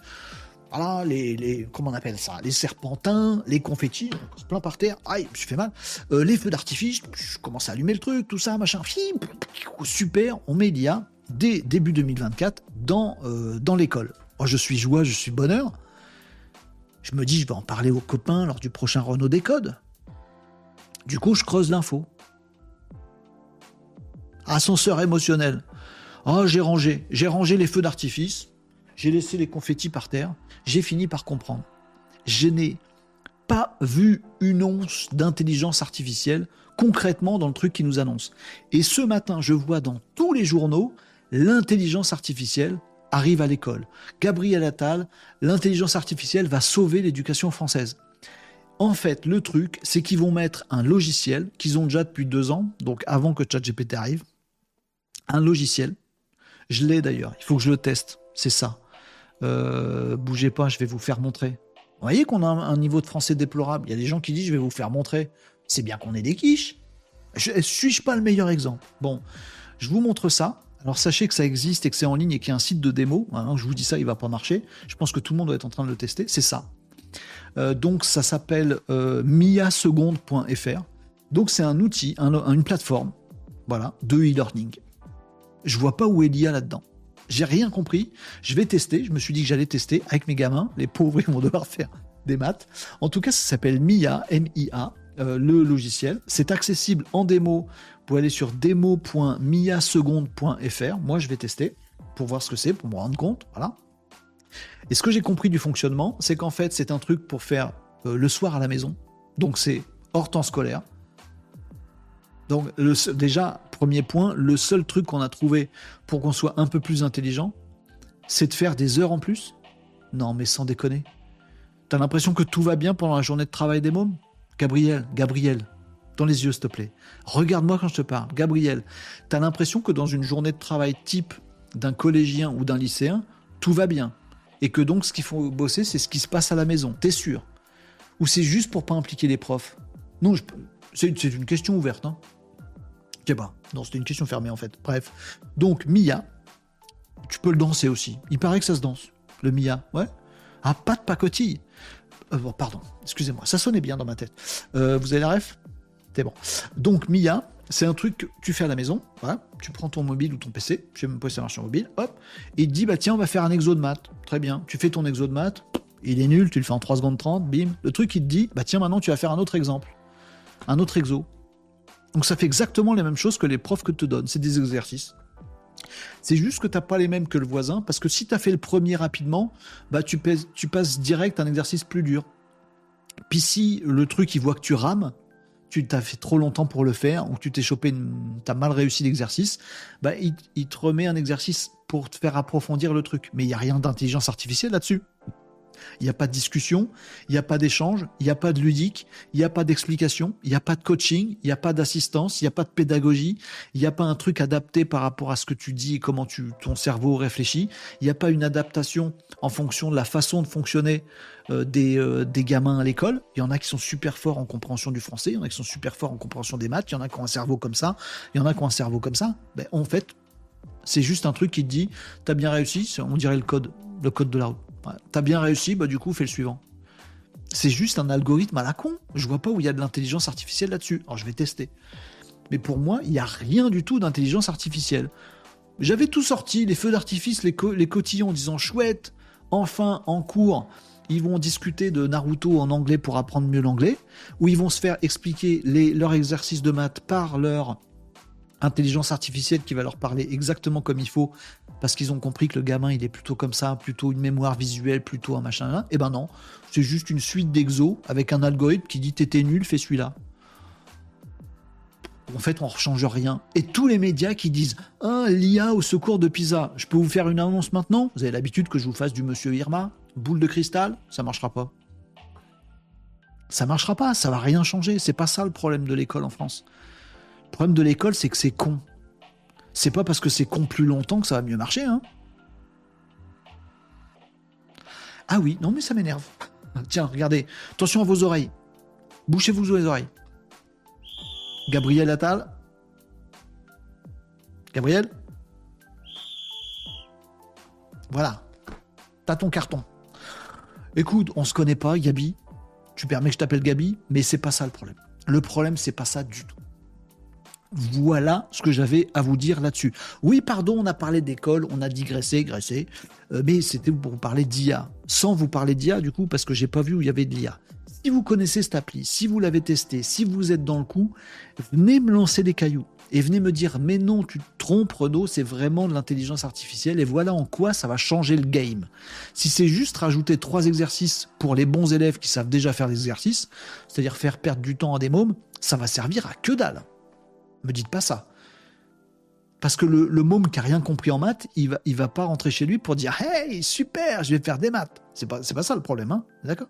voilà, les, comment on appelle ça, les serpentins, les confettis, plein par terre, aïe, je fais mal, euh, les feux d'artifice, je commence à allumer le truc, tout ça, machin, super, on met l'IA dès début 2024 dans, euh, dans l'école. Moi, je suis joie, je suis bonheur. Je me dis, je vais en parler aux copains lors du prochain Renault Décode. Du coup, je creuse l'info. Ascenseur émotionnel. Oh, j'ai rangé, j'ai rangé les feux d'artifice, j'ai laissé les confettis par terre, j'ai fini par comprendre. Je n'ai pas vu une once d'intelligence artificielle concrètement dans le truc qui nous annonce. Et ce matin, je vois dans tous les journaux l'intelligence artificielle arrive à l'école. Gabriel Attal, l'intelligence artificielle va sauver l'éducation française. En fait, le truc, c'est qu'ils vont mettre un logiciel qu'ils ont déjà depuis deux ans, donc avant que ChatGPT arrive, un logiciel. Je l'ai d'ailleurs, il faut que je le teste, c'est ça. Euh, bougez pas, je vais vous faire montrer. Vous voyez qu'on a un, niveau de français déplorable. Il y a des gens qui disent je vais vous faire montrer. C'est bien qu'on ait des quiches. Suis-je pas le meilleur exemple? Bon, je vous montre ça. Alors sachez que ça existe et que c'est en ligne et qu'il y a un site de démo. Hein, je vous dis ça, il va pas marcher. Je pense que tout le monde doit être en train de le tester. C'est ça. Euh, donc ça s'appelle euh. Donc c'est un outil, une plateforme, voilà, de e-learning. Je vois pas où est l'IA là-dedans. J'ai rien compris. Je vais tester. Je me suis dit que j'allais tester avec mes gamins. Les pauvres, ils vont devoir faire des maths. En tout cas, ça s'appelle MIA, M-I-A, euh, le logiciel. C'est accessible en démo. Vous pouvez aller sur démo.miaseconde.fr. Moi, je vais tester pour voir ce que c'est, pour me rendre compte. Voilà. Et ce que j'ai compris du fonctionnement, c'est qu'en fait, c'est un truc pour faire euh, le soir à la maison. Donc, c'est hors temps scolaire. Donc déjà, premier point, le seul truc qu'on a trouvé pour qu'on soit un peu plus intelligent, c'est de faire des heures en plus. Non, mais sans déconner. T'as l'impression que tout va bien pendant la journée de travail des mômes? Gabriel, Gabriel, dans les yeux, s'il te plaît. Regarde-moi quand je te parle. Gabriel, t'as l'impression que dans une journée de travail type d'un collégien ou d'un lycéen, tout va bien. Et que donc, ce qu'il faut bosser, c'est ce qui se passe à la maison. T'es sûr? Ou c'est juste pour pas impliquer les profs? Non, c'est une question ouverte. Hein sais pas. Non, c'était une question fermée en fait. Bref. Donc, Mia, tu peux le danser aussi. Il paraît que ça se danse, le Mia. Ouais. Ah, pas de pacotille. Euh, pardon, excusez-moi, ça sonnait bien dans ma tête. Euh, vous avez la ref? C'est bon. Donc, Mia, C'est un truc que tu fais à la maison, tu prends ton mobile ou ton PC, je sais même pas si ça marche sur mobile, hop, et il te dit, bah tiens, on va faire un exo de maths. Très bien, tu fais ton exo de maths, il est nul, tu le fais en 3 secondes 30, bim. Le truc, il te dit, bah tiens, maintenant tu vas faire un autre exemple, un autre exo. Donc ça fait exactement les mêmes choses que les profs que te donnent, c'est des exercices. C'est juste que tu n'as pas les mêmes que le voisin, parce que si tu as fait le premier rapidement, bah tu, tu passes direct à un exercice plus dur. Puis si le truc, il voit que tu rames, tu t'as fait trop longtemps pour le faire, ou tu t'es chopé, tu as mal réussi l'exercice, bah il, il, te remet un exercice pour te faire approfondir le truc. Mais il n'y a rien d'intelligence artificielle là-dessus. Il n'y a pas de discussion, il n'y a pas d'échange, il n'y a pas de ludique, il n'y a pas d'explication, il n'y a pas de coaching, il n'y a pas d'assistance, il n'y a pas de pédagogie, il n'y a pas un truc adapté par rapport à ce que tu dis et comment ton cerveau réfléchit, il n'y a pas une adaptation en fonction de la façon de fonctionner euh, des, euh, gamins à l'école. Il y en a qui sont super forts en compréhension du français, il y en a qui sont super forts en compréhension des maths, il y en a qui ont un cerveau comme ça, il y en a qui ont un cerveau comme ça. Ben, en fait, c'est juste un truc qui te dit, t'as bien réussi, on dirait le code, le code de la route. T'as bien réussi, bah du coup, fais le suivant. C'est juste un algorithme à la con. Je vois pas où il y a de l'intelligence artificielle là-dessus. Alors je vais tester. Mais pour moi, il n'y a rien du tout d'intelligence artificielle. J'avais tout sorti, les feux d'artifice, les, cotillons, disant chouette, enfin, en cours, ils vont discuter de Naruto en anglais pour apprendre mieux l'anglais, ou ils vont se faire expliquer les, leurs exercices de maths par leur intelligence artificielle qui va leur parler exactement comme il faut parce qu'ils ont compris que le gamin il est plutôt comme ça, plutôt une mémoire visuelle, plutôt un machin. Et eh ben non, c'est juste une suite d'exos avec un algorithme qui dit t'étais nul, fais celui-là. En fait, on ne change rien. Et tous les médias qui disent Ah, l'IA au secours de Pisa, je peux vous faire une annonce maintenant? Vous avez l'habitude que je vous fasse du monsieur Irma Boule de cristal Ça marchera pas. Ça marchera pas, ça va rien changer. C'est pas ça le problème de l'école en France. Le problème de l'école, c'est que c'est con. C'est pas parce que c'est con plus longtemps que ça va mieux marcher, hein. Ah oui, non mais ça m'énerve. Tiens, regardez. Attention à vos oreilles. Bouchez-vous les oreilles. Gabriel Attal. Gabriel Voilà. T'as ton carton. Écoute, on se connaît pas, Gabi. Tu permets que je t'appelle Gabi, mais c'est pas ça le problème. Le problème, c'est pas ça du tout. Voilà ce que j'avais à vous dire là-dessus. Oui, pardon, on a parlé d'école, on a digressé, graissé, euh, mais c'était pour vous parler d'IA. Sans vous parler d'IA, du coup, parce que j'ai pas vu où il y avait de l'IA. Si vous connaissez cette appli, si vous l'avez testé, si vous êtes dans le coup, venez me lancer des cailloux et venez me dire mais non, tu te trompes Renaud, c'est vraiment de l'intelligence artificielle et voilà en quoi ça va changer le game. Si c'est juste rajouter trois exercices pour les bons élèves qui savent déjà faire des exercices, c'est-à-dire faire perdre du temps à des mômes, ça va servir à que dalle. Me dites pas ça. Parce que le, môme qui a rien compris en maths, il va, va pas rentrer chez lui pour dire Hey, super, je vais faire des maths. C'est pas, pas ça le problème, hein D'accord?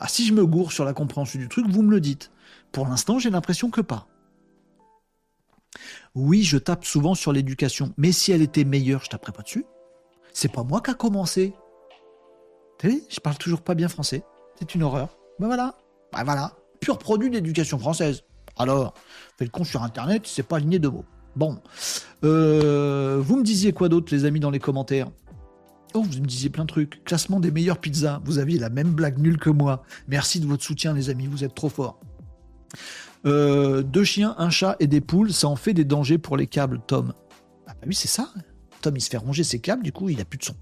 Ah, Si je me gourre sur la compréhension du truc, vous me le dites. Pour l'instant, j'ai l'impression que pas. Oui, je tape souvent sur l'éducation, mais si elle était meilleure, je taperais pas dessus. C'est pas moi qui a commencé. T'as vu, je parle toujours pas bien français. C'est une horreur. Ben voilà. Ben voilà. Pur produit d'éducation française. Alors, fais le con sur Internet, c'est pas aligné de mots. Bon. Euh, vous me disiez quoi d'autre, les amis, dans les commentaires? Oh, vous me disiez plein de trucs. Classement des meilleures pizzas. Vous aviez la même blague nulle que moi. Merci de votre soutien, les amis. Vous êtes trop forts. Euh, deux chiens, un chat et des poules, ça en fait des dangers pour les câbles, Tom. Ah bah oui, c'est ça. Tom, il se fait ronger ses câbles, du coup, il a plus de son.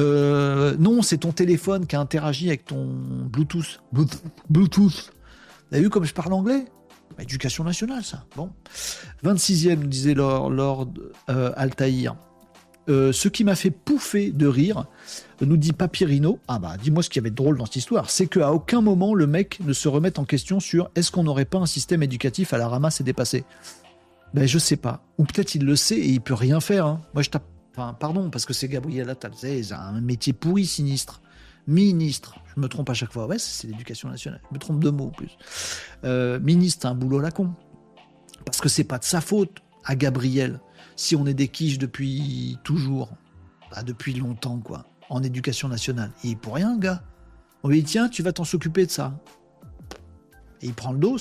Euh, non, c'est ton téléphone qui a interagi avec ton Bluetooth. Bluetooth. Avez vu comme je parle anglais? Éducation nationale, ça. Bon. 26e, nous disait Lord, Lord euh, Altaïr. Euh, ce qui m'a fait pouffer de rire, nous dit Papyrino, ah bah dis-moi ce qu'il y avait de drôle dans cette histoire, c'est qu'à aucun moment le mec ne se remette en question sur est-ce qu'on n'aurait pas un système éducatif à la ramasse et dépassé Ben je sais pas. Ou peut-être il le sait et il peut rien faire. Hein. Moi je tape. Enfin, pardon, parce que c'est Gabriel Attal, c'est un métier pourri, sinistre ministre, je me trompe à chaque fois, ouais, c'est l'éducation nationale, je me trompe de mots en plus. Euh, ministre, un boulot la con. Parce que c'est pas de sa faute à Gabriel si on est des quiches depuis toujours, bah, depuis longtemps, quoi, en éducation nationale. Est pour rien, gars. On lui dit, tiens, tu vas t'en s'occuper de ça. Et il prend le dos.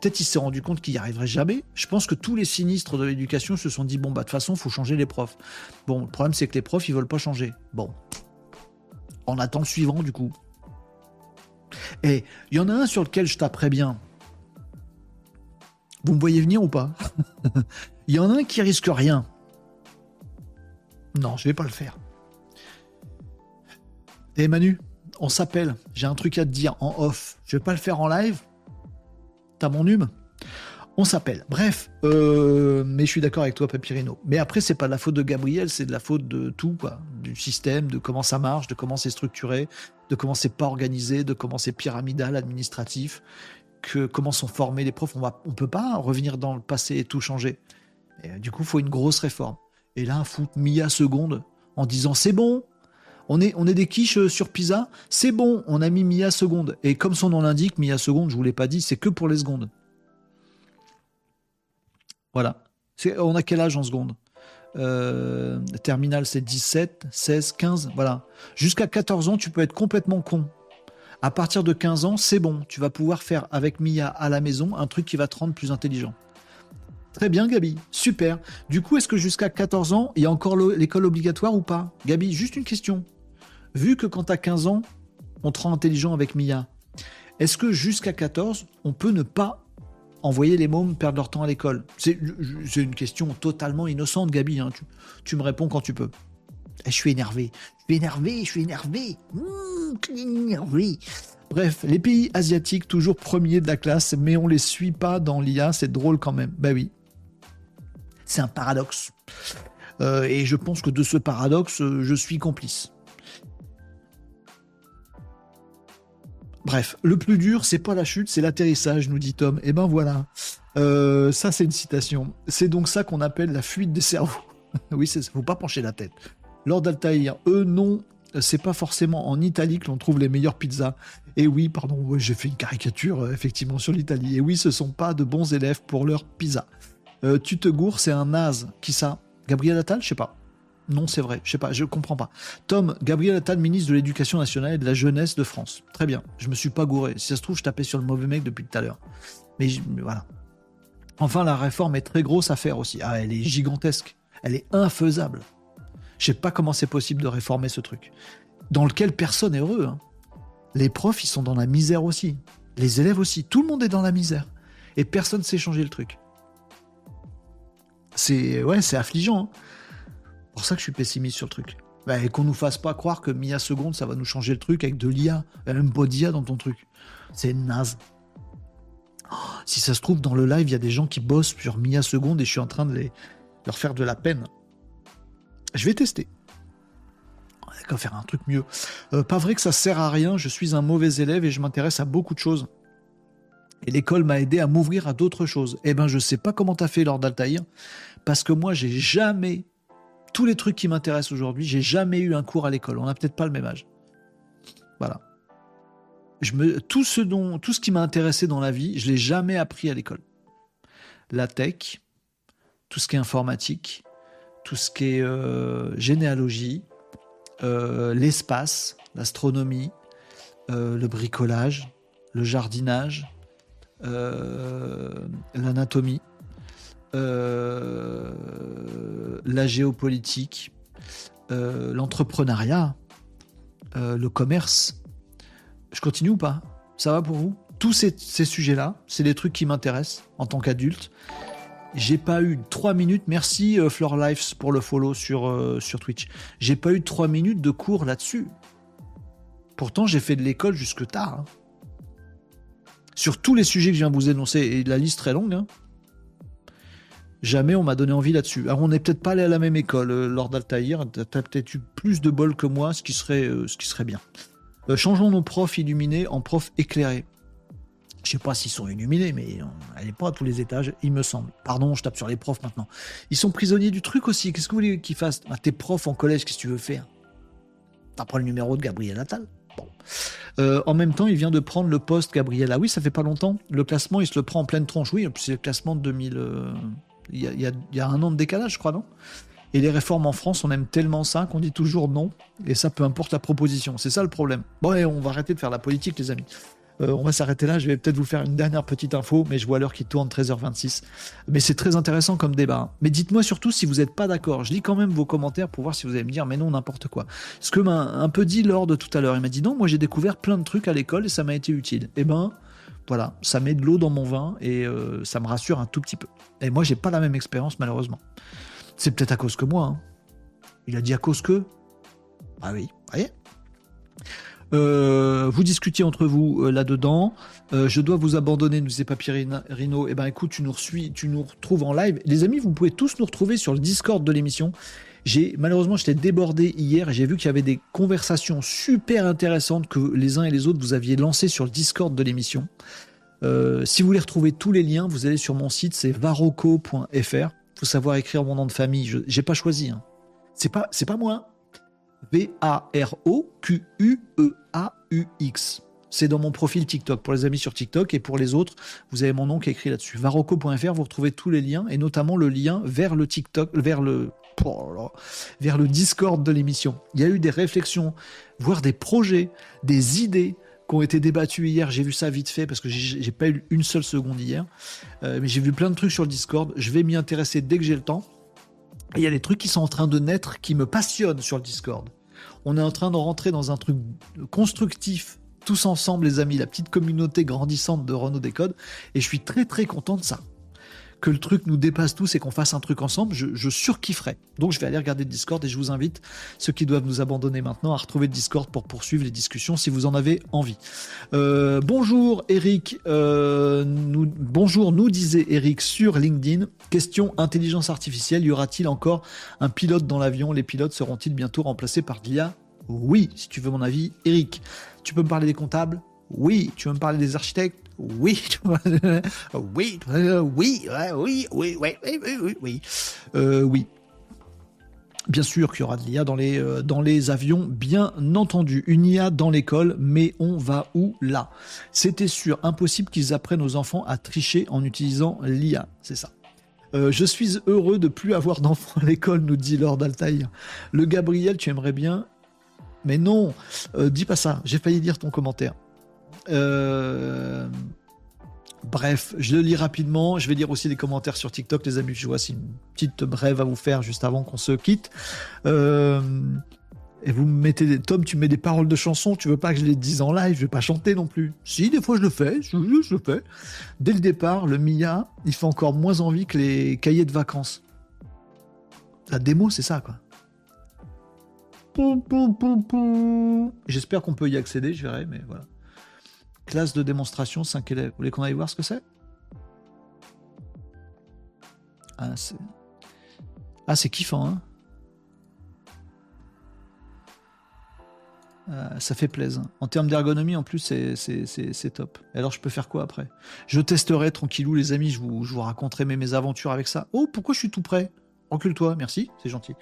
Peut-être il s'est rendu compte qu'il n'y arriverait jamais. Je pense que tous les sinistres de l'éducation se sont dit, bon, bah, de toute façon, faut changer les profs. Bon, le problème, c'est que les profs, ils veulent pas changer. Bon, on attend suivant du coup. Et il y en a un sur lequel je taperais bien. Vous me voyez venir ou pas? Il y en a un qui risque rien. Non, je vais pas le faire. Et eh, Manu, on s'appelle. J'ai un truc à te dire en off. Je vais pas le faire en live. T'as mon hume? On s'appelle. Bref, euh, mais je suis d'accord avec toi, Papyrino. Mais après, c'est pas de la faute de Gabriel, c'est de la faute de tout. Du système, de comment ça marche, de comment c'est structuré, de comment c'est pas organisé, de comment c'est pyramidal, administratif, que comment sont formés les profs. On va, on peut pas revenir dans le passé et tout changer. Euh, du coup, faut une grosse réforme. Et là, foutre Mia seconde en disant c'est bon, on est, on est des quiches euh, sur Pisa, c'est bon, on a mis Mia seconde. Et comme son nom l'indique, Mia seconde, je vous l'ai pas dit, c'est que pour les secondes. Voilà. On a quel âge en seconde? Euh, Terminal, c'est 17, 16, 15. Voilà. Jusqu'à 14 ans, tu peux être complètement con. À partir de 15 ans, c'est bon. Tu vas pouvoir faire avec Mia à la maison un truc qui va te rendre plus intelligent. Très bien, Gabi. Super. Du coup, est-ce que jusqu'à 14 ans, il y a encore l'école obligatoire ou pas? Gabi, juste une question. Vu que quand tu as 15 ans, on te rend intelligent avec Mia, est-ce que jusqu'à 14, on peut ne pas envoyer les mômes perdre leur temps à l'école C'est une question totalement innocente, Gabi. Hein. Tu, me réponds quand tu peux. Eh, je suis énervé. Je suis énervé, je suis énervé. Mmh, Bref, les pays asiatiques, toujours premiers de la classe, mais on les suit pas dans l'IA, c'est drôle quand même. Ben oui. C'est un paradoxe. Euh, et je pense que de ce paradoxe, je suis complice. Bref, le plus dur, c'est pas la chute, c'est l'atterrissage, nous dit Tom. Et eh ben voilà. Euh, ça, c'est une citation. C'est donc ça qu'on appelle la fuite des cerveaux. oui, c'est. Faut pas pencher la tête. Lord Altaïr, eux, non, c'est pas forcément en Italie que l'on trouve les meilleures pizzas. Et oui, pardon, j'ai fait une caricature euh, effectivement sur l'Italie. Et oui, ce sont pas de bons élèves pour leur pizza. Euh, tu te gourres, c'est un naze. Qui ça? Gabriel Attal? Je sais pas. Non, c'est vrai. Je sais pas, je comprends pas. Tom, Gabriel Attal, ministre de l'Éducation nationale et de la jeunesse de France. Très bien. Je me suis pas gouré. Si ça se trouve, je tapais sur le mauvais mec depuis tout à l'heure. Mais voilà. Enfin, la réforme est très grosse à faire aussi. Ah, elle est gigantesque. Elle est infaisable. Je sais pas comment c'est possible de réformer ce truc. Dans lequel personne est heureux. Hein. Les profs, ils sont dans la misère aussi. Les élèves aussi. Tout le monde est dans la misère. Et personne ne sait changer le truc. C'est ouais, c'est affligeant. Hein ça que je suis pessimiste sur le truc. Bah, et qu'on nous fasse pas croire que Mia seconde, ça va nous changer le truc avec de l'IA. même pas d'IA dans ton truc. C'est naze. Oh, si ça se trouve, dans le live, il y a des gens qui bossent sur Mia seconde et je suis en train de les, leur faire de la peine. Je vais tester. On va faire un truc mieux. Euh, pas vrai que ça sert à rien, je suis un mauvais élève et je m'intéresse à beaucoup de choses. Et l'école m'a aidé à m'ouvrir à d'autres choses. Eh ben, je sais pas comment t'as fait, Lord Altaïr, parce que moi, j'ai jamais tous les trucs qui m'intéressent aujourd'hui, j'ai jamais eu un cours à l'école. On n'a peut-être pas le même âge. Voilà. Je me, tout, ce dont, tout ce qui m'a intéressé dans la vie, je l'ai jamais appris à l'école. La tech, tout ce qui est informatique, tout ce qui est euh, généalogie, euh, l'espace, l'astronomie, euh, le bricolage, le jardinage, l'anatomie, la géopolitique, euh, l'entrepreneuriat, euh, le commerce. Je continue ou pas? Ça va pour vous? Tous ces, sujets-là, c'est des trucs qui m'intéressent en tant qu'adulte. J'ai pas eu trois minutes. Merci Flore Lives pour le follow sur, sur Twitch. J'ai pas eu trois minutes de cours là-dessus. Pourtant, j'ai fait de l'école jusque tard. Hein. Sur tous les sujets que je viens de vous énoncer, et la liste très longue, hein, Jamais on m'a donné envie là-dessus. Alors on n'est peut-être pas allé à la même école, euh, Lord Altaïr. T'as peut-être eu plus de bol que moi, ce qui serait, euh, ce qui serait bien. Euh, changeons nos profs illuminés en profs éclairés. Je sais pas s'ils sont illuminés, mais elle n'est pas à tous les étages, il me semble. Pardon, je tape sur les profs maintenant. Ils sont prisonniers du truc aussi. Qu'est-ce que vous voulez qu'ils fassent? Bah, Tes profs en collège, qu'est-ce que tu veux faire? T'apprends le numéro de Gabriel Attal? Bon. en même temps, il vient de prendre le poste Gabriel. Ah oui, ça fait pas longtemps. Le classement, il se le prend en pleine tronche. Oui, c'est le classement de 2000. Il y, a, un an de décalage, je crois, non? Et les réformes en France, on aime tellement ça qu'on dit toujours non, et ça peu importe la proposition. C'est ça le problème. Bon, on va arrêter de faire la politique, les amis. Euh, on va s'arrêter là. Je vais peut-être vous faire une dernière petite info, mais je vois l'heure qui tourne 13h26. Mais c'est très intéressant comme débat. Mais dites-moi surtout si vous n'êtes pas d'accord. Je lis quand même vos commentaires pour voir si vous allez me dire, mais non, n'importe quoi. Ce que m'a un peu dit Lord tout à l'heure. Il m'a dit non, moi j'ai découvert plein de trucs à l'école et ça m'a été utile. Eh ben, Voilà, ça met de l'eau dans mon vin et euh, ça me rassure un tout petit peu. Et moi, j'ai pas la même expérience, malheureusement. C'est peut-être à cause que moi. Hein. Il a dit à cause que. Ah oui, voyez euh, vous discutiez entre vous euh, là-dedans. je dois vous abandonner, nous disait Papier Rino. Eh ben écoute, tu nous, reçuis, tu nous retrouves en live. Les amis, vous pouvez tous nous retrouver sur le Discord de l'émission. J'ai malheureusement j'étais débordé hier et j'ai vu qu'il y avait des conversations super intéressantes que les uns et les autres vous aviez lancées sur le Discord de l'émission. Euh, si vous voulez retrouver tous les liens, vous allez sur mon site, c'est varoco.fr. Faut savoir écrire mon nom de famille. Je j'ai pas choisi. Hein. C'est pas c'est pas moi. V A R O Q U E A U X. C'est dans mon profil TikTok pour les amis sur TikTok et pour les autres, vous avez mon nom qui est écrit là-dessus. Varoco.fr, vous retrouvez tous les liens et notamment le lien vers le TikTok, vers le vers le Discord de l'émission. Il y a eu des réflexions, voire des projets, des idées qui ont été débattues hier. J'ai vu ça vite fait parce que j'ai pas eu une seule seconde hier. Euh, mais j'ai vu plein de trucs sur le Discord. Je vais m'y intéresser dès que j'ai le temps. il y a des trucs qui sont en train de naître qui me passionnent sur le Discord. On est en train de rentrer dans un truc constructif tous ensemble, les amis, la petite communauté grandissante de Renault Décode. Et je suis très très content de ça que le truc nous dépasse tous et qu'on fasse un truc ensemble, je, surkifferais. Donc je vais aller regarder le Discord et je vous invite, ceux qui doivent nous abandonner maintenant, à retrouver le Discord pour poursuivre les discussions si vous en avez envie. Euh, bonjour Eric, euh, nous, bonjour nous disait Eric sur LinkedIn. Question intelligence artificielle, y aura-t-il encore un pilote dans l'avion? Les pilotes seront-ils bientôt remplacés par l'IA Oui, si tu veux mon avis, Eric. Tu peux me parler des comptables? Oui, tu veux me parler des architectes? oui, oui, oui, oui, oui, oui, oui, oui, euh, oui. Bien sûr qu'il y aura de l'IA dans les, euh, dans les avions, bien entendu. Une IA dans l'école, mais on va où là? C'était sûr, impossible qu'ils apprennent aux enfants à tricher en utilisant l'IA, c'est ça. Euh, je suis heureux de plus avoir d'enfants à l'école, nous dit Lord Altaïr. Le Gabriel, tu aimerais bien? Mais non, dis pas ça, j'ai failli dire ton commentaire. Euh, bref, je le lis rapidement. Je vais lire aussi des commentaires sur TikTok, les amis. Je vois c'est une petite brève à vous faire juste avant qu'on se quitte. Euh, et vous me mettez des. Tom, tu mets des paroles de chansons. Tu veux pas que je les dise en live? Je vais pas chanter non plus. Si, des fois je le fais. Je, je le fais. Dès le départ, le Mia, il fait encore moins envie que les cahiers de vacances. La démo, c'est ça, quoi. J'espère qu'on peut y accéder, je verrai, mais voilà. Classe de démonstration, 5 élèves. Vous voulez qu'on aille voir ce que c'est? Ah, c'est... Ah, kiffant, hein ah, ça fait plaisir. En termes d'ergonomie, en plus, c'est top. Alors, je peux faire quoi après? Je testerai tranquillou, les amis. Je vous, raconterai mes, mes aventures avec ça. Oh, pourquoi je suis tout prêt? Recule-toi, merci, c'est gentil.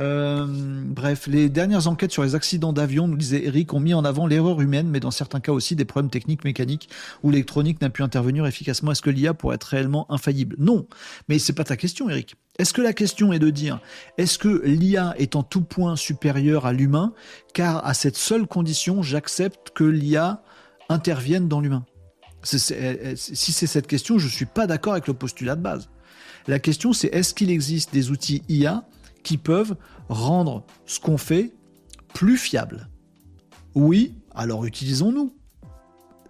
Euh, bref, les dernières enquêtes sur les accidents d'avion, nous disait Eric, ont mis en avant l'erreur humaine, mais dans certains cas aussi des problèmes techniques, mécaniques, où l'électronique n'a pu intervenir efficacement. Est-ce que l'IA pourrait être réellement infaillible? Non, mais c'est pas ta question, Eric. Est-ce que la question est de dire, est-ce que l'IA est en tout point supérieur à l'humain, car à cette seule condition, j'accepte que l'IA intervienne dans l'humain Si c'est cette question, je ne suis pas d'accord avec le postulat de base. La question, c'est est-ce qu'il existe des outils IA qui peuvent rendre ce qu'on fait plus fiable. Oui, alors utilisons-nous.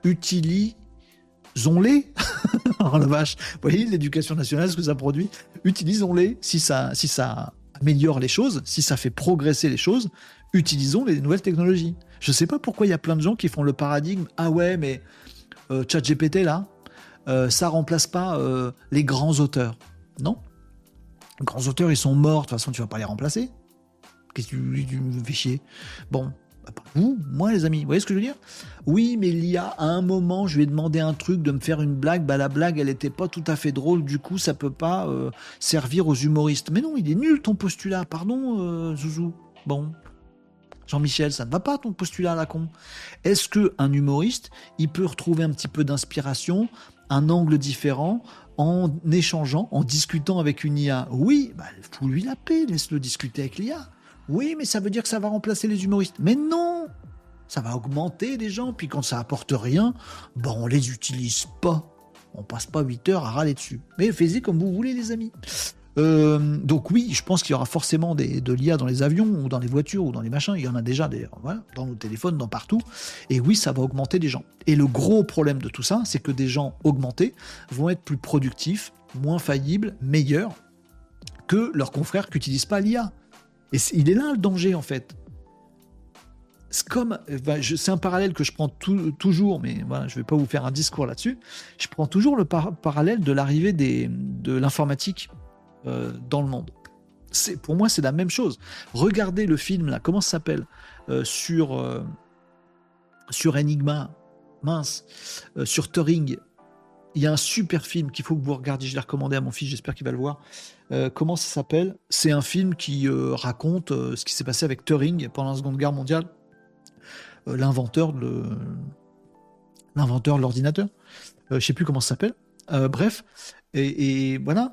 Utilisons-les. oh la vache. Vous voyez l'éducation nationale, ce que ça produit Utilisons-les. Si ça, si ça améliore les choses, si ça fait progresser les choses, utilisons les nouvelles technologies. Je ne sais pas pourquoi il y a plein de gens qui font le paradigme. Ah ouais, mais euh, ChatGPT là, euh, ça remplace pas euh, les grands auteurs. Non, grands auteurs, ils sont morts, de toute façon, tu vas pas les remplacer. Qu'est-ce que tu, me fais chier? Bon, vous, moi, les amis, vous voyez ce que je veux dire? Oui, mais il y a un moment, je lui ai demandé un truc, de me faire une blague, bah la blague, elle n'était pas tout à fait drôle, du coup, ça peut pas euh, servir aux humoristes. Mais non, il est nul ton postulat, pardon, euh, Zouzou. Bon, Jean-Michel, ça ne va pas ton postulat la con. Est-ce que un humoriste, il peut retrouver un petit peu d'inspiration, un angle différent en échangeant, en discutant avec une IA. Oui, bah, faut lui la paix, laisse-le discuter avec l'IA. Oui, mais ça veut dire que ça va remplacer les humoristes. Mais non Ça va augmenter les gens, puis quand ça apporte rien, bon, on les utilise pas. On passe pas 8 heures à râler dessus. Mais faites comme vous voulez, les amis. Euh, donc oui, je pense qu'il y aura forcément des, de l'IA dans les avions ou dans les voitures ou dans les machins. Il y en a déjà d'ailleurs, dans nos téléphones, dans partout. Et oui, ça va augmenter des gens. Et le gros problème de tout ça, c'est que des gens augmentés vont être plus productifs, moins faillibles, meilleurs que leurs confrères qui n'utilisent pas l'IA. Et il est là le danger en fait. C'est comme, c'est un parallèle que je prends toujours, mais je ne vais pas vous faire un discours là-dessus. Je prends toujours le parallèle de l'arrivée de l'informatique euh, dans le monde. C'est, pour moi, c'est la même chose. Regardez le film, là, comment ça s'appelle euh, sur, euh, sur Enigma, mince, sur Turing. Il y a un super film qu'il faut que vous regardiez. Je l'ai recommandé à mon fils, j'espère qu'il va le voir. comment ça s'appelle? C'est un film qui raconte ce qui s'est passé avec Turing pendant la Seconde Guerre mondiale. l'inventeur de l'inventeur de l'ordinateur. je sais plus comment ça s'appelle. bref, et voilà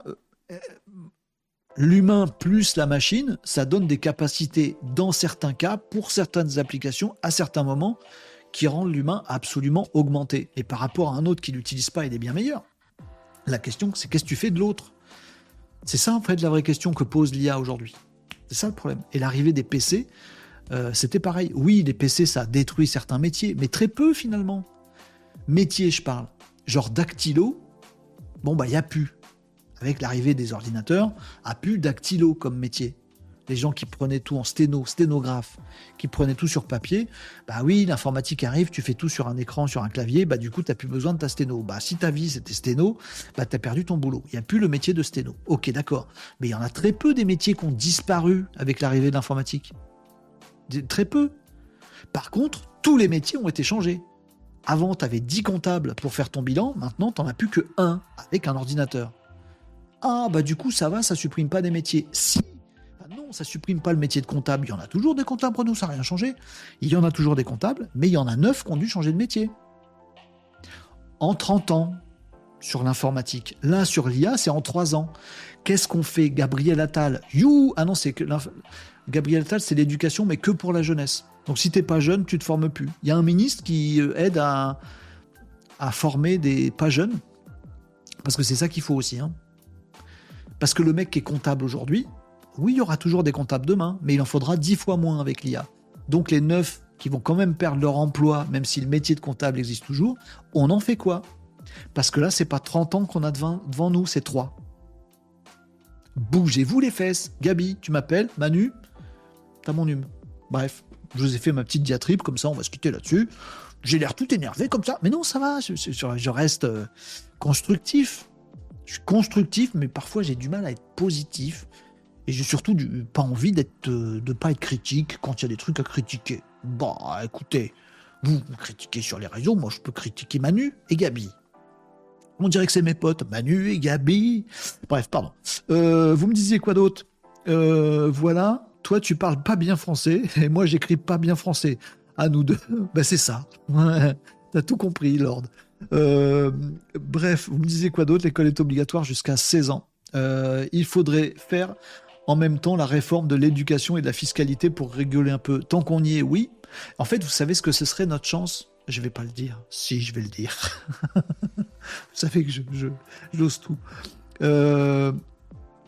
l'humain plus la machine, ça donne des capacités dans certains cas, pour certaines applications, à certains moments, qui rendent l'humain absolument augmenté. Et par rapport à un autre qui l'utilise pas, il est bien meilleur. La question, c'est qu'est-ce que tu fais de l'autre? C'est ça, en fait, la vraie question que pose l'IA aujourd'hui. C'est ça le problème. Et l'arrivée des PC, euh, c'était pareil. Oui, les PC, ça détruit certains métiers, mais très peu finalement. Métiers, je parle. Genre dactylo, bon, bah, il n'y a plus avec l'arrivée des ordinateurs, a plus dactylo comme métier. Les gens qui prenaient tout en sténo, sténographe, qui prenaient tout sur papier, bah oui, l'informatique arrive, tu fais tout sur un écran, sur un clavier, bah du coup, tu n'as plus besoin de ta sténo. Bah si ta vie c'était sténo, bah tu as perdu ton boulot. Il n'y a plus le métier de sténo. Ok, d'accord. Mais il y en a très peu des métiers qui ont disparu avec l'arrivée de l'informatique. Très peu. Par contre, tous les métiers ont été changés. Avant, tu avais 10 comptables pour faire ton bilan, maintenant, tu n'en as plus que un avec un ordinateur. Ah, bah du coup, ça va, ça supprime pas des métiers. Si, non, ça supprime pas le métier de comptable. Il y en a toujours des comptables, nous, ça n'a rien changé. Il y en a toujours des comptables, mais il y en a neuf qui ont dû changer de métier. En 30 ans, sur l'informatique. Là, sur l'IA, c'est en 3 ans. Qu'est-ce qu'on fait Gabriel Attal? You Ah non, c'est que Gabriel Attal, c'est l'éducation, mais que pour la jeunesse. Donc si t'es pas jeune, tu te formes plus. Il y a un ministre qui euh, aide à, à former des pas jeunes, parce que c'est ça qu'il faut aussi. Hein. Parce que le mec qui est comptable aujourd'hui, oui, il y aura toujours des comptables demain, mais il en faudra dix fois moins avec l'IA. Donc les neuf qui vont quand même perdre leur emploi, même si le métier de comptable existe toujours, on en fait quoi? Parce que là, c'est pas 30 ans qu'on a devant, nous, c'est 3. Bougez-vous les fesses. Gabi, tu m'appelles Manu T'as mon hume. Bref, je vous ai fait ma petite diatribe, comme ça on va se quitter là-dessus. J'ai l'air tout énervé comme ça, mais non, ça va, je, je reste euh, constructif. Je suis constructif, mais parfois j'ai du mal à être positif. Et j'ai surtout pas envie d'être, euh, de pas être critique quand il y a des trucs à critiquer. Bah, écoutez, vous critiquez sur les réseaux, moi je peux critiquer Manu et Gabi. On dirait que c'est mes potes, Manu et Gabi. Bref, pardon. Euh, vous me disiez quoi d'autre? Euh, Voilà, toi tu parles pas bien français et moi j'écris pas bien français. À nous deux, bah c'est ça. T'as tout compris, Lord. Euh, bref, vous me disiez quoi d'autre? L'école est obligatoire jusqu'à 16 ans. Euh, il faudrait faire en même temps la réforme de l'éducation et de la fiscalité pour réguler un peu. Tant qu'on y est, oui. En fait, vous savez ce que ce serait notre chance? Je vais pas le dire. Si, je vais le dire. vous savez que je, j'ose tout. Euh,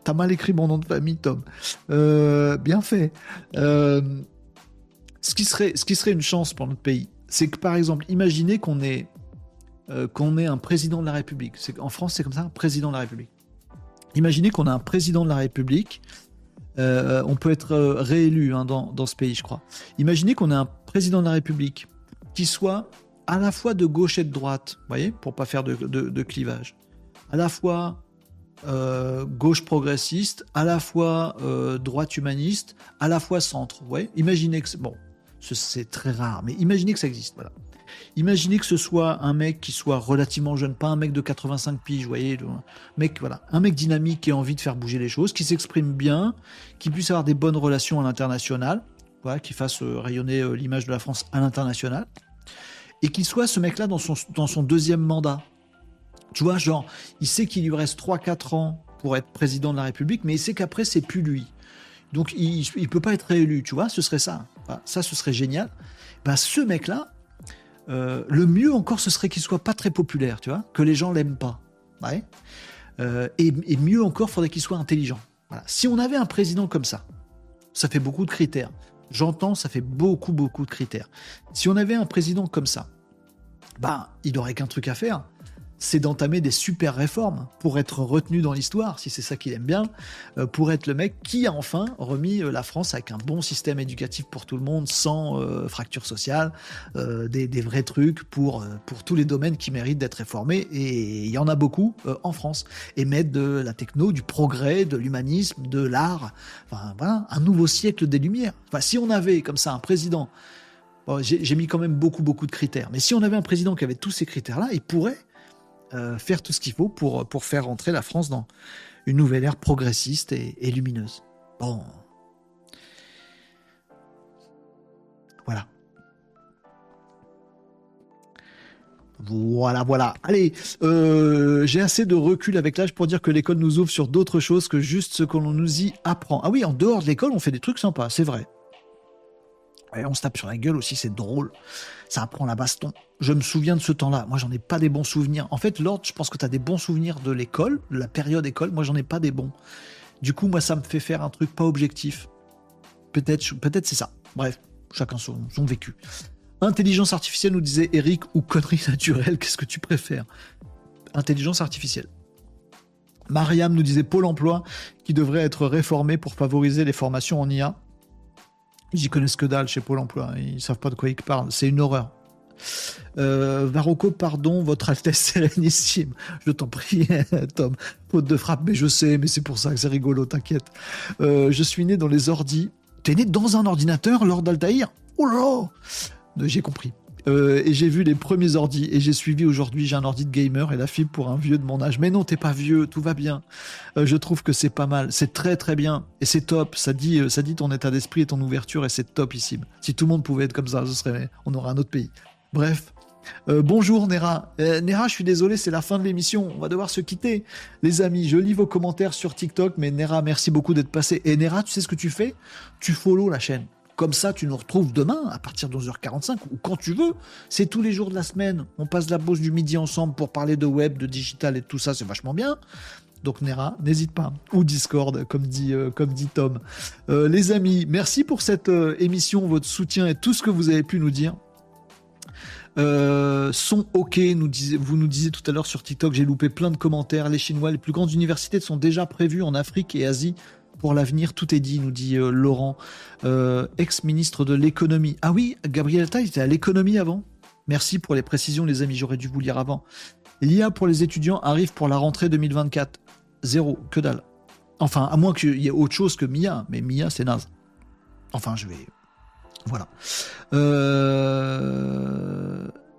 t'as mal écrit mon nom de famille, Tom. bien fait. ce, qui serait, ce qui serait une chance pour notre pays, c'est que par exemple, imaginez qu'on ait euh, qu'on ait un président de la République. En France, c'est comme ça, un président de la République. Imaginez qu'on a un président de la République. Euh, on peut être euh, réélu hein, dans, ce pays, je crois. Imaginez qu'on ait un président de la République qui soit à la fois de gauche et de droite, vous voyez, pour pas faire de, clivage. À la fois gauche progressiste, à la fois droite humaniste, à la fois centre. Vous Imaginez que bon, c'est très rare, mais imaginez que ça existe. Voilà. Imaginez que ce soit un mec qui soit relativement jeune, pas un mec de 85 piges, vous voyez, un mec, voilà, un mec dynamique qui a envie de faire bouger les choses, qui s'exprime bien, qui puisse avoir des bonnes relations à l'international, voilà, qui fasse euh, rayonner euh, l'image de la France à l'international, et qu'il soit ce mec-là dans son, deuxième mandat. Tu vois, genre, il sait qu'il lui reste 3-4 ans pour être président de la République, mais il sait qu'après, c'est plus lui. Donc, il ne peut pas être réélu, tu vois, ce serait ça. ça, ce serait génial. Ben, ce mec-là, euh, le mieux encore, ce serait qu'il soit pas très populaire, tu vois, que les gens l'aiment pas. Euh, et, mieux encore, faudrait qu'il soit intelligent. Si on avait un président comme ça, ça fait beaucoup de critères. J'entends, ça fait beaucoup, beaucoup de critères. Si on avait un président comme ça, bah, il n'aurait qu'un truc à faire, c'est d'entamer des super réformes pour être retenu dans l'histoire, si c'est ça qu'il aime bien, euh, pour être le mec qui a enfin remis euh, la France avec un bon système éducatif pour tout le monde, sans euh, fracture sociale, des, vrais trucs pour, pour tous les domaines qui méritent d'être réformés, et il y en a beaucoup en France, et mettre de la techno, du progrès, de l'humanisme, de l'art, enfin voilà, un nouveau siècle des Lumières. Enfin, si on avait comme ça un président, j'ai mis quand même beaucoup beaucoup de critères, mais si on avait un président qui avait tous ces critères-là, il pourrait faire tout ce qu'il faut pour, faire rentrer la France dans une nouvelle ère progressiste et, lumineuse. Bon. Voilà. Voilà, voilà. Allez, euh, j'ai assez de recul avec l'âge pour dire que l'école nous ouvre sur d'autres choses que juste ce que l'on nous y apprend. Ah oui, en dehors de l'école, on fait des trucs sympas, c'est vrai. On se tape sur la gueule aussi, c'est drôle ça apprend la baston. Je me souviens de ce temps-là. Moi, j'en ai pas des bons souvenirs. En fait, Lord, je pense que tu as des bons souvenirs de l'école, de la période école. Moi, j'en ai pas des bons. Du coup, moi, ça me fait faire un truc pas objectif. Peut-être, peut-être c'est ça. Bref, chacun son, son vécu. Intelligence artificielle nous disait Eric ou connerie naturelle, qu'est-ce que tu préfères? Intelligence artificielle. Mariam nous disait Pôle emploi qui devrait être réformé pour favoriser les formations en IA. J'y connais que dalle chez Pôle emploi. Ils savent pas de quoi ils parlent. C'est une horreur. Euh, pardon, votre Altesse Sérénissime. Je t'en prie, Tom. Faute de frappe, mais je sais, mais c'est pour ça que c'est rigolo, t'inquiète. Euh, je suis né dans les ordis. T'es né dans un ordinateur, Lord Altaïr? Oh là J'ai compris. Euh, et j'ai vu les premiers ordis et j'ai suivi aujourd'hui, j'ai un ordi de gamer et la fibre pour un vieux de mon âge. Mais non, t'es pas vieux, tout va bien. Euh, je trouve que c'est pas mal, c'est très très bien et c'est top. Ça dit, euh, ça dit ton état d'esprit et ton ouverture et c'est topissime. Si tout le monde pouvait être comme ça, ce serait, on aurait un autre pays. Bref. bonjour Nera. Nera, je suis désolé, c'est la fin de l'émission. On va devoir se quitter. Les amis, je lis vos commentaires sur TikTok, mais Nera, merci beaucoup d'être passé. Et Nera, tu sais ce que tu fais? Tu follow la chaîne. Comme ça, tu nous retrouves demain à partir de 11h45 ou quand tu veux. C'est tous les jours de la semaine. On passe la pause du midi ensemble pour parler de web, de digital et tout ça. C'est vachement bien. Donc Nera, n'hésite pas. Ou Discord, comme dit, euh, Tom. Euh, les amis, merci pour cette euh, émission, votre soutien et tout ce que vous avez pu nous dire. sont OK, vous nous disiez tout à l'heure sur TikTok, j'ai loupé plein de commentaires. Les Chinois, les plus grandes universités sont déjà prévues en Afrique et Asie pour l'avenir, tout est dit, nous dit euh, Laurent, euh, ex-ministre de l'économie. Ah oui, Gabriel Attal était à l'économie avant. Merci pour les précisions, les amis, j'aurais dû vous lire avant. L'IA pour les étudiants arrive pour la rentrée 2024. Zéro, que dalle. Enfin, à moins qu'il y ait autre chose que Mia, mais Mia, c'est naze. Enfin, je vais. Voilà. Euh...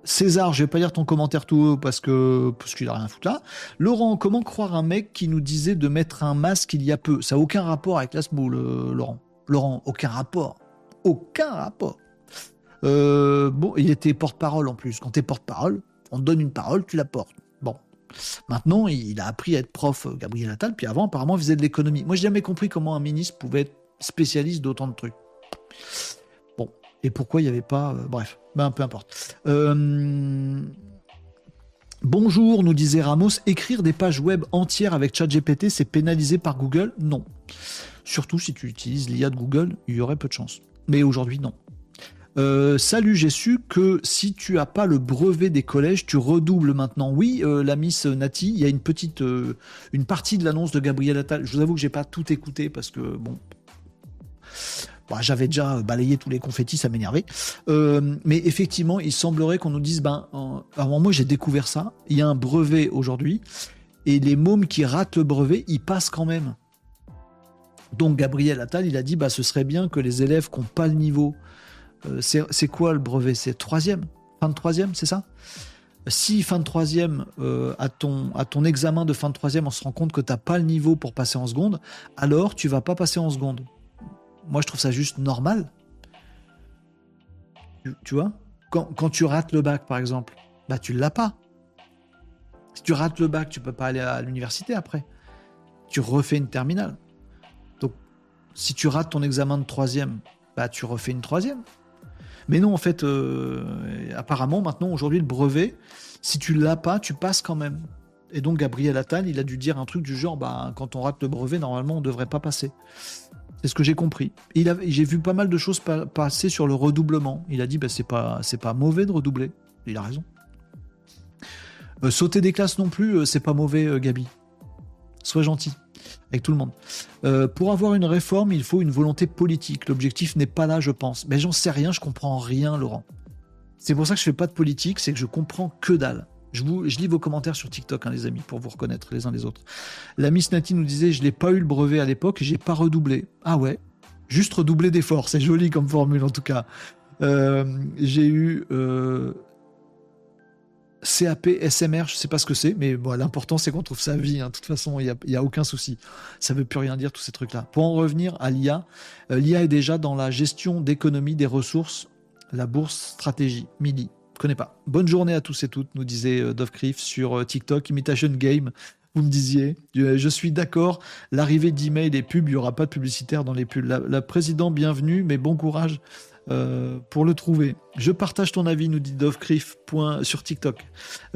César, je vais pas lire ton commentaire tout haut parce que parce qu'il a rien à foutre là. Laurent, comment croire un mec qui nous disait de mettre un masque il y a peu? Ça n'a aucun rapport avec la Laurent. Laurent, aucun rapport. Aucun rapport. Euh, bon, il était porte-parole en plus. Quand tu es porte-parole, on te donne une parole, tu la portes. Bon. Maintenant, il a appris à être prof, euh, Gabriel Attal, puis avant, apparemment, il faisait de l'économie. Moi, j'ai jamais compris comment un ministre pouvait être spécialiste d'autant de trucs et pourquoi il n'y avait pas. Euh, bref, ben, peu importe. Euh, bonjour, nous disait Ramos, écrire des pages web entières avec ChatGPT, c'est pénalisé par Google? Non. Surtout si tu utilises l'IA de Google, il y aurait peu de chance. Mais aujourd'hui, non. Euh, salut, j'ai su que si tu as pas le brevet des collèges, tu redoubles maintenant. Oui, la Miss Nati, il y a une petite, une partie de l'annonce de Gabriel Attal. Je vous avoue que j'ai pas tout écouté parce que bon, bah, j'avais déjà balayé tous les confettis, ça m'énervait. Euh, mais effectivement, il semblerait qu'on nous dise, ben, avant moi j'ai découvert ça, il y a un brevet aujourd'hui, et les mômes qui ratent le brevet, ils passent quand même. Donc Gabriel Attal, il a dit, bah, ce serait bien que les élèves qui n'ont pas le niveau, euh, c'est quoi le brevet? C'est troisième? Fin de troisième, c'est ça? Si fin de troisième, euh, à, ton, examen de fin de troisième, on se rend compte que tu n'as pas le niveau pour passer en seconde, alors tu vas pas passer en seconde. Moi, je trouve ça juste normal. Tu, vois? Quand, tu rates le bac, par exemple, bah tu l'as pas. Si tu rates le bac, tu peux pas aller à l'université après. Tu refais une terminale. Donc, si tu rates ton examen de troisième, bah tu refais une troisième. Mais non, en fait, euh, apparemment, maintenant, aujourd'hui, le brevet, si tu l'as pas, tu passes quand même. Et donc Gabriel Attal, il a dû dire un truc du genre, bah, quand on rate le brevet, normalement, on devrait pas passer. C'est ce que j'ai compris. J'ai vu pas mal de choses passer sur le redoublement. Il a dit, bah, c'est pas, mauvais de redoubler. Il a raison. Euh, sauter des classes non plus, euh, c'est pas mauvais, euh, Gabi. Sois gentil avec tout le monde. pour avoir une réforme, il faut une volonté politique. L'objectif n'est pas là, je pense. Mais j'en sais rien, je comprends rien, Laurent. C'est pour ça que je fais pas de politique, c'est que je comprends que dalle. Je, lis vos commentaires sur TikTok, hein, les amis, pour vous reconnaître les uns les autres. La Miss Nati nous disait Je n'ai pas eu le brevet à l'époque, j'ai pas redoublé. Ah ouais? Juste redoubler d'efforts, c'est joli comme formule en tout cas. Euh, j'ai eu euh, CAP, SMR, je sais pas ce que c'est, mais l'important c'est qu'on trouve sa vie. Hein. De toute façon, il n'y a, aucun souci. Ça veut plus rien dire, tous ces trucs-là. Pour en revenir à l'IA, euh, l'IA est déjà dans la gestion d'économie des ressources, la bourse stratégie, MIDI connais pas. Bonne journée à tous et toutes, nous disait euh, Dove Criff sur euh, TikTok, Imitation Game. Vous me disiez, je suis d'accord, l'arrivée d'emails et pubs, il n'y aura pas de publicitaire dans les pubs. La, la présidente, bienvenue, mais bon courage euh, pour le trouver. Je partage ton avis, nous dit Dovcriff sur TikTok.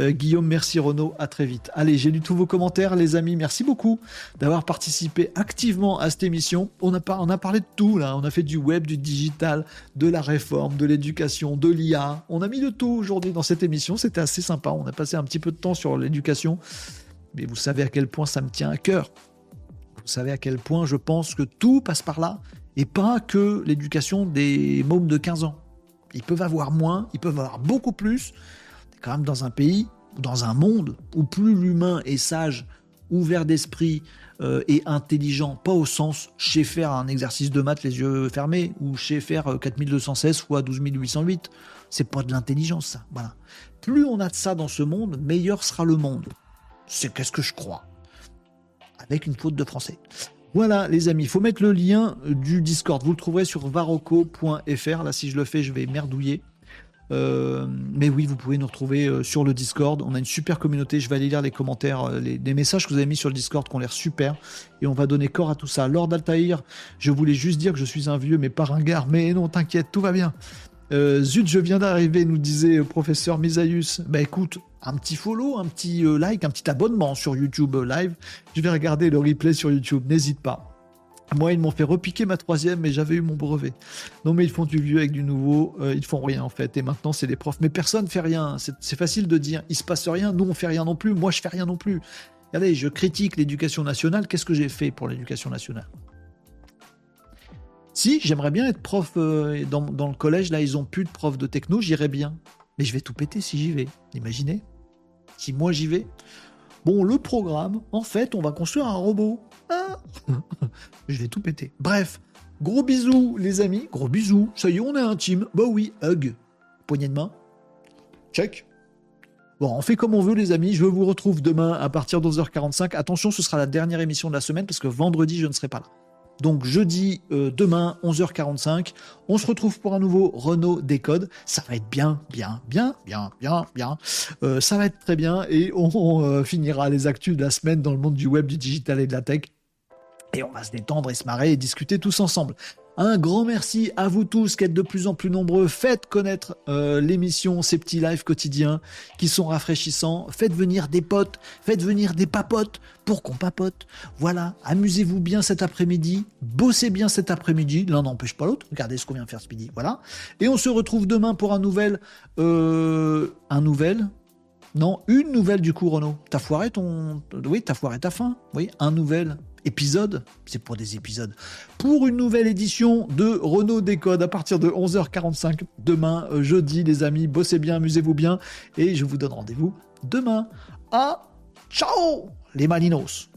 Euh, Guillaume, merci Renaud, à très vite. Allez, j'ai lu tous vos commentaires, les amis. Merci beaucoup d'avoir participé activement à cette émission. On a, on a parlé de tout là. On a fait du web, du digital, de la réforme, de l'éducation, de l'IA. On a mis de tout aujourd'hui dans cette émission. C'était assez sympa. On a passé un petit peu de temps sur l'éducation. Mais vous savez à quel point ça me tient à cœur. Vous savez à quel point je pense que tout passe par là et pas que l'éducation des mômes de 15 ans. Ils peuvent avoir moins, ils peuvent avoir beaucoup plus. Est quand même dans un pays, dans un monde où plus l'humain est sage, ouvert d'esprit euh, et intelligent, pas au sens chez faire un exercice de maths les yeux fermés ou chez faire 4216 fois 12808. C'est pas de l'intelligence, ça. Voilà. Plus on a de ça dans ce monde, meilleur sera le monde. C'est qu'est-ce que je crois. Avec une faute de français. Voilà, les amis, il faut mettre le lien du Discord. Vous le trouverez sur varoco.fr. Là, si je le fais, je vais merdouiller. Euh, mais oui, vous pouvez nous retrouver euh, sur le Discord. On a une super communauté. Je vais aller lire les commentaires, euh, les, messages que vous avez mis sur le Discord qui ont l'air super. Et on va donner corps à tout ça. Lord Altaïr, je voulais juste dire que je suis un vieux, mais pas un gars. Mais non, t'inquiète, tout va bien. zut, je viens d'arriver, nous disait professeur Misaïus. Bah écoute, un petit follow, un petit euh, like, un petit abonnement sur YouTube euh, Live. Je vais regarder le replay sur YouTube, n'hésite pas. Moi, ils m'ont fait repiquer ma troisième, mais j'avais eu mon brevet. Non, mais ils font du vieux avec du nouveau, euh, ils font rien en fait. Et maintenant, c'est les profs. Mais personne fait rien. C'est facile de dire, il se passe rien, nous on fait rien non plus, moi je fais rien non plus. Regardez, je critique l'éducation nationale. Qu'est-ce que j'ai fait pour l'éducation nationale? Si, j'aimerais bien être prof dans, dans, le collège. Là, ils ont plus de prof de techno, j'irais bien. Mais je vais tout péter si j'y vais. Imaginez moi j'y vais. Bon, le programme, en fait, on va construire un robot. Ah je vais tout péter. Bref, gros bisous, les amis. Gros bisous. Ça y est, on est intime. Bah oui, hug. Poignée de main. Check. Bon, on fait comme on veut, les amis. Je vous retrouve demain à partir de 11h45. Attention, ce sera la dernière émission de la semaine parce que vendredi, je ne serai pas là. Donc jeudi, euh, demain, 11h45, on se retrouve pour un nouveau Renault Décode. Ça va être bien, bien, bien, bien, bien, bien. Euh, ça va être très bien et on, euh, finira les actus de la semaine dans le monde du web, du digital et de la tech. Et on va se détendre et se marrer et discuter tous ensemble. Un grand merci à vous tous qui êtes de plus en plus nombreux. Faites connaître euh, l'émission, ces petits lives quotidiens qui sont rafraîchissants. Faites venir des potes, faites venir des papotes pour qu'on papote. Voilà, amusez-vous bien cet après-midi, bossez bien cet après-midi. L'un n'empêche pas l'autre. Regardez ce qu'on vient faire ce midi. Voilà. Et on se retrouve demain pour un nouvel, euh, un nouvel? Non, une nouvelle du coup, Renaud. T'as foiré ton, oui, t'as foiré ta fin. Oui, un nouvel épisode, c'est pour des épisodes, pour une nouvelle édition de Renault Décode à partir de 11h45 demain, euh, jeudi, les amis. Bossez bien, amusez-vous bien, et je vous donne rendez-vous demain. À ciao, les Malinos!